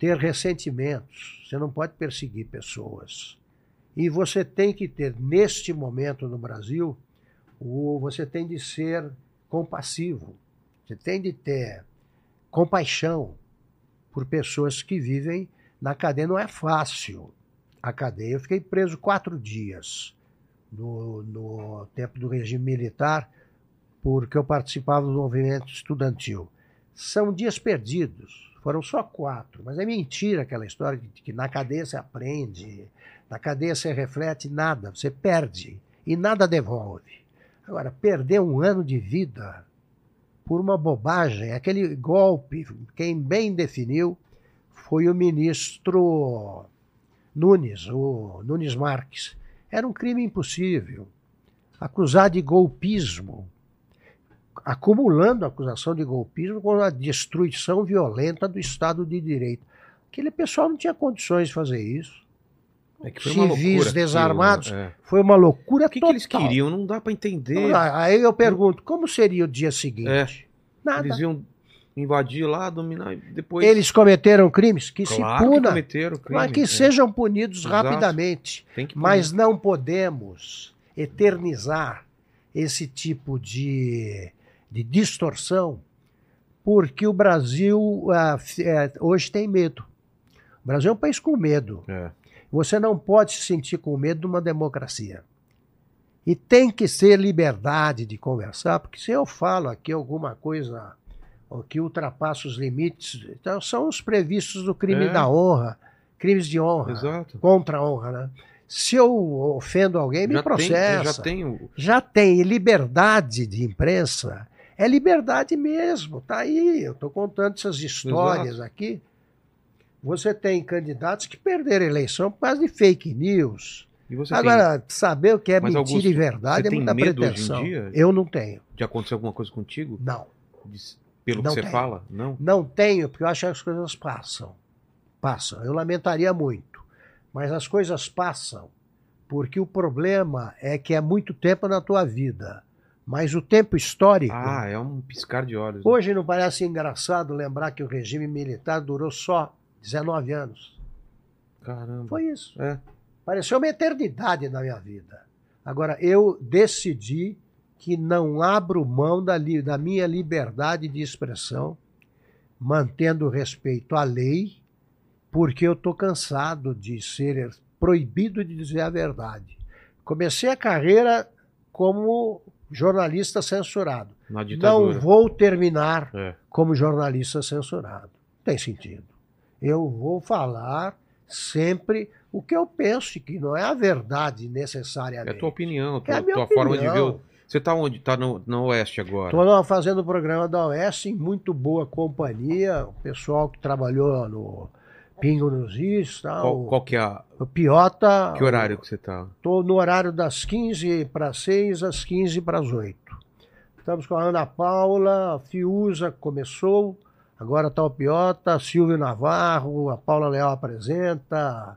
[SPEAKER 3] ter ressentimentos. Você não pode perseguir pessoas. E você tem que ter, neste momento no Brasil, o, você tem de ser compassivo. Você tem de ter compaixão por pessoas que vivem na cadeia. Não é fácil a cadeia. Eu fiquei preso quatro dias no, no tempo do regime militar, porque eu participava do movimento estudantil. São dias perdidos. Foram só quatro, mas é mentira aquela história de que na cadeia você aprende, na cadeia você reflete, nada, você perde e nada devolve. Agora, perder um ano de vida por uma bobagem, aquele golpe, quem bem definiu foi o ministro Nunes, o Nunes Marques. Era um crime impossível. Acusar de golpismo, acumulando a acusação de golpismo com a destruição violenta do Estado de Direito. Aquele pessoal não tinha condições de fazer isso.
[SPEAKER 1] É que foi uma
[SPEAKER 3] Civis
[SPEAKER 1] loucura
[SPEAKER 3] desarmados.
[SPEAKER 1] aquilo, né? É.
[SPEAKER 3] Foi uma loucura
[SPEAKER 1] O que, que
[SPEAKER 3] total.
[SPEAKER 1] eles queriam? Não dá pra entender.
[SPEAKER 3] Então, Aí eu pergunto, como seria o dia seguinte?
[SPEAKER 1] É.
[SPEAKER 3] Nada.
[SPEAKER 1] Eles iam invadir lá, dominar e depois.
[SPEAKER 3] Eles cometeram crimes que
[SPEAKER 1] claro
[SPEAKER 3] se
[SPEAKER 1] que
[SPEAKER 3] puna,
[SPEAKER 1] cometeram crime.
[SPEAKER 3] mas que
[SPEAKER 1] é.
[SPEAKER 3] sejam punidos
[SPEAKER 1] Exato.
[SPEAKER 3] rapidamente.
[SPEAKER 1] Que
[SPEAKER 3] Mas não podemos eternizar esse tipo de, de distorção, porque o Brasil ah, eh, hoje tem medo. O Brasil é um país com medo.
[SPEAKER 1] É.
[SPEAKER 3] Você não pode se sentir com medo de uma democracia. E tem que ser liberdade de conversar, porque se eu falo aqui alguma coisa que ultrapassa os limites, então são os previstos do crime
[SPEAKER 1] É.
[SPEAKER 3] da honra, crimes de honra,
[SPEAKER 1] Exato.
[SPEAKER 3] contra a honra, né? Se eu ofendo alguém, me
[SPEAKER 1] já
[SPEAKER 3] processa.
[SPEAKER 1] Tem, já tem o.
[SPEAKER 3] Já tem liberdade de imprensa, é liberdade mesmo, tá aí. Eu estou contando essas histórias
[SPEAKER 1] Exato.
[SPEAKER 3] aqui. Você tem candidatos que perderam a eleição por causa de fake news.
[SPEAKER 1] Você
[SPEAKER 3] Agora, saber o que é
[SPEAKER 1] Mas,
[SPEAKER 3] mentira
[SPEAKER 1] Augusto,
[SPEAKER 3] e verdade é
[SPEAKER 1] tem
[SPEAKER 3] muita pretensão. Eu não tenho.
[SPEAKER 1] tem. Já aconteceu alguma coisa contigo?
[SPEAKER 3] Não.
[SPEAKER 1] De- Pelo
[SPEAKER 3] Não
[SPEAKER 1] que você
[SPEAKER 3] tenho.
[SPEAKER 1] fala? Não?
[SPEAKER 3] Não tenho, porque eu acho que as coisas passam. Passam. Eu lamentaria muito. Mas as coisas passam. Porque o problema é que é muito tempo na tua vida. Mas o tempo histórico.
[SPEAKER 1] Ah, é um piscar de olhos. né?
[SPEAKER 3] Hoje não parece engraçado lembrar que o regime militar durou só 19 anos.
[SPEAKER 1] Caramba.
[SPEAKER 3] Foi isso.
[SPEAKER 1] É.
[SPEAKER 3] Pareceu uma eternidade na minha vida. Agora, eu decidi que não abro mão da, da minha liberdade de expressão, mantendo respeito à lei, porque eu estou cansado de ser proibido de dizer a verdade. Comecei a carreira como jornalista censurado. Não vou terminar
[SPEAKER 1] É.
[SPEAKER 3] como jornalista censurado. Tem sentido. Eu vou falar sempre o que eu penso, e que não é a verdade
[SPEAKER 1] É
[SPEAKER 3] necessariamente.
[SPEAKER 1] a tua opinião, a
[SPEAKER 3] É
[SPEAKER 1] tua,
[SPEAKER 3] a minha
[SPEAKER 1] tua forma de ver.
[SPEAKER 3] opinião.
[SPEAKER 1] o- Você tá onde? Tá no, no Oeste agora.
[SPEAKER 3] Estou fazendo o programa da Oeste em muito boa companhia, o pessoal que trabalhou no Pingo nos Is, tá?
[SPEAKER 1] Qual,
[SPEAKER 3] o,
[SPEAKER 1] qual que é a.
[SPEAKER 3] o Piota.
[SPEAKER 1] Que horário que você tá?
[SPEAKER 3] Estou no horário das 15 para 6 às 15 para as 8. Estamos com a Ana Paula, a Fiuza começou, agora está o Piota, Silvio Navarro, a Paula Leal apresenta,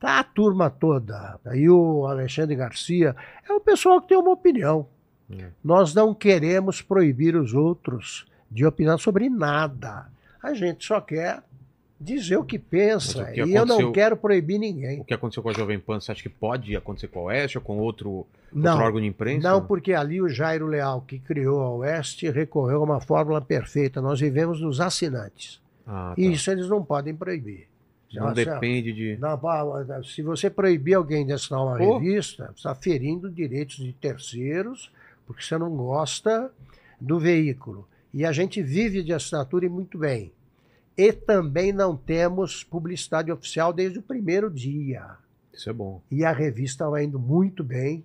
[SPEAKER 3] tá a turma toda. Aí o Alexandre Garcia. É o pessoal que tem uma opinião.
[SPEAKER 1] É.
[SPEAKER 3] Nós não queremos proibir os outros de opinar sobre nada. A gente só quer dizer o que pensa.
[SPEAKER 1] O que
[SPEAKER 3] e eu não quero proibir ninguém.
[SPEAKER 1] O que aconteceu com a Jovem Pan, você acha que pode acontecer com a Oeste ou com outro,
[SPEAKER 3] Não,
[SPEAKER 1] outro órgão de imprensa?
[SPEAKER 3] Não, porque ali o Jairo Leal, que criou a Oeste, recorreu a uma fórmula perfeita. Nós vivemos dos assinantes.
[SPEAKER 1] Ah, tá.
[SPEAKER 3] E isso eles não podem proibir.
[SPEAKER 1] Não
[SPEAKER 3] ó,
[SPEAKER 1] depende de.
[SPEAKER 3] Não, se você proibir alguém de assinar uma
[SPEAKER 1] Pô.
[SPEAKER 3] revista, você está ferindo direitos de terceiros, porque você não gosta do veículo. E a gente vive de assinatura e muito bem. E também não temos publicidade oficial desde o primeiro dia.
[SPEAKER 1] Isso é bom.
[SPEAKER 3] E a revista vai indo muito bem.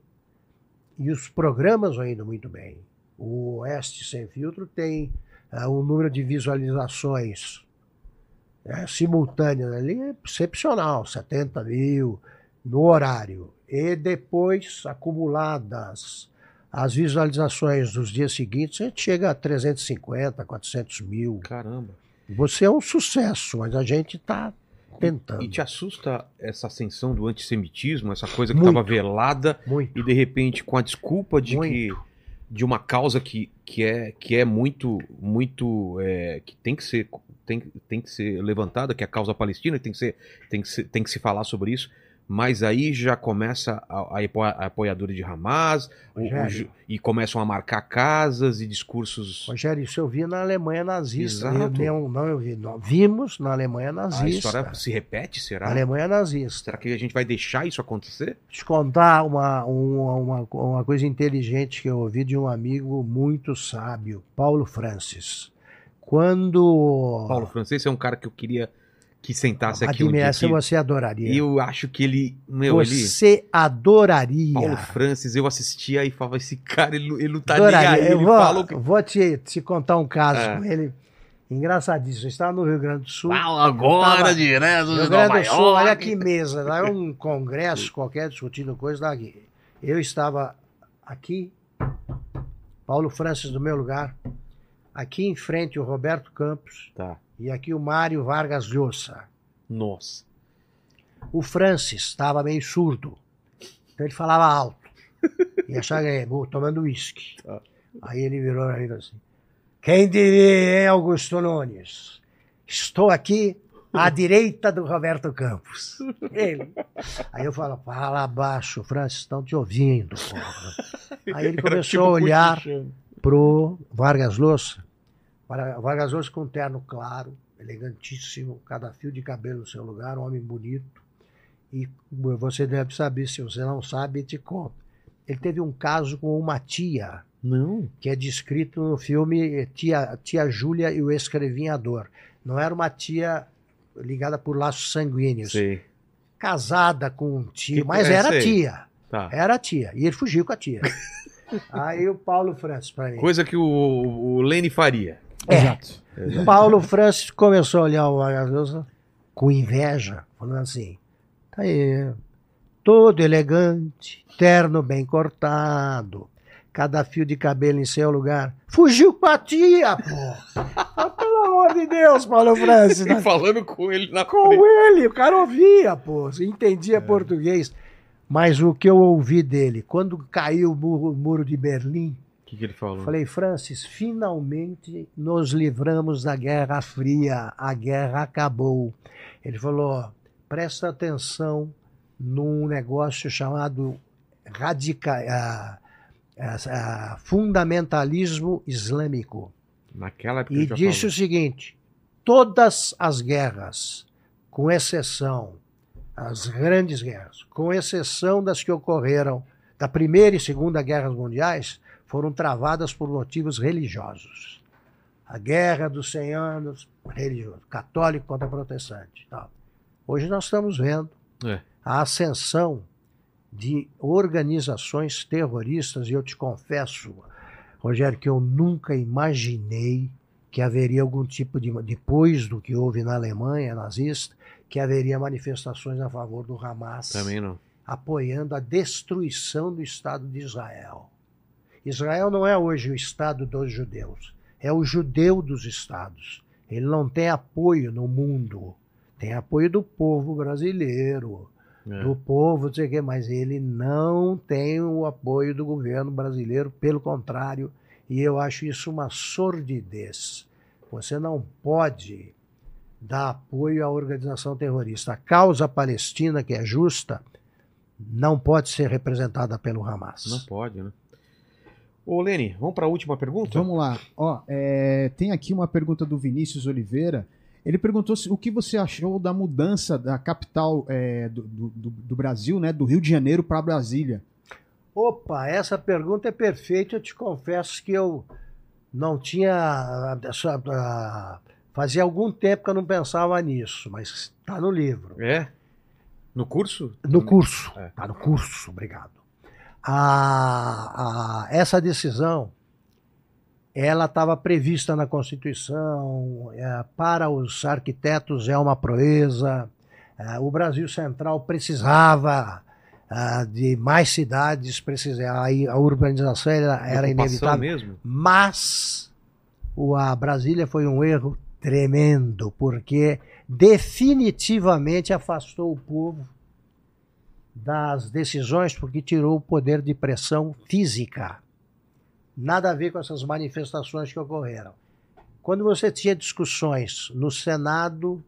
[SPEAKER 3] E os programas vão indo muito bem. O Oeste Sem Filtro tem ah, um número de visualizações eh, simultâneas ali é excepcional 70 mil no horário. E depois, acumuladas as visualizações dos dias seguintes, a gente chega a 350, 400 mil.
[SPEAKER 1] Caramba.
[SPEAKER 3] Você é um sucesso, mas a gente está tentando.
[SPEAKER 1] E te assusta essa ascensão do antissemitismo, essa coisa que estava velada
[SPEAKER 3] Muito.
[SPEAKER 1] e de repente com a desculpa de
[SPEAKER 3] Muito.
[SPEAKER 1] que de uma causa que, que é que é muito muito é, que tem que ser tem, tem que ser levantada que é a causa palestina tem que ser tem que ser, tem que se falar sobre isso mas aí já começa a, a, apo- a apoiadora de Hamas o- o e começam a marcar casas e discursos
[SPEAKER 3] Rogério, isso eu vi na Alemanha nazista.
[SPEAKER 1] Exato.
[SPEAKER 3] Eu, não, eu vi. Nós vimos na Alemanha
[SPEAKER 1] a
[SPEAKER 3] nazista.
[SPEAKER 1] história se repete será
[SPEAKER 3] Alemanha nazista.
[SPEAKER 1] será que a gente vai deixar isso acontecer
[SPEAKER 3] Te contar uma, uma, uma, uma coisa inteligente que eu ouvi de um amigo muito sábio, Paulo Francis. Quando.
[SPEAKER 1] Paulo Francês é um cara que eu queria que sentasse aqui um dia
[SPEAKER 3] Admira,
[SPEAKER 1] aqui.
[SPEAKER 3] você adoraria.
[SPEAKER 1] E eu acho que ele. Meu, ele.
[SPEAKER 3] você adoraria.
[SPEAKER 1] Paulo Francis, eu assistia e falava, esse cara, ele, ele não tá
[SPEAKER 3] adoraria.
[SPEAKER 1] nem aí.
[SPEAKER 3] Eu
[SPEAKER 1] Ele
[SPEAKER 3] vou,
[SPEAKER 1] falou que.
[SPEAKER 3] vou te, te contar um caso
[SPEAKER 1] É.
[SPEAKER 3] com ele. Engraçadíssimo. Eu estava no Rio Grande do Sul.
[SPEAKER 1] Fala agora
[SPEAKER 3] tava-
[SPEAKER 1] direto
[SPEAKER 3] Rio Grande do Sul, olha que mesa. Lá é um congresso qualquer discutindo coisa daqui. Eu estava aqui, Paulo Francis do meu lugar, aqui em frente o Roberto Campos
[SPEAKER 1] Tá.
[SPEAKER 3] E aqui o Mário Vargas Llosa.
[SPEAKER 1] Nossa.
[SPEAKER 3] O Francis estava meio surdo, então ele falava alto. E achava que "Bom, tomando uísque.
[SPEAKER 1] Tá.
[SPEAKER 3] Aí ele virou para mim e falou assim: Quem diria, hein, Augusto Nunes? Estou aqui à direita do Roberto Campos. Ele. Aí eu falo, fala abaixo, Francis, estão te ouvindo. porra." Aí ele começou
[SPEAKER 1] tipo
[SPEAKER 3] a olhar
[SPEAKER 1] cochichando.
[SPEAKER 3] pro Vargas Llosa. Var- Vargas Llosa com um terno claro, elegantíssimo, cada fio de cabelo no seu lugar, um homem bonito. E você deve saber, se você não sabe, te conto. Ele teve um caso com uma tia,
[SPEAKER 1] Não.
[SPEAKER 3] que é descrito no filme Tia, tia Júlia e o Escrevinhador. Não era uma tia ligada por laços sanguíneos,
[SPEAKER 1] Sei.
[SPEAKER 3] casada com um tio,
[SPEAKER 1] Que-
[SPEAKER 3] mas
[SPEAKER 1] é,
[SPEAKER 3] era
[SPEAKER 1] sei.
[SPEAKER 3] tia.
[SPEAKER 1] Tá.
[SPEAKER 3] Era tia. E ele fugiu com a tia. Aí o Paulo Francis, para mim.
[SPEAKER 1] Coisa que o, o Lene faria.
[SPEAKER 3] É.
[SPEAKER 2] Exato.
[SPEAKER 3] Paulo Francis começou a olhar o Vargas Llosa com inveja, falando assim: tá aí, todo elegante, terno bem cortado, cada fio de cabelo em seu lugar. Fugiu com a tia, pô! Ah, pelo amor de Deus, Paulo Francis.
[SPEAKER 1] E
[SPEAKER 3] né?
[SPEAKER 1] falando com ele na
[SPEAKER 3] Com
[SPEAKER 1] frente.
[SPEAKER 3] ele, o cara ouvia, pô, entendia português. Mas o que eu ouvi dele, quando caiu o muro, o muro de Berlim,
[SPEAKER 1] que, que ele falou?
[SPEAKER 3] Falei, Francis, finalmente nos livramos da Guerra Fria, a guerra acabou. Ele falou: presta atenção num negócio chamado radica, ah, ah, ah, fundamentalismo islâmico.
[SPEAKER 1] Naquela época
[SPEAKER 3] E disse
[SPEAKER 1] falou.
[SPEAKER 3] o seguinte: todas as guerras, com exceção, as grandes guerras, com exceção das que ocorreram da Primeira e Segunda Guerras Mundiais, foram travadas por motivos religiosos. A Guerra dos 100 Anos, religioso, católico contra protestante. tal. Hoje nós estamos vendo
[SPEAKER 1] É.
[SPEAKER 3] a ascensão de organizações terroristas, e eu te confesso, Rogério, que eu nunca imaginei que haveria algum tipo de. Depois do que houve na Alemanha nazista, que haveria manifestações a favor do Hamas, apoiando a destruição do Estado de Israel. Israel não é hoje o Estado dos judeus, é o judeu dos Estados. Ele não tem apoio no mundo, tem apoio do povo brasileiro,
[SPEAKER 1] É.
[SPEAKER 3] do povo, não sei o quê, mas ele não tem o apoio do governo brasileiro, pelo contrário, e eu acho isso uma sordidez. Você não pode dá apoio à organização terrorista. A causa palestina, que é justa, não pode ser representada pelo Hamas.
[SPEAKER 1] Não pode, né? Ô, Lene, vamos para a última pergunta?
[SPEAKER 2] Vamos lá. Ó, é, tem aqui uma pergunta do Vinícius Oliveira. Ele perguntou se- o que você achou da mudança da capital é, do, do- do- Brasil, né, do Rio de Janeiro para Brasília.
[SPEAKER 3] Opa, essa pergunta é perfeita. Eu te confesso que eu não tinha. Fazia algum tempo que eu não pensava nisso, mas está no livro.
[SPEAKER 1] É? No curso?
[SPEAKER 3] No curso.
[SPEAKER 1] É.
[SPEAKER 3] Está no curso, obrigado. A- a- essa decisão ela estava prevista na Constituição, é, para os arquitetos é uma proeza. é, o Brasil Central precisava ah, de mais cidades, precisava, a urbanização era, era inevitável.
[SPEAKER 1] mesmo?
[SPEAKER 3] Mas o, a Brasília foi um erro tremendo, porque definitivamente afastou o povo das decisões, porque tirou o poder de pressão física. Nada a ver com essas manifestações que ocorreram. Quando você tinha discussões no Senado,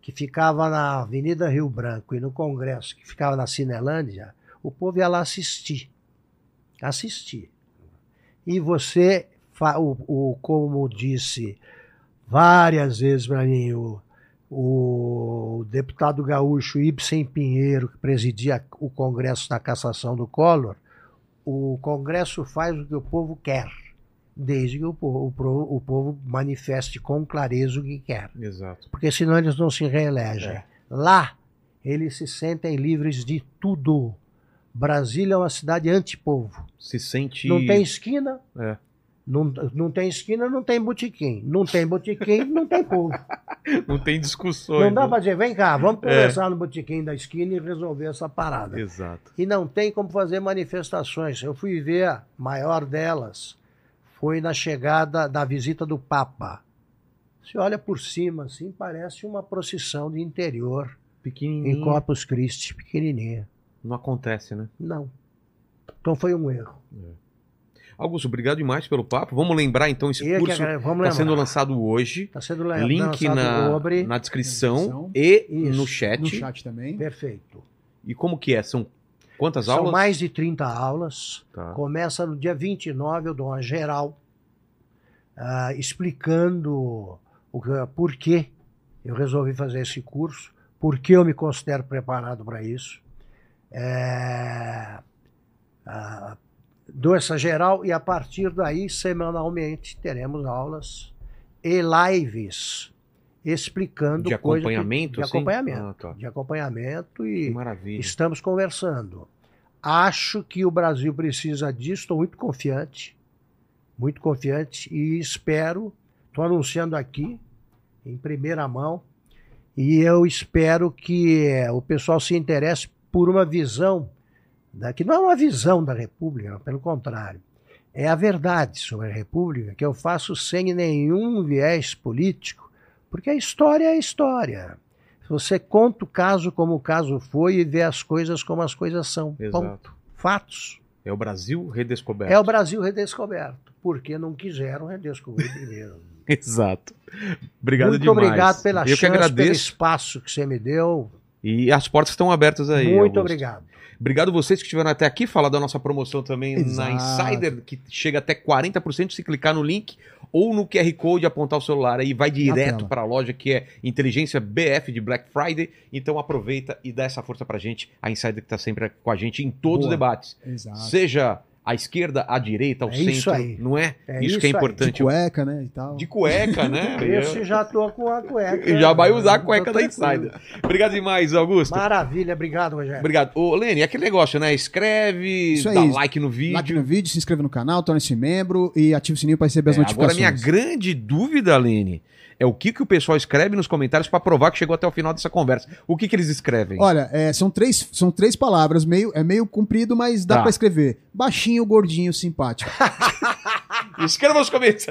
[SPEAKER 3] que ficava na Avenida Rio Branco, e no Congresso, que ficava na Cinelândia, o povo ia lá assistir. Assistir. E você, o, o- como disse várias vezes para mim, o, o deputado gaúcho Ibsen Pinheiro, que presidia o Congresso da Cassação do Collor, o Congresso faz o que o povo quer, desde que o povo, o povo manifeste com clareza o que quer
[SPEAKER 1] Exato.
[SPEAKER 3] porque senão eles não se reelegem.
[SPEAKER 1] É.
[SPEAKER 3] Lá, eles se sentem livres de tudo. Brasília é uma cidade antipovo.
[SPEAKER 1] Se sente.
[SPEAKER 3] Não tem esquina,
[SPEAKER 1] É.
[SPEAKER 3] não, não tem esquina, não tem botequim. Não tem botequim, não tem povo.
[SPEAKER 1] Não tem discussões.
[SPEAKER 3] Não dá
[SPEAKER 1] né?
[SPEAKER 3] para dizer, vem cá, vamos
[SPEAKER 1] É.
[SPEAKER 3] conversar no botequim da esquina e resolver essa parada.
[SPEAKER 1] Exato.
[SPEAKER 3] E não tem como fazer manifestações. Eu fui ver a maior delas, foi na chegada da visita do Papa. Se olha por cima, assim, parece uma procissão de interior
[SPEAKER 1] Pequenininho.
[SPEAKER 3] em Corpus Christi, pequenininha.
[SPEAKER 1] Não acontece, né?
[SPEAKER 3] Não. Então foi um erro.
[SPEAKER 1] Augusto, obrigado demais pelo papo. Vamos lembrar então esse
[SPEAKER 3] que
[SPEAKER 1] curso está sendo lançado hoje.
[SPEAKER 3] Está sendo le-
[SPEAKER 1] Link
[SPEAKER 3] lançado
[SPEAKER 1] na,
[SPEAKER 3] sobre-
[SPEAKER 1] na descrição
[SPEAKER 2] descrição.
[SPEAKER 1] e
[SPEAKER 3] Isso.
[SPEAKER 1] no chat.
[SPEAKER 2] No chat também.
[SPEAKER 3] Perfeito.
[SPEAKER 1] E como que é? São quantas
[SPEAKER 3] São
[SPEAKER 1] aulas?
[SPEAKER 3] mais de 30 aulas.
[SPEAKER 1] Tá.
[SPEAKER 3] Começa no dia 29, eu dou uma geral, ah, explicando o que, por que eu resolvi fazer esse curso, por que eu me considero preparado para isso. É, ah, dou essa geral e a partir daí, semanalmente, teremos aulas e lives explicando
[SPEAKER 1] De
[SPEAKER 3] coisa que-
[SPEAKER 1] acompanhamento,
[SPEAKER 3] de
[SPEAKER 1] assim?
[SPEAKER 3] acompanhamento,
[SPEAKER 1] Ah, tá.
[SPEAKER 3] de acompanhamento e
[SPEAKER 1] maravilha.
[SPEAKER 3] Estamos conversando. Acho que o Brasil precisa disso, estou muito confiante, muito confiante e espero, estou anunciando aqui, em primeira mão, e eu espero que o pessoal se interesse por uma visão, da, que não é uma visão da República, pelo contrário, é a verdade sobre a República, que eu faço sem nenhum viés político, porque a história é a história. Você conta o caso como o caso foi e vê as coisas como as coisas são. Ponto.
[SPEAKER 1] Exato.
[SPEAKER 3] Fatos.
[SPEAKER 1] É o Brasil redescoberto.
[SPEAKER 3] É o Brasil redescoberto, porque não quiseram redescobrir primeiro.
[SPEAKER 1] Exato. Obrigado
[SPEAKER 3] Muito
[SPEAKER 1] demais.
[SPEAKER 3] obrigado pela
[SPEAKER 1] Eu
[SPEAKER 3] chance, pelo espaço que você me deu.
[SPEAKER 1] E as portas estão abertas aí.
[SPEAKER 3] Muito
[SPEAKER 1] Augusto.
[SPEAKER 3] obrigado.
[SPEAKER 1] Obrigado vocês que estiveram até aqui, falar da nossa promoção também
[SPEAKER 2] Exato.
[SPEAKER 1] na Insider, que chega até 40% se clicar no link ou no QR Code apontar o celular aí, vai direto para a loja que é Inteligência BF de Black Friday. Então aproveita e dá essa força pra gente, a Insider que tá sempre com a gente em todos os
[SPEAKER 3] Boa.
[SPEAKER 1] debates.
[SPEAKER 2] Exato.
[SPEAKER 1] Seja à esquerda, à direita, ao
[SPEAKER 3] É
[SPEAKER 1] centro,
[SPEAKER 3] isso aí.
[SPEAKER 1] não é?
[SPEAKER 3] É
[SPEAKER 1] isso que é
[SPEAKER 3] isso aí.
[SPEAKER 1] importante.
[SPEAKER 2] De cueca, né? E tal.
[SPEAKER 1] De cueca, né?
[SPEAKER 3] Esse já tô com a cueca.
[SPEAKER 1] E já vai usar a cueca da. Insider. Obrigado demais, Augusto.
[SPEAKER 3] Maravilha, obrigado, Rogério.
[SPEAKER 1] Obrigado. Ô, Lene, aquele negócio, né? Escreve,
[SPEAKER 2] Isso aí.
[SPEAKER 1] dá like no vídeo.
[SPEAKER 2] Like no vídeo, se inscreva no canal, torne-se membro e ative o sininho para receber as
[SPEAKER 1] É, agora,
[SPEAKER 2] notificações.
[SPEAKER 1] minha grande dúvida, Lene, é o que, que o pessoal escreve nos comentários pra provar que chegou até o final dessa conversa. O que, que eles escrevem?
[SPEAKER 2] Olha, é, são, três, são três palavras, meio, é meio comprido, mas dá
[SPEAKER 1] Tá.
[SPEAKER 2] pra escrever. Baixinho, gordinho, simpático.
[SPEAKER 1] Escreva nos comentários.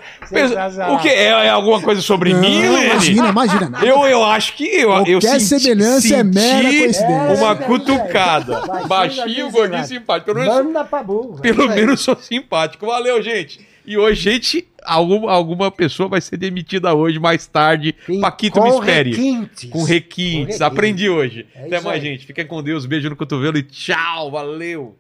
[SPEAKER 1] O que? É, é alguma coisa sobre mim,
[SPEAKER 2] Não,
[SPEAKER 1] Lene?
[SPEAKER 2] imagina, imagina. nada.
[SPEAKER 1] Eu, eu acho que eu, eu
[SPEAKER 2] Qualquer
[SPEAKER 1] senti,
[SPEAKER 2] semelhança é mera coincidência.
[SPEAKER 1] uma
[SPEAKER 3] É,
[SPEAKER 1] cutucada.
[SPEAKER 3] Baixinho,
[SPEAKER 1] Baixinho,
[SPEAKER 3] gordinho, simpático.
[SPEAKER 1] Pelo menos,
[SPEAKER 3] Manda pra
[SPEAKER 1] pelo menos sou simpático. Valeu, gente. E hoje, gente, alguma, alguma pessoa vai ser demitida hoje, mais tarde. Paquito me espere.
[SPEAKER 3] requintes.
[SPEAKER 1] Com requintes. Aprendi hoje.
[SPEAKER 3] É
[SPEAKER 1] Até mais,
[SPEAKER 3] aí.
[SPEAKER 1] gente. Fiquem com Deus. Beijo no cotovelo e tchau. Valeu.